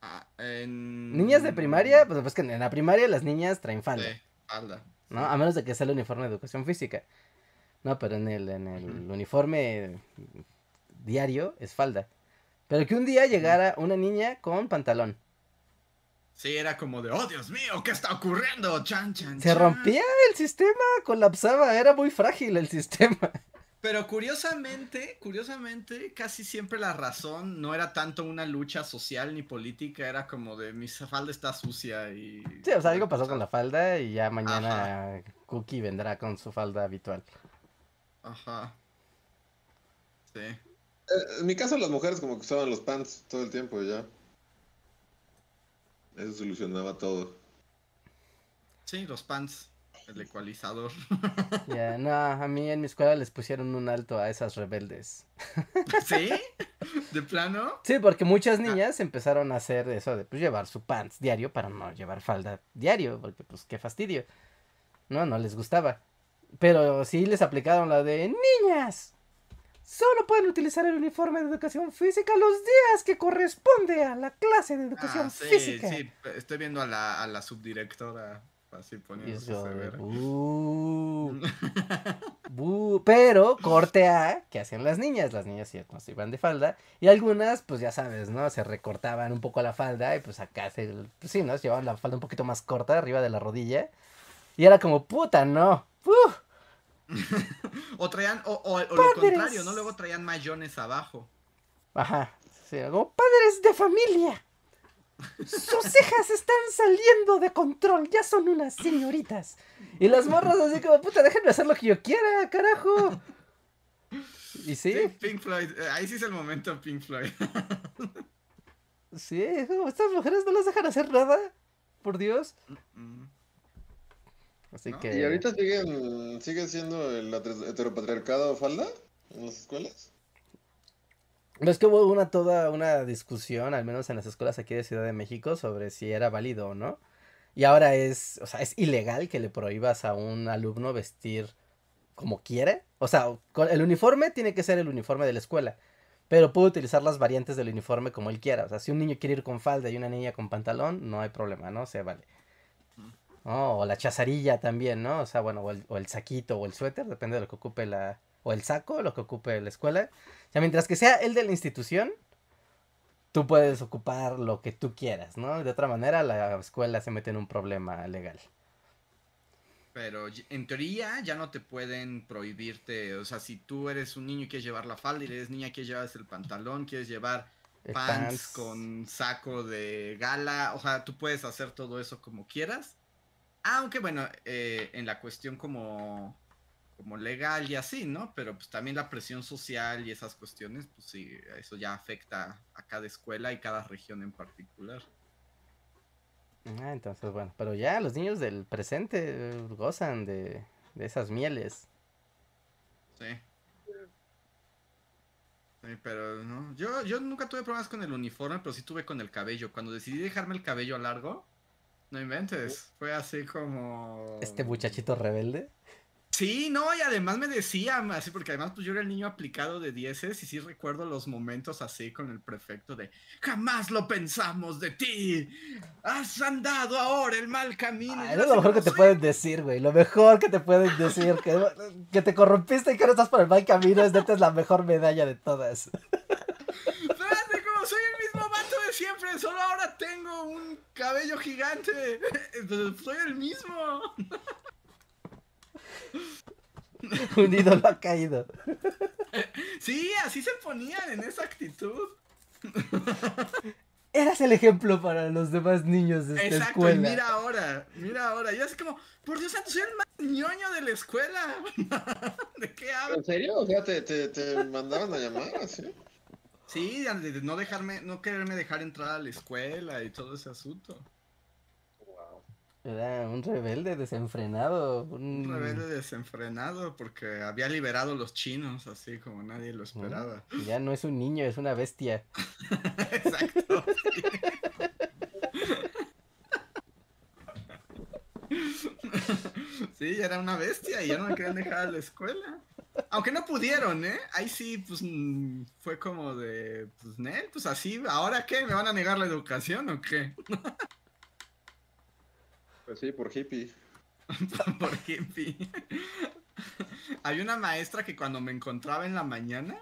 Ah, en- Niñas de primaria, pues, pues que en la primaria las niñas traen falda, Sí, falda. ¿no? A menos de que sea el uniforme de educación física. No, pero en el, en el uniforme diario es falda. Pero que un día llegara una niña con pantalón. Sí, era como de, oh Dios mío, ¿qué está ocurriendo? Chan, chan, Se chan". rompía el sistema, colapsaba, era muy frágil el sistema. Pero curiosamente, curiosamente, casi siempre la razón no era tanto una lucha social ni política, era como de mi falda está sucia y... Sí, o sea, algo pasó con la falda y ya mañana Cookie vendrá con su falda habitual. Ajá. Sí. Eh, En mi caso las mujeres como que usaban los pants todo el tiempo y ya. Eso solucionaba todo. Sí, los pants, el ecualizador. Ya, no, a mí en mi escuela les pusieron un alto a esas rebeldes. ¿Sí? ¿De plano? Sí, porque muchas niñas empezaron a hacer eso de pues llevar su pants diario para no llevar falda diario, porque pues qué fastidio. No, no les gustaba. Pero sí les aplicaron la de niñas. Solo pueden utilizar el uniforme de educación física los días que corresponde a la clase de educación Ah, sí, física. sí, estoy viendo a la, a la subdirectora así poniéndose severa. Pero corte A, que hacían las niñas? Las niñas sí, no se iban de falda. Y algunas, pues ya sabes, ¿no? Se recortaban un poco la falda y pues acá se, pues sí, ¿no? Se llevaban la falda un poquito más corta, arriba de la rodilla. Y era como, puta, no. O traían, o, o- o lo contrario, ¿no? Luego traían mayones abajo. Ajá. Sí, como padres de familia. Sus cejas están saliendo de control, ya son unas señoritas. Y las morras así como, puta, déjenme hacer lo que yo quiera, carajo. Y sí, Sí, Pink Floyd, eh, ahí sí es el momento Pink Floyd. sí, como, estas mujeres no las dejan hacer nada, por Dios. Así ¿No? que... ¿Y ahorita siguen, sigue siendo el heter- heteropatriarcado falda en las escuelas? Es que hubo una toda una discusión, al menos en las escuelas aquí de Ciudad de México, sobre si era válido o no. Y ahora es, o sea, es ilegal que le prohíbas a un alumno vestir como quiere. O sea, el uniforme tiene que ser el uniforme de la escuela. Pero puede utilizar las variantes del uniforme como él quiera. O sea, si un niño quiere ir con falda y una niña con pantalón, no hay problema, ¿no? Se vale. ¿No? O la chazarilla también, ¿no? O sea, bueno, o el, o el saquito o el suéter, depende de lo que ocupe la... O el saco, lo que ocupe la escuela. O sea, mientras que sea el de la institución, tú puedes ocupar lo que tú quieras, ¿no? De otra manera, la escuela se mete en un problema legal. Pero en teoría ya no te pueden prohibirte, o sea, si tú eres un niño y quieres llevar la falda y eres niña quieres llevar el pantalón, quieres llevar Eh, pants, con saco de gala, o sea, tú puedes hacer todo eso como quieras. Aunque bueno, eh, en la cuestión como, como legal y así, ¿no? Pero pues también la presión social y esas cuestiones, pues sí, eso ya afecta a cada escuela y cada región en particular. Ah, entonces, bueno, pero ya los niños del presente eh, gozan de, de esas mieles. Sí. Sí, pero no. Yo, yo nunca tuve problemas con el uniforme, pero sí tuve con el cabello. Cuando decidí dejarme el cabello largo, no inventes. Fue así como. Este muchachito rebelde. Sí, no, y además me decían, así, porque además pues yo era el niño aplicado de dieces y sí recuerdo los momentos así con el prefecto de jamás lo pensamos de ti, has andado ahora el mal camino. es lo mejor que te pueden decir, güey, lo mejor que te pueden decir, que, que te corrompiste y que no estás por el mal camino, es neta es la mejor medalla de todas. Espérate, como soy el mismo vato de siempre, solo ahora tengo un cabello gigante, soy el mismo. Un ídolo ha caído. Sí, así se ponían en esa actitud. Eras el ejemplo para los demás niños de esta Exacto, escuela. y mira ahora, mira ahora. Yo así como, por Dios santo, soy el más ñoño de la escuela. ¿De qué hablas? ¿En serio? O sea, te, te, te mandaban a llamar así. Sí, de de no dejarme, no quererme dejar entrar a la escuela y todo ese asunto. Era un rebelde desenfrenado. Un, Un rebelde desenfrenado porque había liberado a los chinos así como nadie lo esperaba. Ya no es un niño, es una bestia. Exacto. sí. Era una bestia y ya no me querían dejar a la escuela. Aunque no pudieron, ¿eh? Ahí sí, pues mm, fue como de, pues, Nel, pues así, ¿ahora qué? ¿Me van a negar la educación o qué? Pues sí, por hippie. Por hippie. Había una maestra que cuando me encontraba en la mañana,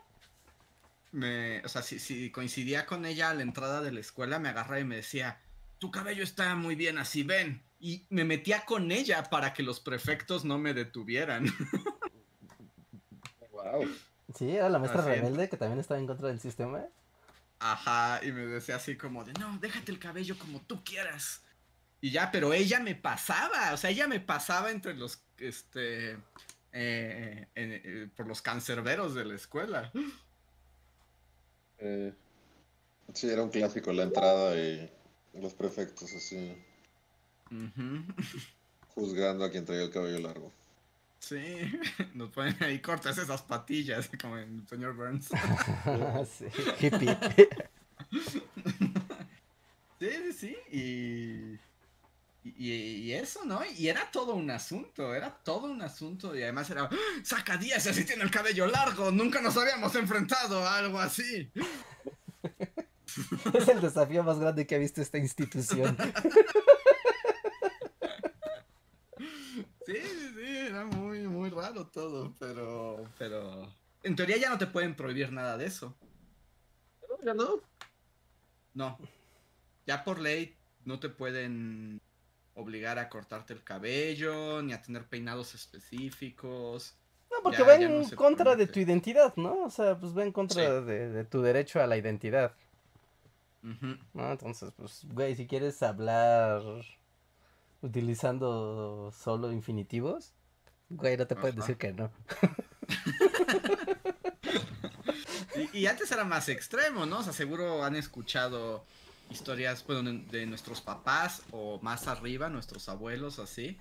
me, o sea, si, si coincidía con ella a la entrada de la escuela, me agarraba y me decía, tu cabello está muy bien así, ven. Y me metía con ella para que los prefectos no me detuvieran. Wow. Sí, era la maestra Así es. rebelde que también estaba en contra del sistema. Ajá, y me decía así como de, no, déjate el cabello como tú quieras. Y ya, pero ella me pasaba, o sea, ella me pasaba entre los, este, eh, en- eh, por los cancerberos de la escuela. Eh, sí, era un clásico la entrada y los prefectos así, juzgando a quien traía el cabello largo. Sí, nos ponen ahí cortas esas patillas, como en el señor Burns. sí, hippie. Sí, sí, sí, y, y, y eso, ¿no? Y era todo un asunto, era todo un asunto, y además era, ¡Ah! saca 10 así tiene el cabello largo, nunca nos habíamos enfrentado a algo así. es el desafío más grande que ha visto esta institución. Sí, sí, sí, era muy, muy raro todo, pero, pero, en teoría ya no te pueden prohibir nada de eso. No, ya no. No. Ya por ley no te pueden obligar a cortarte el cabello, ni a tener peinados específicos. No, porque Ya- va en no contra de tu identidad, ¿no? O sea, pues va en contra Sí. de, de tu derecho a la identidad. ¿no? Entonces, pues, güey, si quieres hablar utilizando solo infinitivos, güey, no te pueden decir que no. Y, y antes era más extremo, ¿no? O sea, seguro han escuchado historias bueno, de, de nuestros papás o más arriba, nuestros abuelos, así.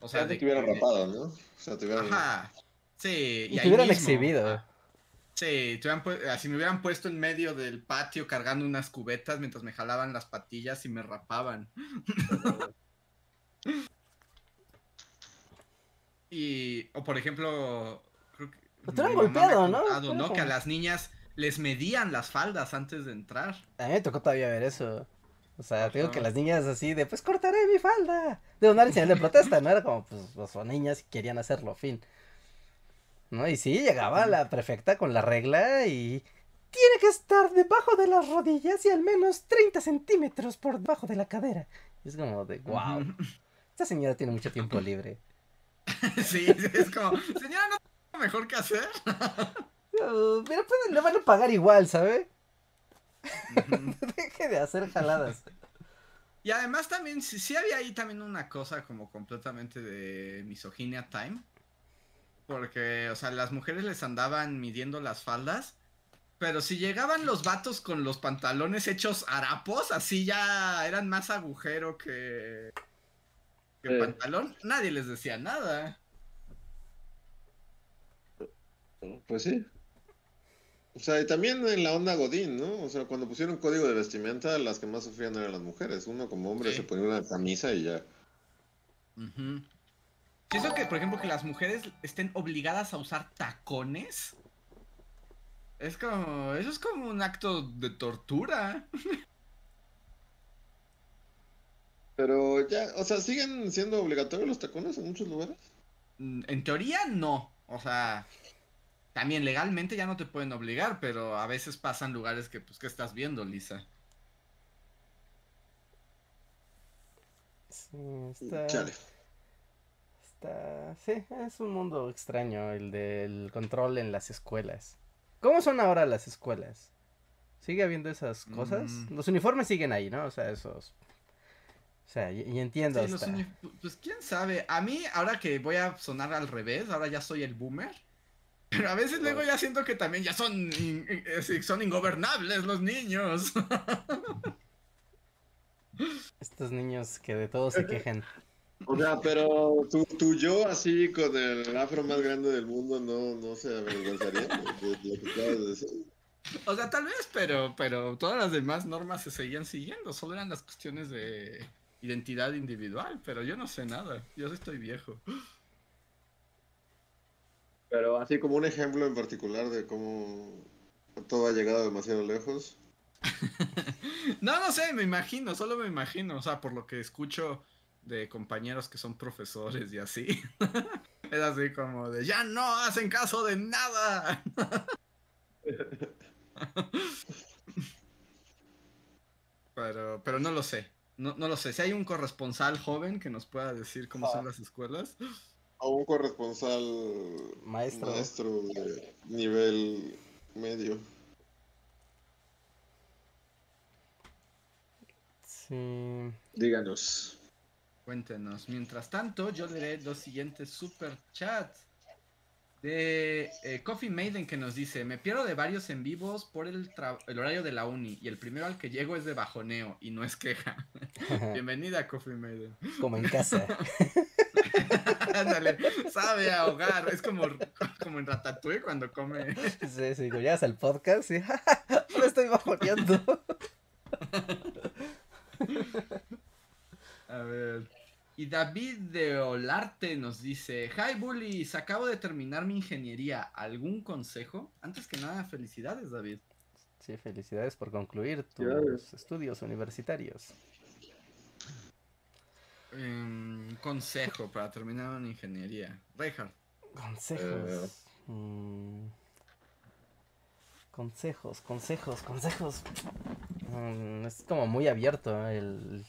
O sea, de te hubieran que- rapado, ¿no? O sea, te hubieran... Ajá. Sí, Y te hubieran mismo. exhibido. Sí, te hubieran así me hubieran puesto en medio del patio cargando unas cubetas mientras me jalaban las patillas y me rapaban. Y, o por ejemplo, creo que te hubieran golpeado, ¿no? contado, ¿no? Pero- Que a las niñas les medían las faldas antes de entrar. A mí me tocó todavía ver eso. O sea, digo que las niñas así de, pues cortaré mi falda. Digo, no era señal de protesta, no era como, pues, pues, son niñas y querían hacerlo, fin. ¿No? Y sí, llegaba la prefecta con la regla y... Tiene que estar debajo de las rodillas y al menos 30 centímetros por debajo de la cadera. Y es como de, wow, esta señora tiene mucho tiempo libre. Sí, es como, señora, ¿no tengo mejor que hacer? Uh, pero pues le van a pagar igual, ¿sabe? Ujú. Deje de hacer jaladas. Y además también, sí, sí había ahí también una cosa como completamente de misoginia time. Porque, o sea, las mujeres les andaban midiendo las faldas. Pero si llegaban los vatos con los pantalones hechos harapos, así ya eran más agujero que, que Sí. pantalón, nadie les decía nada. Pues sí. O sea, y también en la onda Godín, ¿no? O sea, cuando pusieron código de vestimenta, las que más sufrían eran las mujeres. Uno como hombre Sí. se ponía una camisa y ya. Ujú. Si eso que, por ejemplo, que las mujeres estén obligadas a usar tacones. Es como. Eso es como un acto de tortura. Pero ya, o sea, ¿siguen siendo obligatorios los tacones en muchos lugares? Mm, En teoría, no. O sea. También legalmente ya no te pueden obligar, pero a veces pasan lugares que, pues, ¿qué estás viendo, Lisa? Sí, está, Chale. está... Sí, es un mundo extraño el del control en las escuelas. ¿Cómo son ahora las escuelas? ¿Sigue habiendo esas cosas? Mm. Los uniformes siguen ahí, ¿no? O sea, esos... O sea, y, y entiendo Sí, los hasta- Pues quién sabe. A mí, ahora que voy a sonar al revés, ahora ya soy el boomer. Pero a veces luego ya siento que también ya son, eh, son ingobernables los niños. estos niños que de todo se quejan. O sea, pero tu, tu yo así con el afro más grande del mundo no, no se avergonzaría de, de lo que acabas de decir. O sea, tal vez, pero, pero todas las demás normas se seguían siguiendo. Solo eran las cuestiones de identidad individual. Pero yo no sé nada. Yo sí estoy viejo. Pero así como un ejemplo en particular de cómo todo ha llegado demasiado lejos. No, no sé, me imagino, solo me imagino. O sea, por lo que escucho de compañeros que son profesores y así. Es así como de, ya no hacen caso de nada. Pero, pero no lo sé. No, no lo sé. Si hay un corresponsal joven que nos pueda decir cómo son Ah. las escuelas. O un corresponsal Maestro. maestro de nivel medio. Sí. Díganos. Cuéntenos. Mientras tanto, yo leeré los siguientes super chats. De eh, Coffee Maiden que nos dice, me pierdo de varios en vivos por el, tra- el horario de la uni y el primero al que llego es de bajoneo y no es queja. Bienvenida Coffee Maiden. Como en casa. Ándale, sabe ahogar. Es como, como en Ratatouille cuando come. Sí, sí, llegas al podcast y ahora estoy bajoneando. A ver. Y David de Olarte nos dice, Hi Bullies, acabo de terminar mi ingeniería. ¿Algún consejo? Antes que nada, felicidades, David. Sí, felicidades por concluir tus estudios universitarios. Em, consejo para terminar una ingeniería. Reinhardt. Consejos. Mm. Consejos, consejos, consejos. Mm, es como muy abierto el,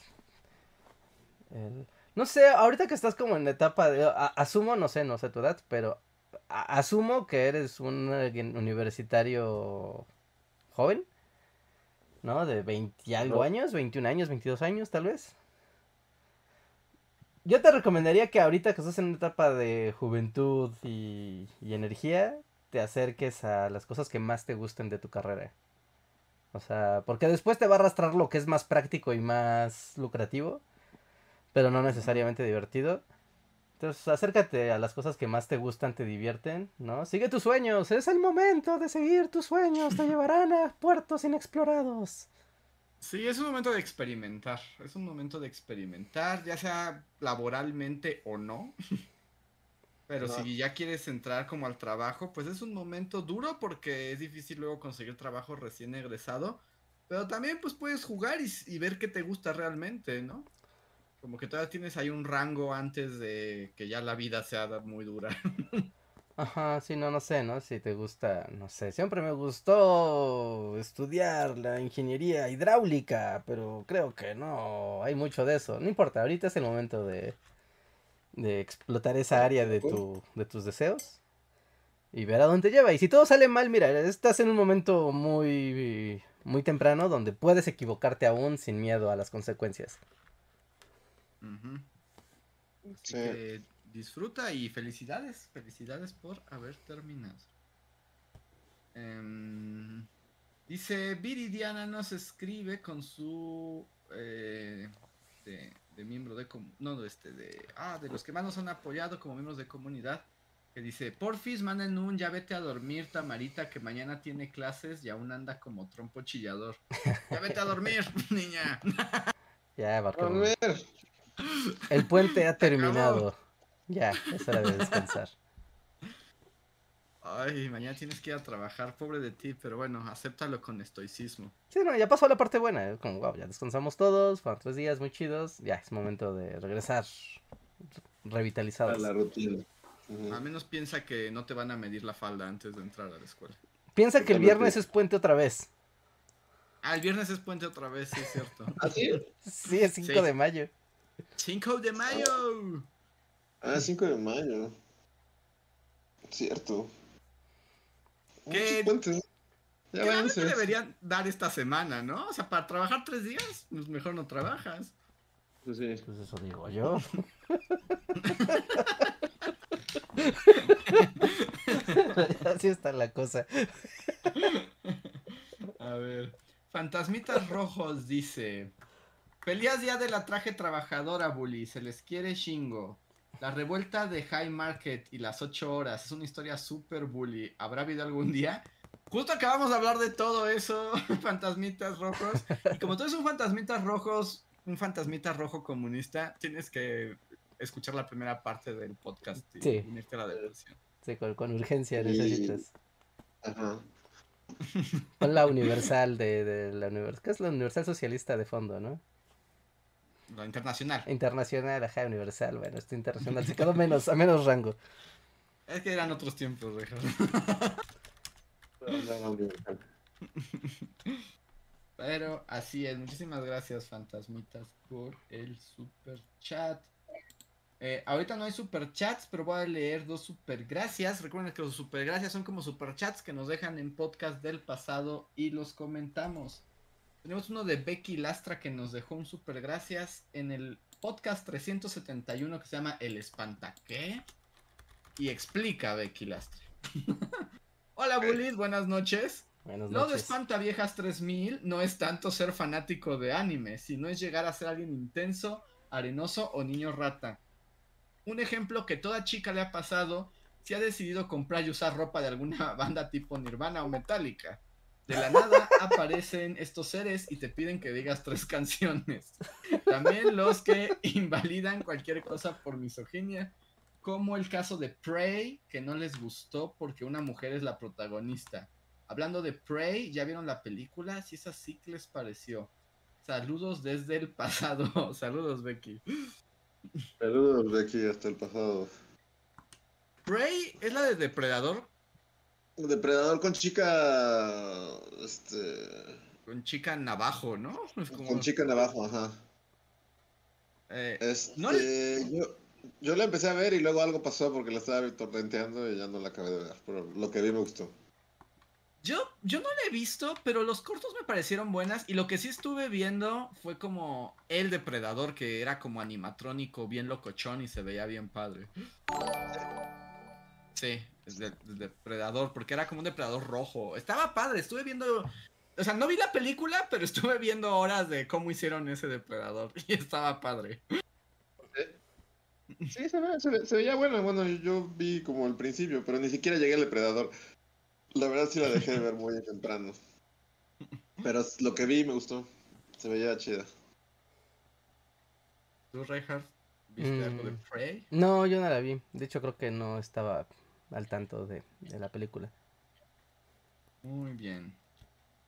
el- No sé, ahorita que estás como en la etapa de... a- asumo, no sé, no sé tu edad, pero a- asumo que eres un eh, universitario joven, ¿no? De 20 y algo No. años, 21 años, 22 años tal vez. Yo te recomendaría que ahorita que estás en una etapa de juventud y, y energía, te acerques a las cosas que más te gusten de tu carrera. O sea, porque después te va a arrastrar lo que es más práctico y más lucrativo, pero no necesariamente divertido. Entonces, acércate a las cosas que más te gustan, te divierten, ¿no? Sigue tus sueños, es el momento de seguir tus sueños, te llevarán a puertos inexplorados. Sí, es un momento de experimentar. Es un momento de experimentar, ya sea laboralmente o no. Pero si ya quieres entrar como al trabajo, pues es un momento duro porque es difícil luego conseguir trabajo recién egresado. Pero también pues puedes jugar y, y ver qué te gusta realmente, ¿no? Como que todavía tienes ahí un rango antes de que ya la vida sea muy dura. Ajá, sí, no, no sé, ¿no? Si te gusta, no sé, siempre me gustó estudiar la ingeniería hidráulica, pero creo que no, hay mucho de eso. No importa, ahorita es el momento de, de explotar esa área de, tu, de tus deseos y ver a dónde te lleva. Y si todo sale mal, mira, estás en un momento muy, muy temprano donde puedes equivocarte aún sin miedo a las consecuencias. Así Sí. que disfruta y felicidades, felicidades por haber terminado. Em, dice Viridiana nos escribe con su eh, de, de miembro de no de este de ah de los que más nos han apoyado como miembros de comunidad que dice porfis manden un ya vete a dormir Tamarita que mañana tiene clases y aún anda como trompo chillador ya vete a dormir niña Ya, ver, el puente ha terminado. Ya, es hora de descansar. Ay, mañana tienes que ir a trabajar, pobre de ti, pero bueno, acéptalo con estoicismo. Sí, no, ya pasó la parte buena. Como, wow, ya descansamos todos, fueron tres días muy chidos. Ya es momento de regresar A revitalizados. la rutina. Ujú. Al menos piensa que no te van a medir la falda antes de entrar a la escuela. Piensa que el viernes es puente otra vez. Ah, el viernes es puente otra vez, sí es cierto. ¿Ah, sí? Sí, es 5 Sí. de mayo. 5 de mayo. Ah, 5 de mayo. Cierto. ¿Qué? Puentes. Ya Que deberían dar esta semana, ¿no? O sea, para trabajar tres días, pues mejor no trabajas. Pues sí. Pues eso digo yo. Así está la cosa. A ver. Fantasmitas Rojos dice: Feliz día de la traje trabajadora, Bully. Se les quiere chingo. La revuelta de High Market y las 8 horas es una historia super bully. ¿Habrá habido algún día? Justo acabamos de hablar de todo eso, fantasmitas rojos. Y como tú eres un fantasmitas rojos, un fantasmita rojo comunista, tienes que escuchar la primera parte del podcast y Sí. unirte a la depresión. Sí, con, con urgencia Y- necesitas. Ajá. Pon la universal de, de la universal. ¿Qué es la universal socialista de fondo, no? La internacional. Internacional, ajá, universal. Bueno, esto internacional se quedó menos, a menos rango. Es que eran otros tiempos. Pero así es. Muchísimas gracias, fantasmitas, por el super chat. Eh, ahorita no hay super chats, pero voy a leer dos super gracias. Recuerden que los super gracias son como super chats que nos dejan en podcast del pasado y los comentamos. Tenemos uno de Becky Lastra que nos dejó un super gracias en el podcast 371 que se llama El Espanta ¿Qué? Y explica Becky Lastra. Hola Bullies, buenas noches. Buenas Lo de. Espanta Viejas 3000 no es tanto ser fanático de anime, sino es llegar a ser alguien intenso, arenoso o niño rata. Un ejemplo que toda chica le ha pasado si ha decidido comprar y usar ropa de alguna banda tipo Nirvana o Metallica. De la nada aparecen estos seres y te piden que digas tres canciones. También los que invalidan cualquier cosa por misoginia, como el caso de Prey, que no les gustó porque una mujer es la protagonista. Hablando de Prey, ¿ya vieron la película? Si es así, ¿qué les pareció? Saludos desde el pasado. Saludos, Becky. Saludos aquí hasta el pasado. Prey es la de Depredador Depredador con chica. Este. con chica navajo, ¿no? Como, Con chica en abajo, ajá. eh, Este. No yo, yo la empecé a ver y luego algo pasó porque la estaba torrenteando y ya no la acabé de ver. Pero lo que vi me gustó. yo, yo no la he visto, pero los cortos me parecieron buenas. Y lo que sí estuve viendo fue como el Depredador, que era como animatrónico, bien locochón y se veía bien padre. Sí, es de, de Depredador, porque era como un Depredador rojo. Estaba padre, estuve viendo. O sea, no vi la película, pero estuve viendo horas de cómo hicieron ese Depredador. Y estaba padre. Sí, se, ve- se, ve- se veía bueno. Bueno, yo vi como el principio, pero ni siquiera llegué al depredador. La verdad sí la dejé de ver muy temprano. Pero lo que vi me gustó. Se veía chida. ¿Tú, Reinhardt, viste algo de Mm. Prey? No, yo no la vi. De hecho, creo que no estaba al tanto de, de la película. Muy bien.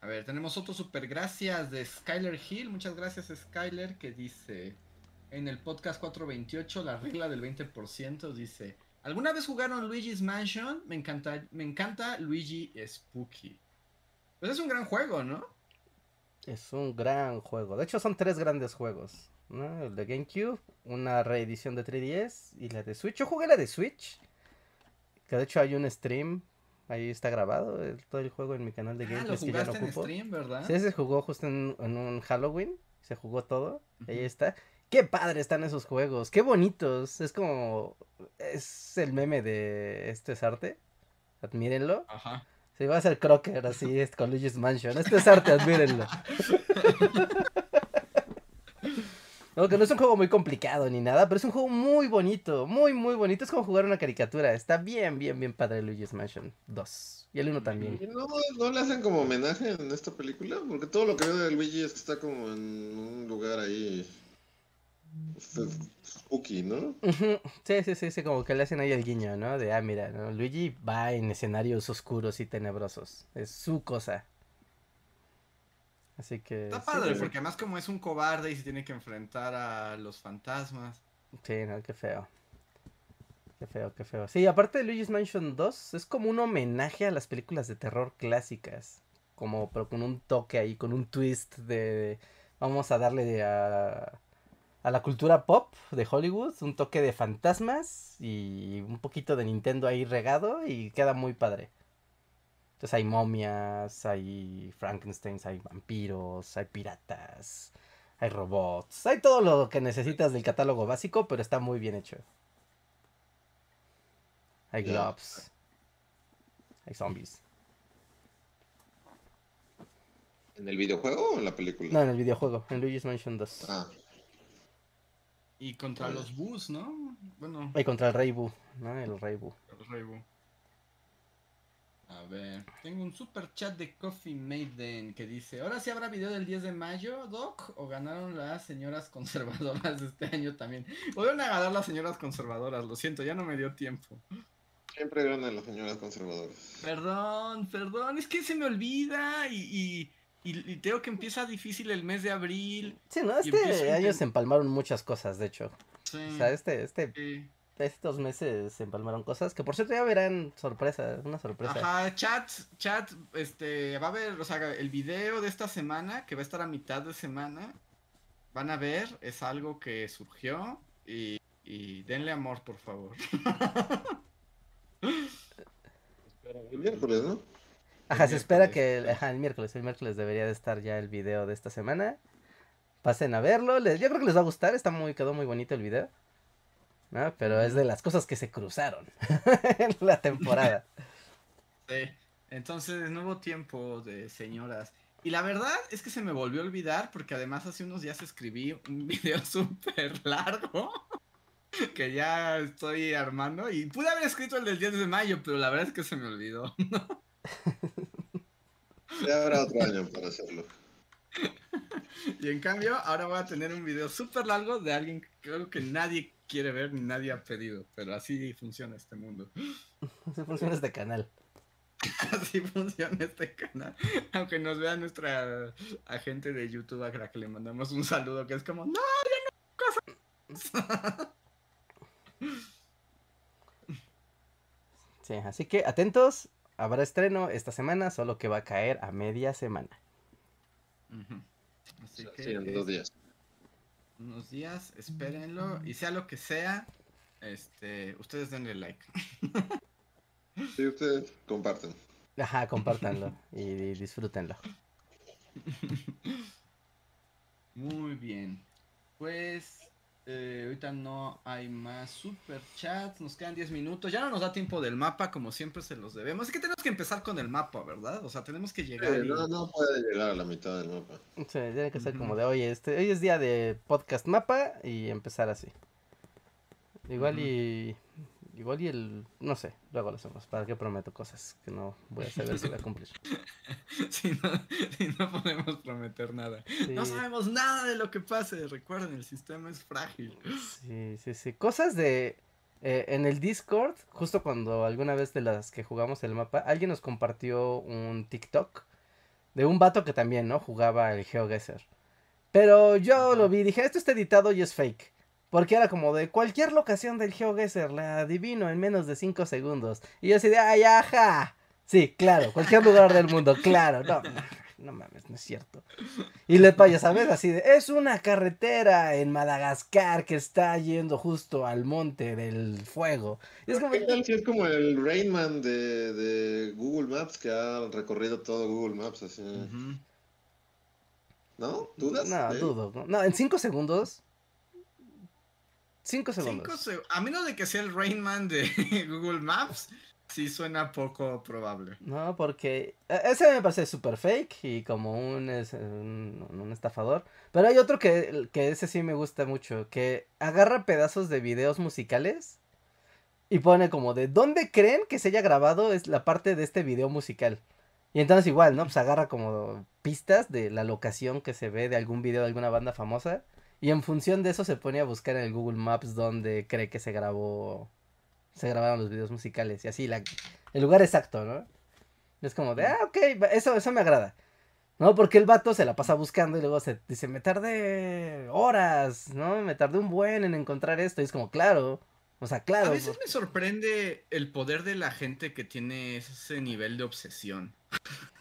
A ver, tenemos otro super gracias de Skyler Hill. Muchas gracias, Skyler, que dice en el podcast 428, la regla del 20%, dice, ¿alguna vez jugaron Luigi's Mansion? Me encanta, me encanta Luigi Spooky. Pues es un gran juego, ¿no? Es un gran juego. De hecho, son tres grandes juegos. ¿no? El de GameCube, una reedición de 3DS y la de Switch. Yo jugué la de Switch. Que de hecho hay un stream. Ahí está grabado el- todo el juego en mi canal de Ah, lo gameplays que ya en ocupo. stream, ¿verdad? Sí, se jugó justo en, en un Halloween. Se jugó todo. Ahí Ujú. está. Qué padre están esos juegos. Qué bonitos. Es como. Es el meme de Esto es arte. Admírenlo. Ajá. Sí, va a ser Crocker así es con Luigi's Mansion. Esto es arte, admírenlo. No, que no es un juego muy complicado ni nada, pero es un juego muy bonito, muy, muy bonito. Es como jugar una caricatura. Está bien, bien, bien padre Luigi's Mansion 2. Y el 1 también. ¿Y no, no le hacen como homenaje en esta película? Porque todo lo que veo de Luigi es que está como en un lugar ahí spooky, ¿no? Sí, sí, sí, sí, como que le hacen ahí el guiño, ¿no? De, ah, mira, ¿no? Luigi va en escenarios oscuros y tenebrosos. Es su cosa. Así que... Está padre, porque además como es un cobarde y se tiene que enfrentar a los fantasmas. Sí, no, qué feo. Qué feo, qué feo. Sí, aparte de Luigi's Mansion 2, es como un homenaje a las películas de terror clásicas. Como, pero con un toque ahí, con un twist de... Vamos a darle a, a la cultura pop de Hollywood, un toque de fantasmas y un poquito de Nintendo ahí regado y queda muy padre. Entonces hay momias, hay Frankensteins, hay vampiros, hay piratas, hay robots, hay todo lo que necesitas del catálogo básico, pero está muy bien hecho. Hay globs, hay zombies. ¿En el videojuego o en la película? No, en el videojuego, en Luigi's Mansion 2. Ah, Y contra los Bus, ¿no? Bueno, Y contra el Rey Boo, ¿no? El Rey Boo. el Rey Boo. A ver, tengo un super chat de Coffee Maiden que dice, ¿ahora sí habrá video del 10 de mayo, Doc? ¿O ganaron las señoras conservadoras de este año también? Volvieron a ganar las señoras conservadoras, lo siento, ya no me dio tiempo. siempre ganan las señoras conservadoras. Perdón, perdón, es que se me olvida y, y, y, y tengo que empieza difícil el mes de abril. Sí, no, este año se empalmaron muchas cosas, de hecho. Sí, O sea, este, este, sí. Estos meses se empalmaron cosas que por cierto ya verán sorpresa, una sorpresa. Ajá, chat, chat, este, va a haber, o sea, el video de esta semana, que va a estar a mitad de semana, van a ver, es algo que surgió y, y denle amor, por favor. El miércoles, ¿no? Ajá, el se espera que el, ajá, el miércoles, el miércoles debería de estar ya el video de esta semana. Pasen a verlo, les, yo creo que les va a gustar, está muy, quedó muy bonito el video. ¿No? Pero es de las cosas que se cruzaron en la temporada. Sí, entonces no hubo tiempo de señoras. Y la verdad es que se me volvió a olvidar porque además hace unos días escribí un video súper largo que ya estoy armando y pude haber escrito el del 10 de mayo, pero la verdad es que se me olvidó. Ya habrá otro año para hacerlo. Y en cambio, ahora voy a tener un video súper largo de alguien que creo que nadie quiere ver ni nadie ha pedido, pero así funciona este mundo. Así funciona este canal. Así funciona este canal. Aunque nos vea nuestra agente de YouTube a la que le mandamos un saludo, que es como, no, ya no cosas. Sí, así que atentos, habrá estreno esta semana, solo que va a caer a media semana. Así que Sí, en dos días. unos días, espérenlo y sea lo que sea, este, ustedes denle like. Sí, ustedes comparten. Ajá, compártanlo y disfrútenlo. Muy bien. Pues eh, ahorita no hay más super chats. Nos quedan 10 minutos. Ya no nos da tiempo del mapa, como siempre se los debemos. Es que tenemos que empezar con el mapa, ¿verdad? O sea, tenemos que llegar. Eh, y- no, no puede llegar a la mitad del mapa. Sí, tiene que ser como de, oye, este, hoy es día de podcast mapa y empezar así. Igual y, igual y el, no sé, luego lo hacemos, para que prometo cosas que no voy a saber si voy a cumplir. si, no, si no podemos prometer nada. No sabemos nada de lo que pase. Recuerden, el sistema es frágil. Sí, sí, sí. Cosas de... eh, en el Discord, justo cuando alguna vez de las que jugamos el mapa, alguien nos compartió un TikTok de un vato que también, ¿no? Jugaba el GeoGuessr. Pero yo lo vi dije, esto está editado y es fake. Porque era como de cualquier locación del GeoGuessr, la adivino en menos de 5 segundos. Y yo así de, ay, ajá. Sí, claro, cualquier lugar del mundo, claro. No, no mames, no es cierto. Y le ya sabes, así de, es una carretera en Madagascar que está yendo justo al monte del fuego. Y es como, ¿Qué tal si es como el Rainman de, de Google Maps que ha recorrido todo Google Maps así? ¿No? ¿Dudas? no, dudo. No, No, en 5 segundos. 5 Cinco segundos. seg- a menos de que sea el Rainman de Google Maps, sí suena poco probable. No, porque eh, ese me parece súper fake y como un, es- un, un estafador. Pero hay otro que, que ese sí me gusta mucho, que agarra pedazos de videos musicales y pone como de ¿dónde creen que se haya grabado es la parte de este video musical? Y entonces igual, ¿no? Pues agarra como pistas de la locación que se ve de algún video de alguna banda famosa Y en función de eso se pone a buscar en el Google Maps donde cree que se grabó, se grabaron los videos musicales y así, la, el lugar exacto, ¿no? Es como de, ah, ok, eso, eso me agrada. No, porque el vato se la pasa buscando y luego se dice, me tardé horas, ¿no? Me tardé un buen en encontrar esto. Y es como, claro, o sea, claro. A veces me sorprende el poder de la gente que tiene ese nivel de obsesión.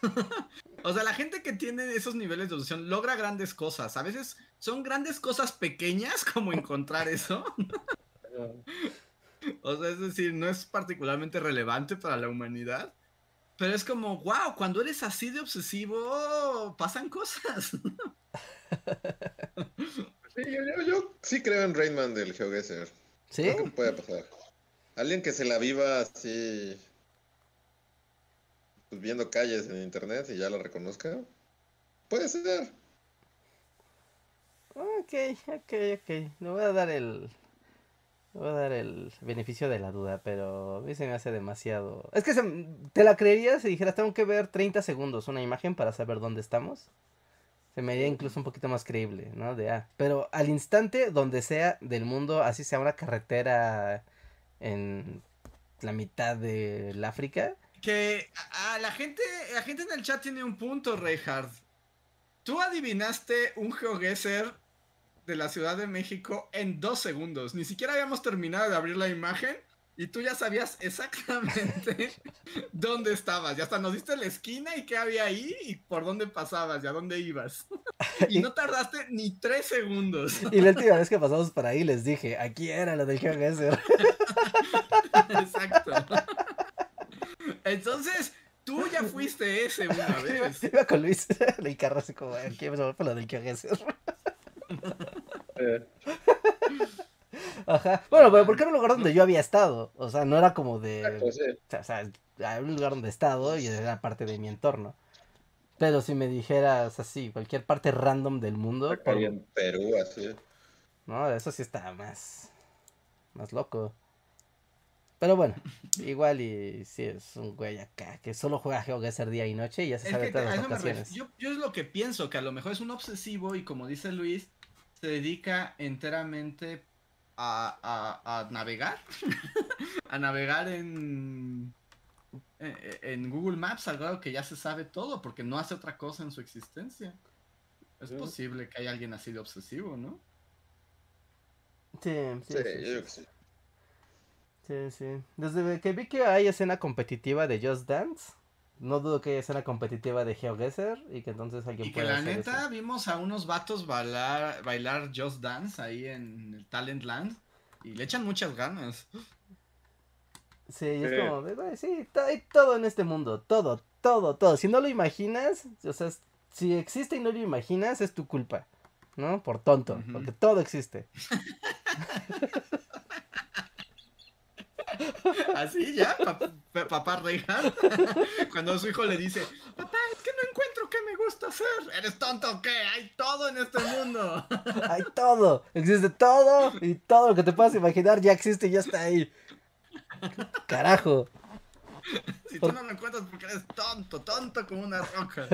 o sea, la gente que tiene esos niveles de obsesión logra grandes cosas. A veces son grandes cosas pequeñas como encontrar eso. o sea, es decir, no es particularmente relevante para la humanidad. Pero es como, wow, cuando eres así de obsesivo, pasan cosas. sí, yo, sí creo en Rainman del GeoGuessr. ¿Sí? puede pasar. Alguien que se la viva así, pues viendo calles en internet y ya la reconozca, puede ser. Ok, ok, ok. Le voy a dar el, Voy a dar el beneficio de la duda, pero a mí se me hace demasiado. Es que te la creería si dijeras, tengo que ver 30 segundos una imagen para saber dónde estamos. Se me haría incluso un poquito más creíble, ¿no? De ah, pero al instante, donde sea del mundo, así sea una carretera en la mitad del África. Que a la gente, la gente en el chat tiene un punto, Reinhardt. Tú adivinaste un GeoGuessr de la Ciudad de México en dos segundos. Ni siquiera habíamos terminado de abrir la imagen y tú ya sabías exactamente dónde estabas. Ya hasta nos diste la esquina y qué había ahí y por dónde pasabas y a dónde ibas. y no tardaste ni tres segundos. y la última vez que pasamos por ahí les dije, aquí era lo del GeoGuessr. Exacto. Entonces, tú ya fuiste ese una vez. Iba con Luis en el carro así como, aquí me por lo del GeoGuessr. Ajá. Bueno, pero porque era un lugar donde yo había estado. O sea, no era como de. O sea, era un lugar donde he estado y era parte de mi entorno. Pero si me dijeras así, cualquier parte random del mundo. en Perú, así. No, eso sí está más. Más loco. Pero bueno, igual y si es un güey acá que solo juega GeoGuessr día y noche y ya se sabe todas las ocasiones. Yo, yo es lo que pienso, que a lo mejor es un obsesivo y como dice Luis, se dedica enteramente a, navegar, a navegar en, en, Google Maps, al grado que ya se sabe todo, porque no hace otra cosa en su existencia. Es posible que haya alguien así de obsesivo, ¿no? Sí, sí, sí, yo creo que sí. Sí, sí. Desde que vi que hay escena competitiva de Just Dance, no dudo que sea una competitiva de GeoGuessr y que entonces alguien y que la neta vimos a unos vatos bailar, bailar Just Dance ahí en el Talent Land y le echan muchas ganas. Sí, es como, sí, hay todo en este mundo, todo, todo, todo. Si no lo imaginas, o sea, si existe y no lo imaginas, es tu culpa, ¿no? Por tonto, porque todo existe. Así ya, papá Reija. Cuando su hijo le dice, papá, es que no encuentro qué me gusta hacer. ¿Eres tonto o qué? Hay todo en este mundo. Hay todo, existe todo y todo lo que te puedas imaginar ya existe y ya está ahí. Carajo. Si tú no lo encuentras porque eres tonto, tonto como una roca.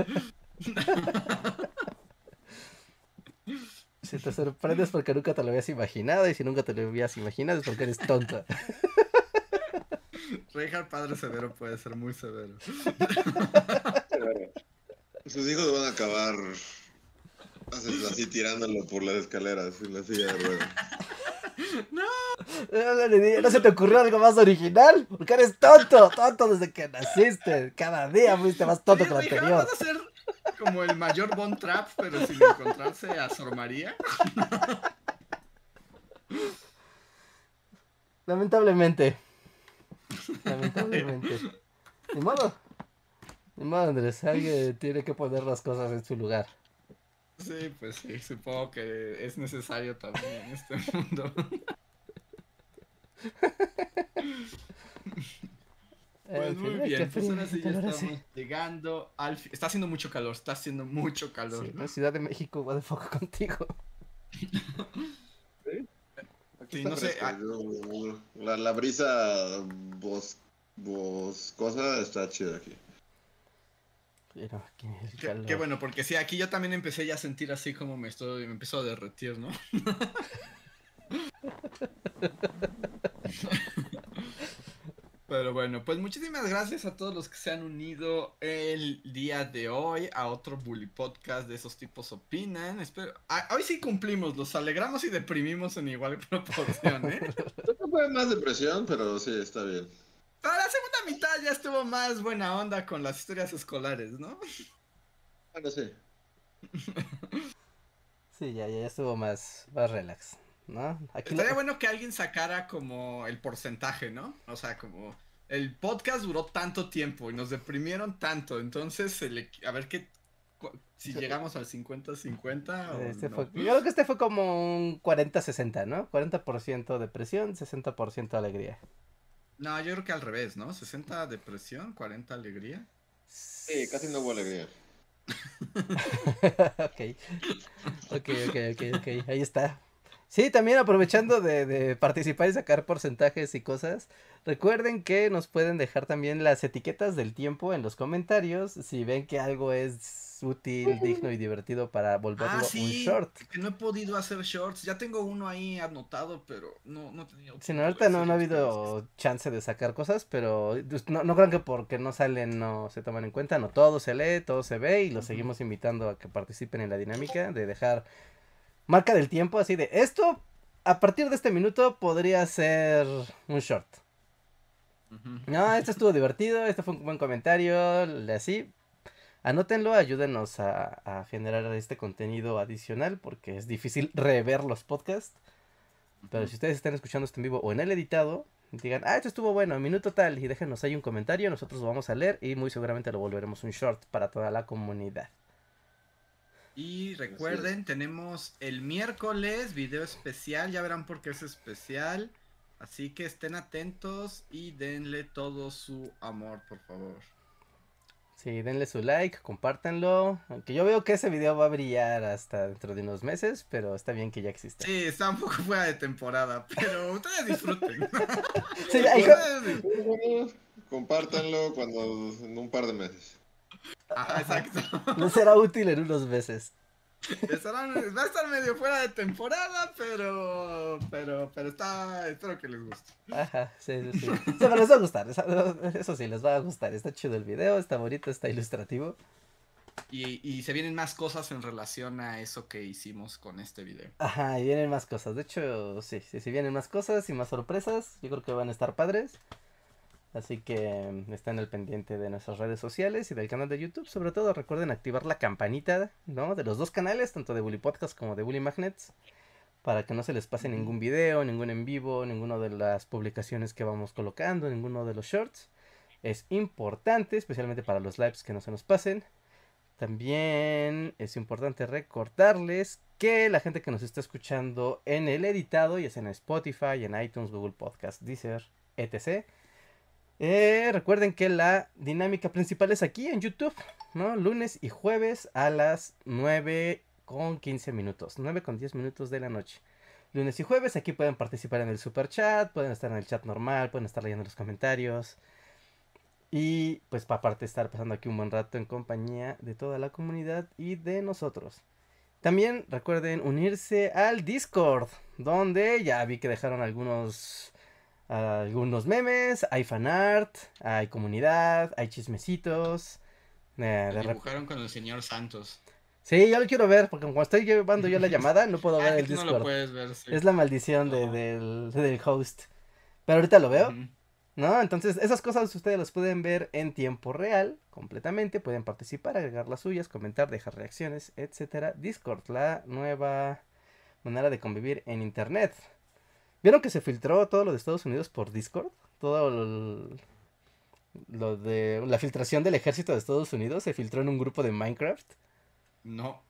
Si te sorprendes porque nunca te lo habías imaginado y si nunca te lo habías imaginado es porque eres tonta. Reinhardt padre severo puede ser muy severo. Sus hijos van a acabar así tirándolo por las escaleras en la silla de ruedas. No. no. se te ocurrió algo más original? Porque eres tonto, tonto desde que naciste. Cada día fuiste más tonto que el anterior. ¿Vas a ser como el mayor Bon Trap, pero sin encontrarse a Sor María? Lamentablemente. Lamentablemente. Ni modo. Ni modo, Andrés. Alguien tiene que poner las cosas en su lugar. Sí, pues sí, supongo que es necesario también en este mundo. Pues muy bien, pues ahora sí ya estamos llegando al... Está haciendo mucho calor, está haciendo mucho calor. la Ciudad de México va de foco contigo. Sí, no sé. Ah. La, la, brisa boscosa está chida aquí. Pero aquí el Qué, calor. qué bueno, porque sí, aquí yo también empecé ya a sentir así como me estoy, me empezó a derretir, ¿no? Pero bueno, pues muchísimas gracias a todos los que se han unido el día de hoy a otro Bully Podcast de esos tipos opinan. Espero, hoy sí cumplimos, los alegramos y deprimimos en igual proporción, ¿eh? Creo que fue más depresión, pero sí, está bien. Para la segunda mitad ya estuvo más buena onda con las historias escolares, ¿no? Bueno, sí. Sí, ya, ya estuvo más, más relax, ¿no? Aquí lo- Estaría bueno que alguien sacara como el porcentaje, ¿no? O sea, como el podcast duró tanto tiempo y nos deprimieron tanto, entonces el a ver qué si llegamos al 50-50 o Este no. fue- yo creo que este fue como un 40-60, ¿no? 40% depresión, 60% alegría. No, yo creo que al revés, ¿no? 60 depresión, 40 alegría. Sí, casi no hubo alegría. ok. Ok, ok, ok, ok. Ahí está. Sí, también aprovechando de, de participar y sacar porcentajes y cosas, recuerden que nos pueden dejar también las etiquetas del tiempo en los comentarios si ven que algo es útil, digno y divertido para volverlo Ah, un sí, short. que no he podido hacer shorts. Ya tengo uno ahí anotado, pero no, no he tenido Sí, no, ahorita no, no ha habido chance de sacar cosas, pero pues, no, no crean que porque no salen no se toman en cuenta, no, todo se lee, todo se ve y los seguimos invitando a que participen en la dinámica de dejar marca del tiempo así de esto a partir de este minuto podría ser un short. No, esto estuvo divertido, este fue un buen comentario, así. Anótenlo, ayúdenos a, a generar este contenido adicional porque es difícil rever los podcasts. Pero si ustedes están escuchando esto en vivo o en el editado, digan, ah, esto estuvo bueno, minuto tal, y déjenos ahí un comentario, nosotros lo vamos a leer y muy seguramente lo volveremos un short para toda la comunidad. Y recuerden, tenemos el miércoles video especial, ya verán por qué es especial. Así que estén atentos y denle todo su amor, por favor. Sí, denle su like, compártanlo, aunque yo veo que ese video va a brillar hasta dentro de unos meses, pero está bien que ya exista. Sí, está un poco fuera de temporada, pero ustedes disfruten. Sí, Bueno, compártanlo cuando en un par de meses. Ajá, exacto. les será útil en unos meses. Estarán- va a estar medio fuera de temporada, pero, pero, pero está, espero que les guste. Ajá, sí, sí, sí. Les va a gustar, eso sí, les va a gustar. Está chido el video, está bonito, está ilustrativo. Y, y se vienen más cosas en relación a eso que hicimos con este video. Ajá, y vienen más cosas. De hecho, sí, sí, sí, vienen más cosas y más sorpresas. Yo creo que van a estar padres. Así que estén al pendiente de nuestras redes sociales y del canal de YouTube. Sobre todo recuerden activar la campanita, ¿no? De los dos canales, tanto de Bully Podcast como de Bully Magnets. Para que no se les pase ningún video, ningún en vivo, ninguna de las publicaciones que vamos colocando, ninguno de los shorts. Es importante, especialmente para los lives que no se nos pasen. También es importante recordarles que la gente que nos está escuchando en el editado, ya sea en Spotify, en iTunes, Google Podcast, Deezer, etc. eh, recuerden que la dinámica principal es aquí en YouTube, ¿no? Lunes y jueves a las 9 con 15 minutos, 9 con 10 minutos de la noche. Lunes y jueves aquí pueden participar en el super chat, pueden estar en el chat normal, pueden estar leyendo los comentarios. Y pues aparte estar pasando aquí un buen rato en compañía de toda la comunidad y de nosotros. También recuerden unirse al Discord, donde ya vi que dejaron algunos algunos memes, hay fanart, hay comunidad, hay chismecitos. eh, de Dibujaron con el señor Santos. Sí, yo lo quiero ver, porque como estoy llevando yo la llamada, no puedo Ah, ver el tú no lo Discord. puedes ver, sí. Es la maldición de- del, del host. Pero ahorita lo veo. ¿No? Entonces, esas cosas ustedes las pueden ver en tiempo real, completamente. Pueden participar, agregar las suyas, comentar, dejar reacciones, etcétera. Discord, la nueva manera de convivir en internet. ¿Vieron que se filtró todo lo de Estados Unidos por Discord? Todo lo, lo de la filtración del ejército de Estados Unidos se filtró en un grupo de Minecraft. No.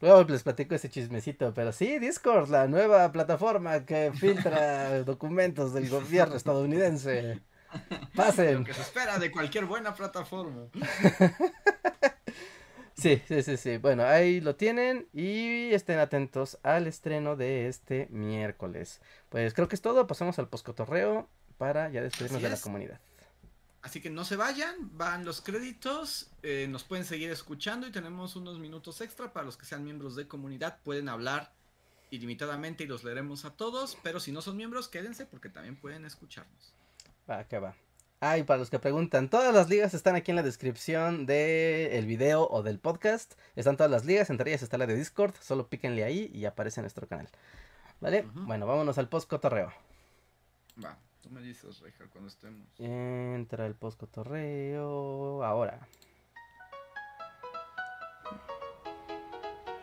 Luego les platico ese chismecito, pero sí, Discord, la nueva plataforma que filtra documentos del gobierno estadounidense. Pasen. Lo que se espera de cualquier buena plataforma. Sí, sí, sí, sí. Bueno, ahí lo tienen y estén atentos al estreno de este miércoles. Pues creo que es todo. Pasamos al poscotorreo para ya despedirnos de la comunidad. Así que no se vayan, van los créditos, eh, nos pueden seguir escuchando y tenemos unos minutos extra para los que sean miembros de comunidad, pueden hablar ilimitadamente y los leeremos a todos, pero si no son miembros, quédense porque también pueden escucharnos. Va, que va. Ah, y para los que preguntan, todas las ligas están aquí en la descripción del video o del podcast. Están todas las ligas, entre ellas está la de Discord. Solo píquenle ahí y aparece en nuestro canal. ¿Vale? Bueno, vámonos al post cotorreo. Va, tú me dices, Richard, cuando estemos. Entra el post cotorreo ahora.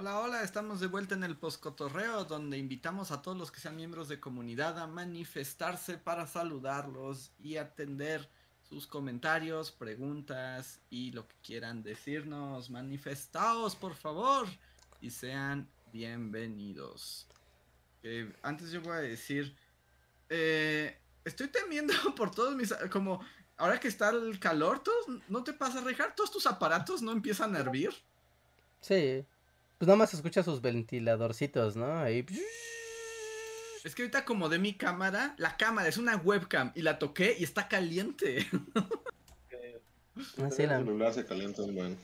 Hola, hola, estamos de vuelta en el Postcotorreo, donde invitamos a todos los que sean miembros de comunidad a manifestarse para saludarlos y atender sus comentarios, preguntas y lo que quieran decirnos. Manifestaos, por favor, y sean bienvenidos. Eh, antes yo voy a decir, eh, estoy temiendo por todos mis... como ahora que está el calor, todos, ¿no te pasa, Rejar? ¿Todos tus aparatos no empiezan a hervir? Sí. Pues nada más escucha sus ventiladorcitos, ¿no? Ahí. Es que ahorita como de mi cámara, la cámara es una webcam y la toqué y está caliente. Ah, sí, El la- celular se calienta un buen.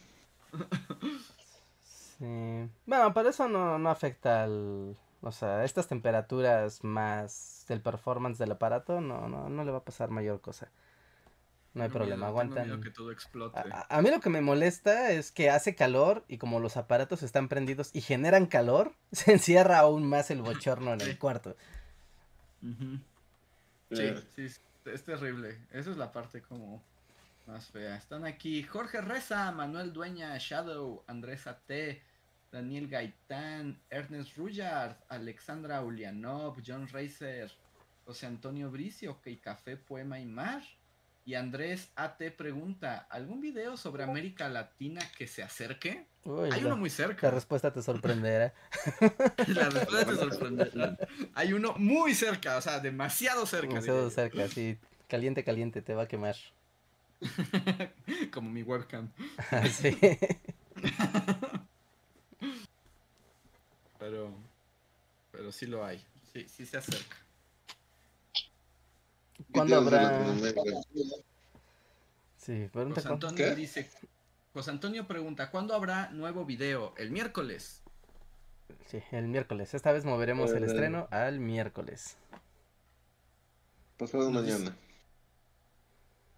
Sí. Bueno, pero eso no, no afecta al... O sea, estas temperaturas más del performance del aparato no, no, no le va a pasar mayor cosa. No hay problema, aguantan. miedo que todo explote. A, mí lo que me molesta es que hace calor y como los aparatos están prendidos y generan calor, se encierra aún más el bochorno en el Sí. cuarto. Eh, Sí, sí, es terrible. Esa es la parte como más fea. Están aquí Jorge Reza, Manuel Dueña, Shadow, Andrés A.T., Daniel Gaitán, Ernest Rullard, Alexandra Ulianov, John Reiser, José Antonio Bricio, OK Café, Poema y Mar. Y Andrés A.T. pregunta, ¿algún video sobre América Latina que se acerque? Uy, Hay la, uno muy la cerca. respuesta te sorprenderá. La respuesta te sorprenderá. Hay uno muy cerca, o sea, demasiado cerca. Demasiado cerca, sí. Caliente, caliente, te va a quemar. Como mi webcam. sí. Pero, pero sí lo hay. Sí, sí se acerca. ¿Cuándo habrá? Sí, pregunta José Antonio ¿Qué? dice, José Antonio pregunta, ¿cuándo habrá nuevo video? El miércoles. Sí, el miércoles. Esta vez moveremos el Eh, estreno al miércoles. Pasado Nos mañana.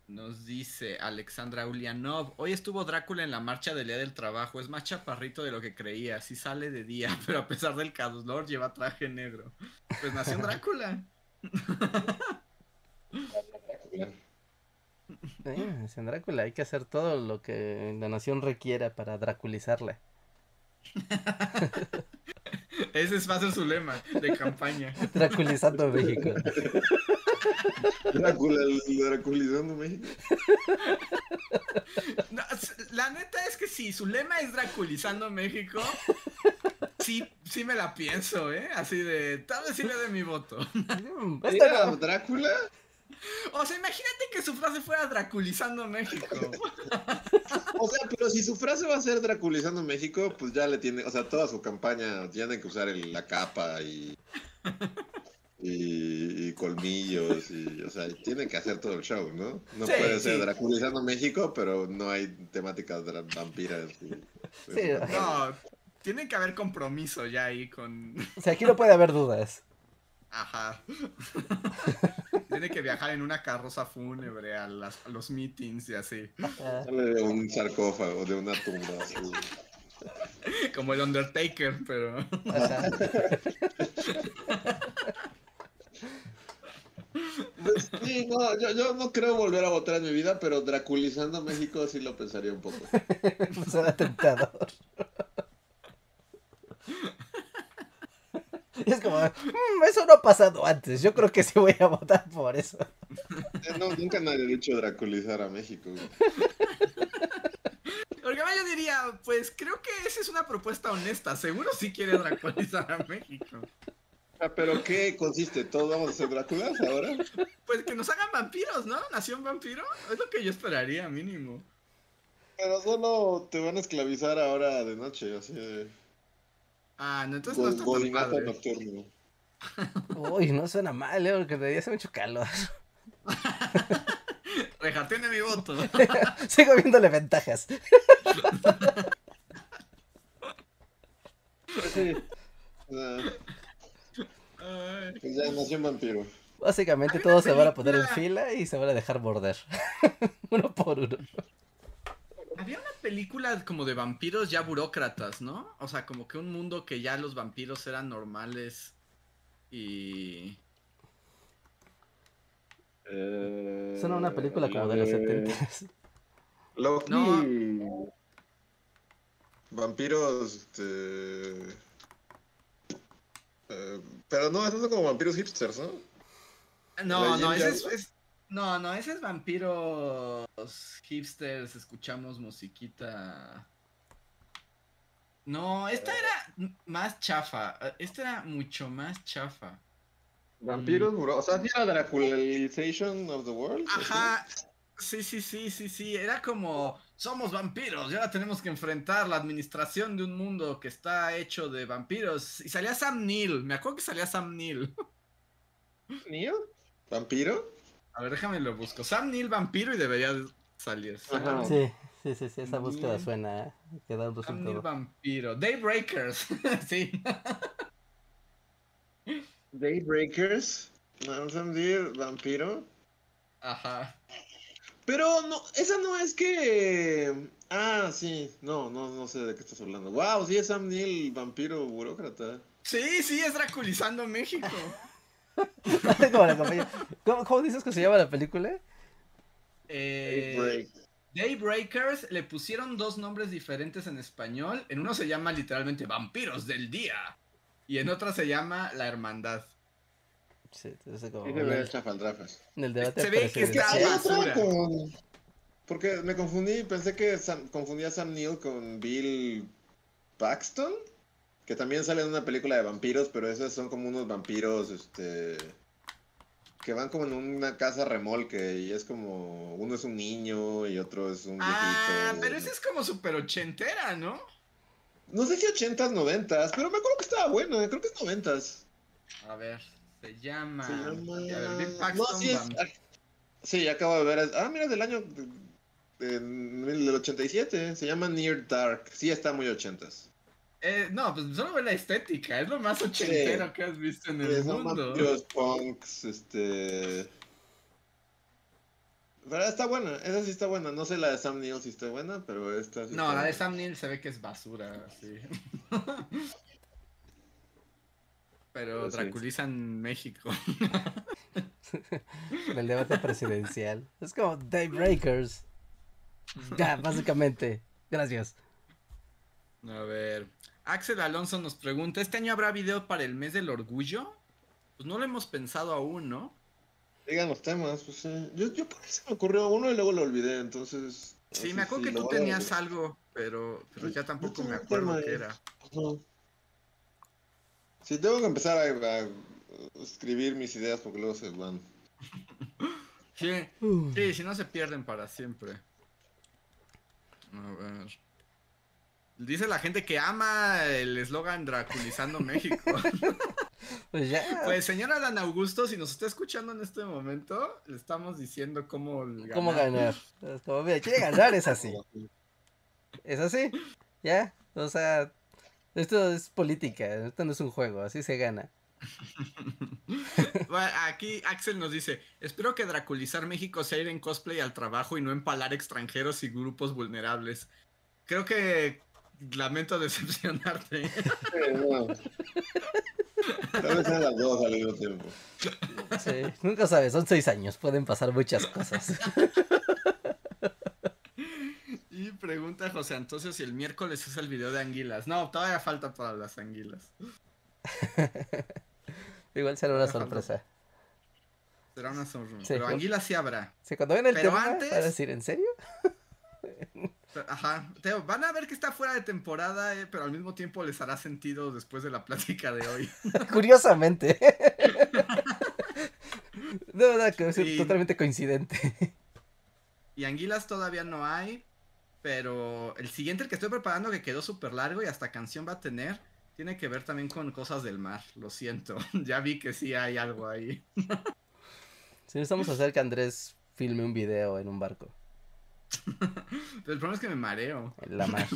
Nos dice Alexandra Ulianov, hoy estuvo Drácula en la marcha del Día del Trabajo, es más chaparrito de lo que creía, sí sale de día, pero a pesar del calor lleva traje negro. Pues nació Drácula. Eh, en Drácula, hay que hacer todo lo que la nación requiera para draculizarla. Ese es va a ser su lema de campaña. Draculizando México. Drácula, Draculizando México. No, la neta es que si su lema es Draculizando México, sí, sí me la pienso, ¿eh? Así de, tal vez sí le dé mi voto. Esta ¿Era Drácula? O sea, imagínate que su frase fuera Draculizando México. O sea, pero si su frase va a ser Draculizando México, pues ya le tiene, o sea, toda su campaña tiene que usar el- la capa y, y, y colmillos y, o sea, tiene que hacer todo el show, ¿no? No Sí, puede ser sí. Draculizando México, pero no hay temáticas de vampiras. y- Sí, No, tiene que haber compromiso ya ahí con... O sea, aquí no puede haber dudas. Ajá. Tiene que viajar en una carroza fúnebre a, las- a los meetings y así. Ah, Sale de un sarcófago, de una tumba. así. Como el Undertaker, pero... ajá. Pues, sí, no, yo, yo no creo volver a votar en mi vida, pero Draculizando México sí lo pensaría un poco. Pues era tentador. Y es como, "Mm, eso no ha pasado antes. Yo creo que sí voy a votar por eso. Eh, no, nunca nadie ha dicho draculizar a México. Porque yo diría, pues creo que esa es una propuesta honesta. Seguro sí quiere draculizar a México. ¿Pero qué consiste? ¿Todos vamos a ser Dráculas ahora? Pues que nos hagan vampiros, ¿no? Nación vampiro. Es lo que yo esperaría, mínimo. Pero solo te van a esclavizar ahora de noche, así de... Ah, no, entonces no está tan padre. nocturno. Uy, no suena mal, ¿eh? Porque en realidad hace mucho calor. Mi voto. Sigo viéndole ventajas. Pues sí. Pues ya nació un vampiro. Básicamente todos se van a poner en fila y se van a dejar morder. uno por uno. Había una película como de vampiros ya burócratas, ¿no? O sea, como que un mundo que ya los vampiros eran normales y... Eh, Suena una película como de los 70. Loki. No. Vampiros, este... eh, pero no, esos son como vampiros hipsters, ¿no? No, ¿La no, ese es- No, no, ese es vampiros hipsters, escuchamos musiquita... No, esta era más chafa, esta era mucho más chafa. Vampiros, bro. O sea, ¿sí era Draculization of the World? Ajá, sí, sí, sí, sí, sí, era como, somos vampiros y ahora tenemos que enfrentar la administración de un mundo que está hecho de vampiros. Y salía Sam Neill, me acuerdo que salía Sam Neill. ¿Neo? ¿Vampiro? A ver, déjame lo busco. Sam Neill vampiro y debería de salir. Ajá. Sí, sí, sí, sí, esa búsqueda suena, ¿eh? Que da un Sam Neill resultado. vampiro. Daybreakers, sí. Daybreakers. Sam Neill, vampiro. Ajá. Pero no, esa no es que. Ah, sí. No, no, no sé de qué estás hablando. Wow, sí es Sam Neill, vampiro burócrata. Sí, sí, es Draculizando México. Como la compañía. ¿Cómo, cómo dices que se llama la película? Eh, Daybreak. Daybreakers le pusieron dos nombres diferentes en español. En uno se llama literalmente Vampiros del Día. Y en otra se llama La Hermandad. Sí, entonces como en se ve el, chafaldrafas. en el debate Se ve que Es que está basura. Porque me confundí, pensé que Sam- confundía a Sam Neill con Bill Paxton, que también sale en una película de vampiros, pero esos son como unos vampiros, este, que van como en una casa remolque y es como, uno es un niño y otro es un Ah, viejito. pero esa es como super ochentera, ¿no? No sé si ochentas, noventas, pero me acuerdo que estaba buena, creo que es noventas. A ver, se llama. Se llama... A ver, No, sí es... Sí, acabo de ver. Ah, mira, del año... de- del 87. Se llama Near Dark. Sí, está muy ochentas. Eh, no, pues solo ve la estética, es lo más ochentero que has visto en el Sí, mundo. vampiros, punks, este... Pero está buena, esa sí está buena. No sé la de Sam Neill si está buena, pero esta sí No, está la de. Sam Neill se ve que es basura, sí. Pero Pero sí. Draculizan México. En el debate presidencial. Es como Daybreakers. Ya, básicamente. Gracias. A ver. Axel Alonso nos pregunta: ¿Este año habrá video para el mes del orgullo? Pues no lo hemos pensado aún, ¿no? Digan los temas, pues sí. Yo, yo por ahí se me ocurrió uno y luego lo olvidé, entonces... Sí, me acuerdo que tú tenías algo, pero, pero ya tampoco me acuerdo qué era. Ajá. Sí, tengo que empezar a, a escribir mis ideas porque luego se van. Sí, sí, si no se pierden para siempre. A ver. Dice la gente que ama el eslogan Draculizando México. Pues ya. Pues señora Dan Augusto, si nos está escuchando en este momento, le estamos diciendo cómo ganar. ¿Cómo ganar? Es como, mira, quiere ganar, es así. Es así. Ya. O sea, esto es política. Esto no es un juego. Así se gana. Bueno, Aquí Axel nos dice, espero que Draculizar México sea ir en cosplay al trabajo y no empalar extranjeros y grupos vulnerables. Creo que lamento decepcionarte. Sí, no. Tal vez sean las dos al mismo tiempo. Sí. Nunca sabes, son seis años. Pueden pasar muchas cosas. Y pregunta José Antonio si el miércoles es el video de anguilas. No, todavía falta para las anguilas. Igual será una sorpresa. Será una sonrisa. Sí, pero claro. anguila sí habrá. Sí, cuando ven el Pero tema, antes- van a decir, ¿en serio? Ajá. Teo, van a ver que está fuera de temporada, eh, pero al mismo tiempo les hará sentido después de la plática de hoy. Curiosamente. De verdad que es Sí. totalmente coincidente. Y anguilas todavía no hay, pero el siguiente, el que estoy preparando, que quedó súper largo y hasta canción va a tener, tiene que ver también con cosas del mar. Lo siento. ya vi que sí hay algo ahí. Si necesitamos hacer que Andrés filme un video en un barco. Pero el problema es que me mareo. La mar.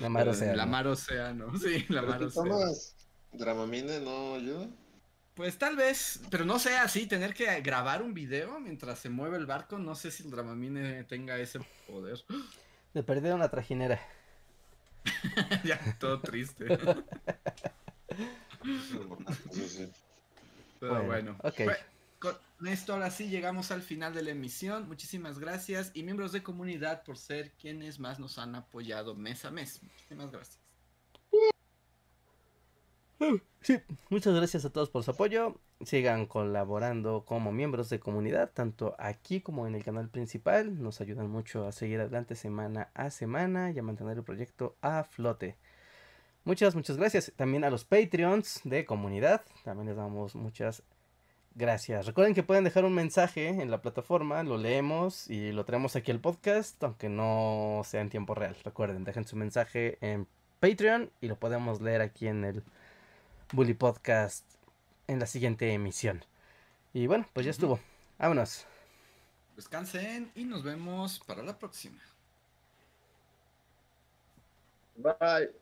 La mar océano. La mar océano. Sí, la mar ¿Pero tú océano. tomas Dramamine no ayuda? Pues tal vez, pero no sé así, tener que grabar un video mientras se mueve el barco, no sé si el Dramamine tenga ese poder. De perder una trajinera. ya, todo triste. Sí. Pero Bueno, bueno. ok. Fue- Esto ahora sí llegamos al final de la emisión. Muchísimas gracias y miembros de comunidad por ser quienes más nos han apoyado mes a mes. Muchísimas gracias. Sí, muchas gracias a todos por su apoyo. Sigan colaborando como miembros de comunidad, tanto aquí como en el canal principal. Nos ayudan mucho a seguir adelante semana a semana y a mantener el proyecto a flote. Muchas, muchas gracias. También a los Patreons de comunidad. También les damos muchas gracias. Recuerden que pueden dejar un mensaje en la plataforma, lo leemos y lo traemos aquí al podcast, aunque no sea en tiempo real. Recuerden, dejen su mensaje en Patreon y lo podemos leer aquí en el Bully Podcast en la siguiente emisión. Y bueno, pues ya estuvo. Vámonos. Descansen y nos vemos para la próxima. Bye.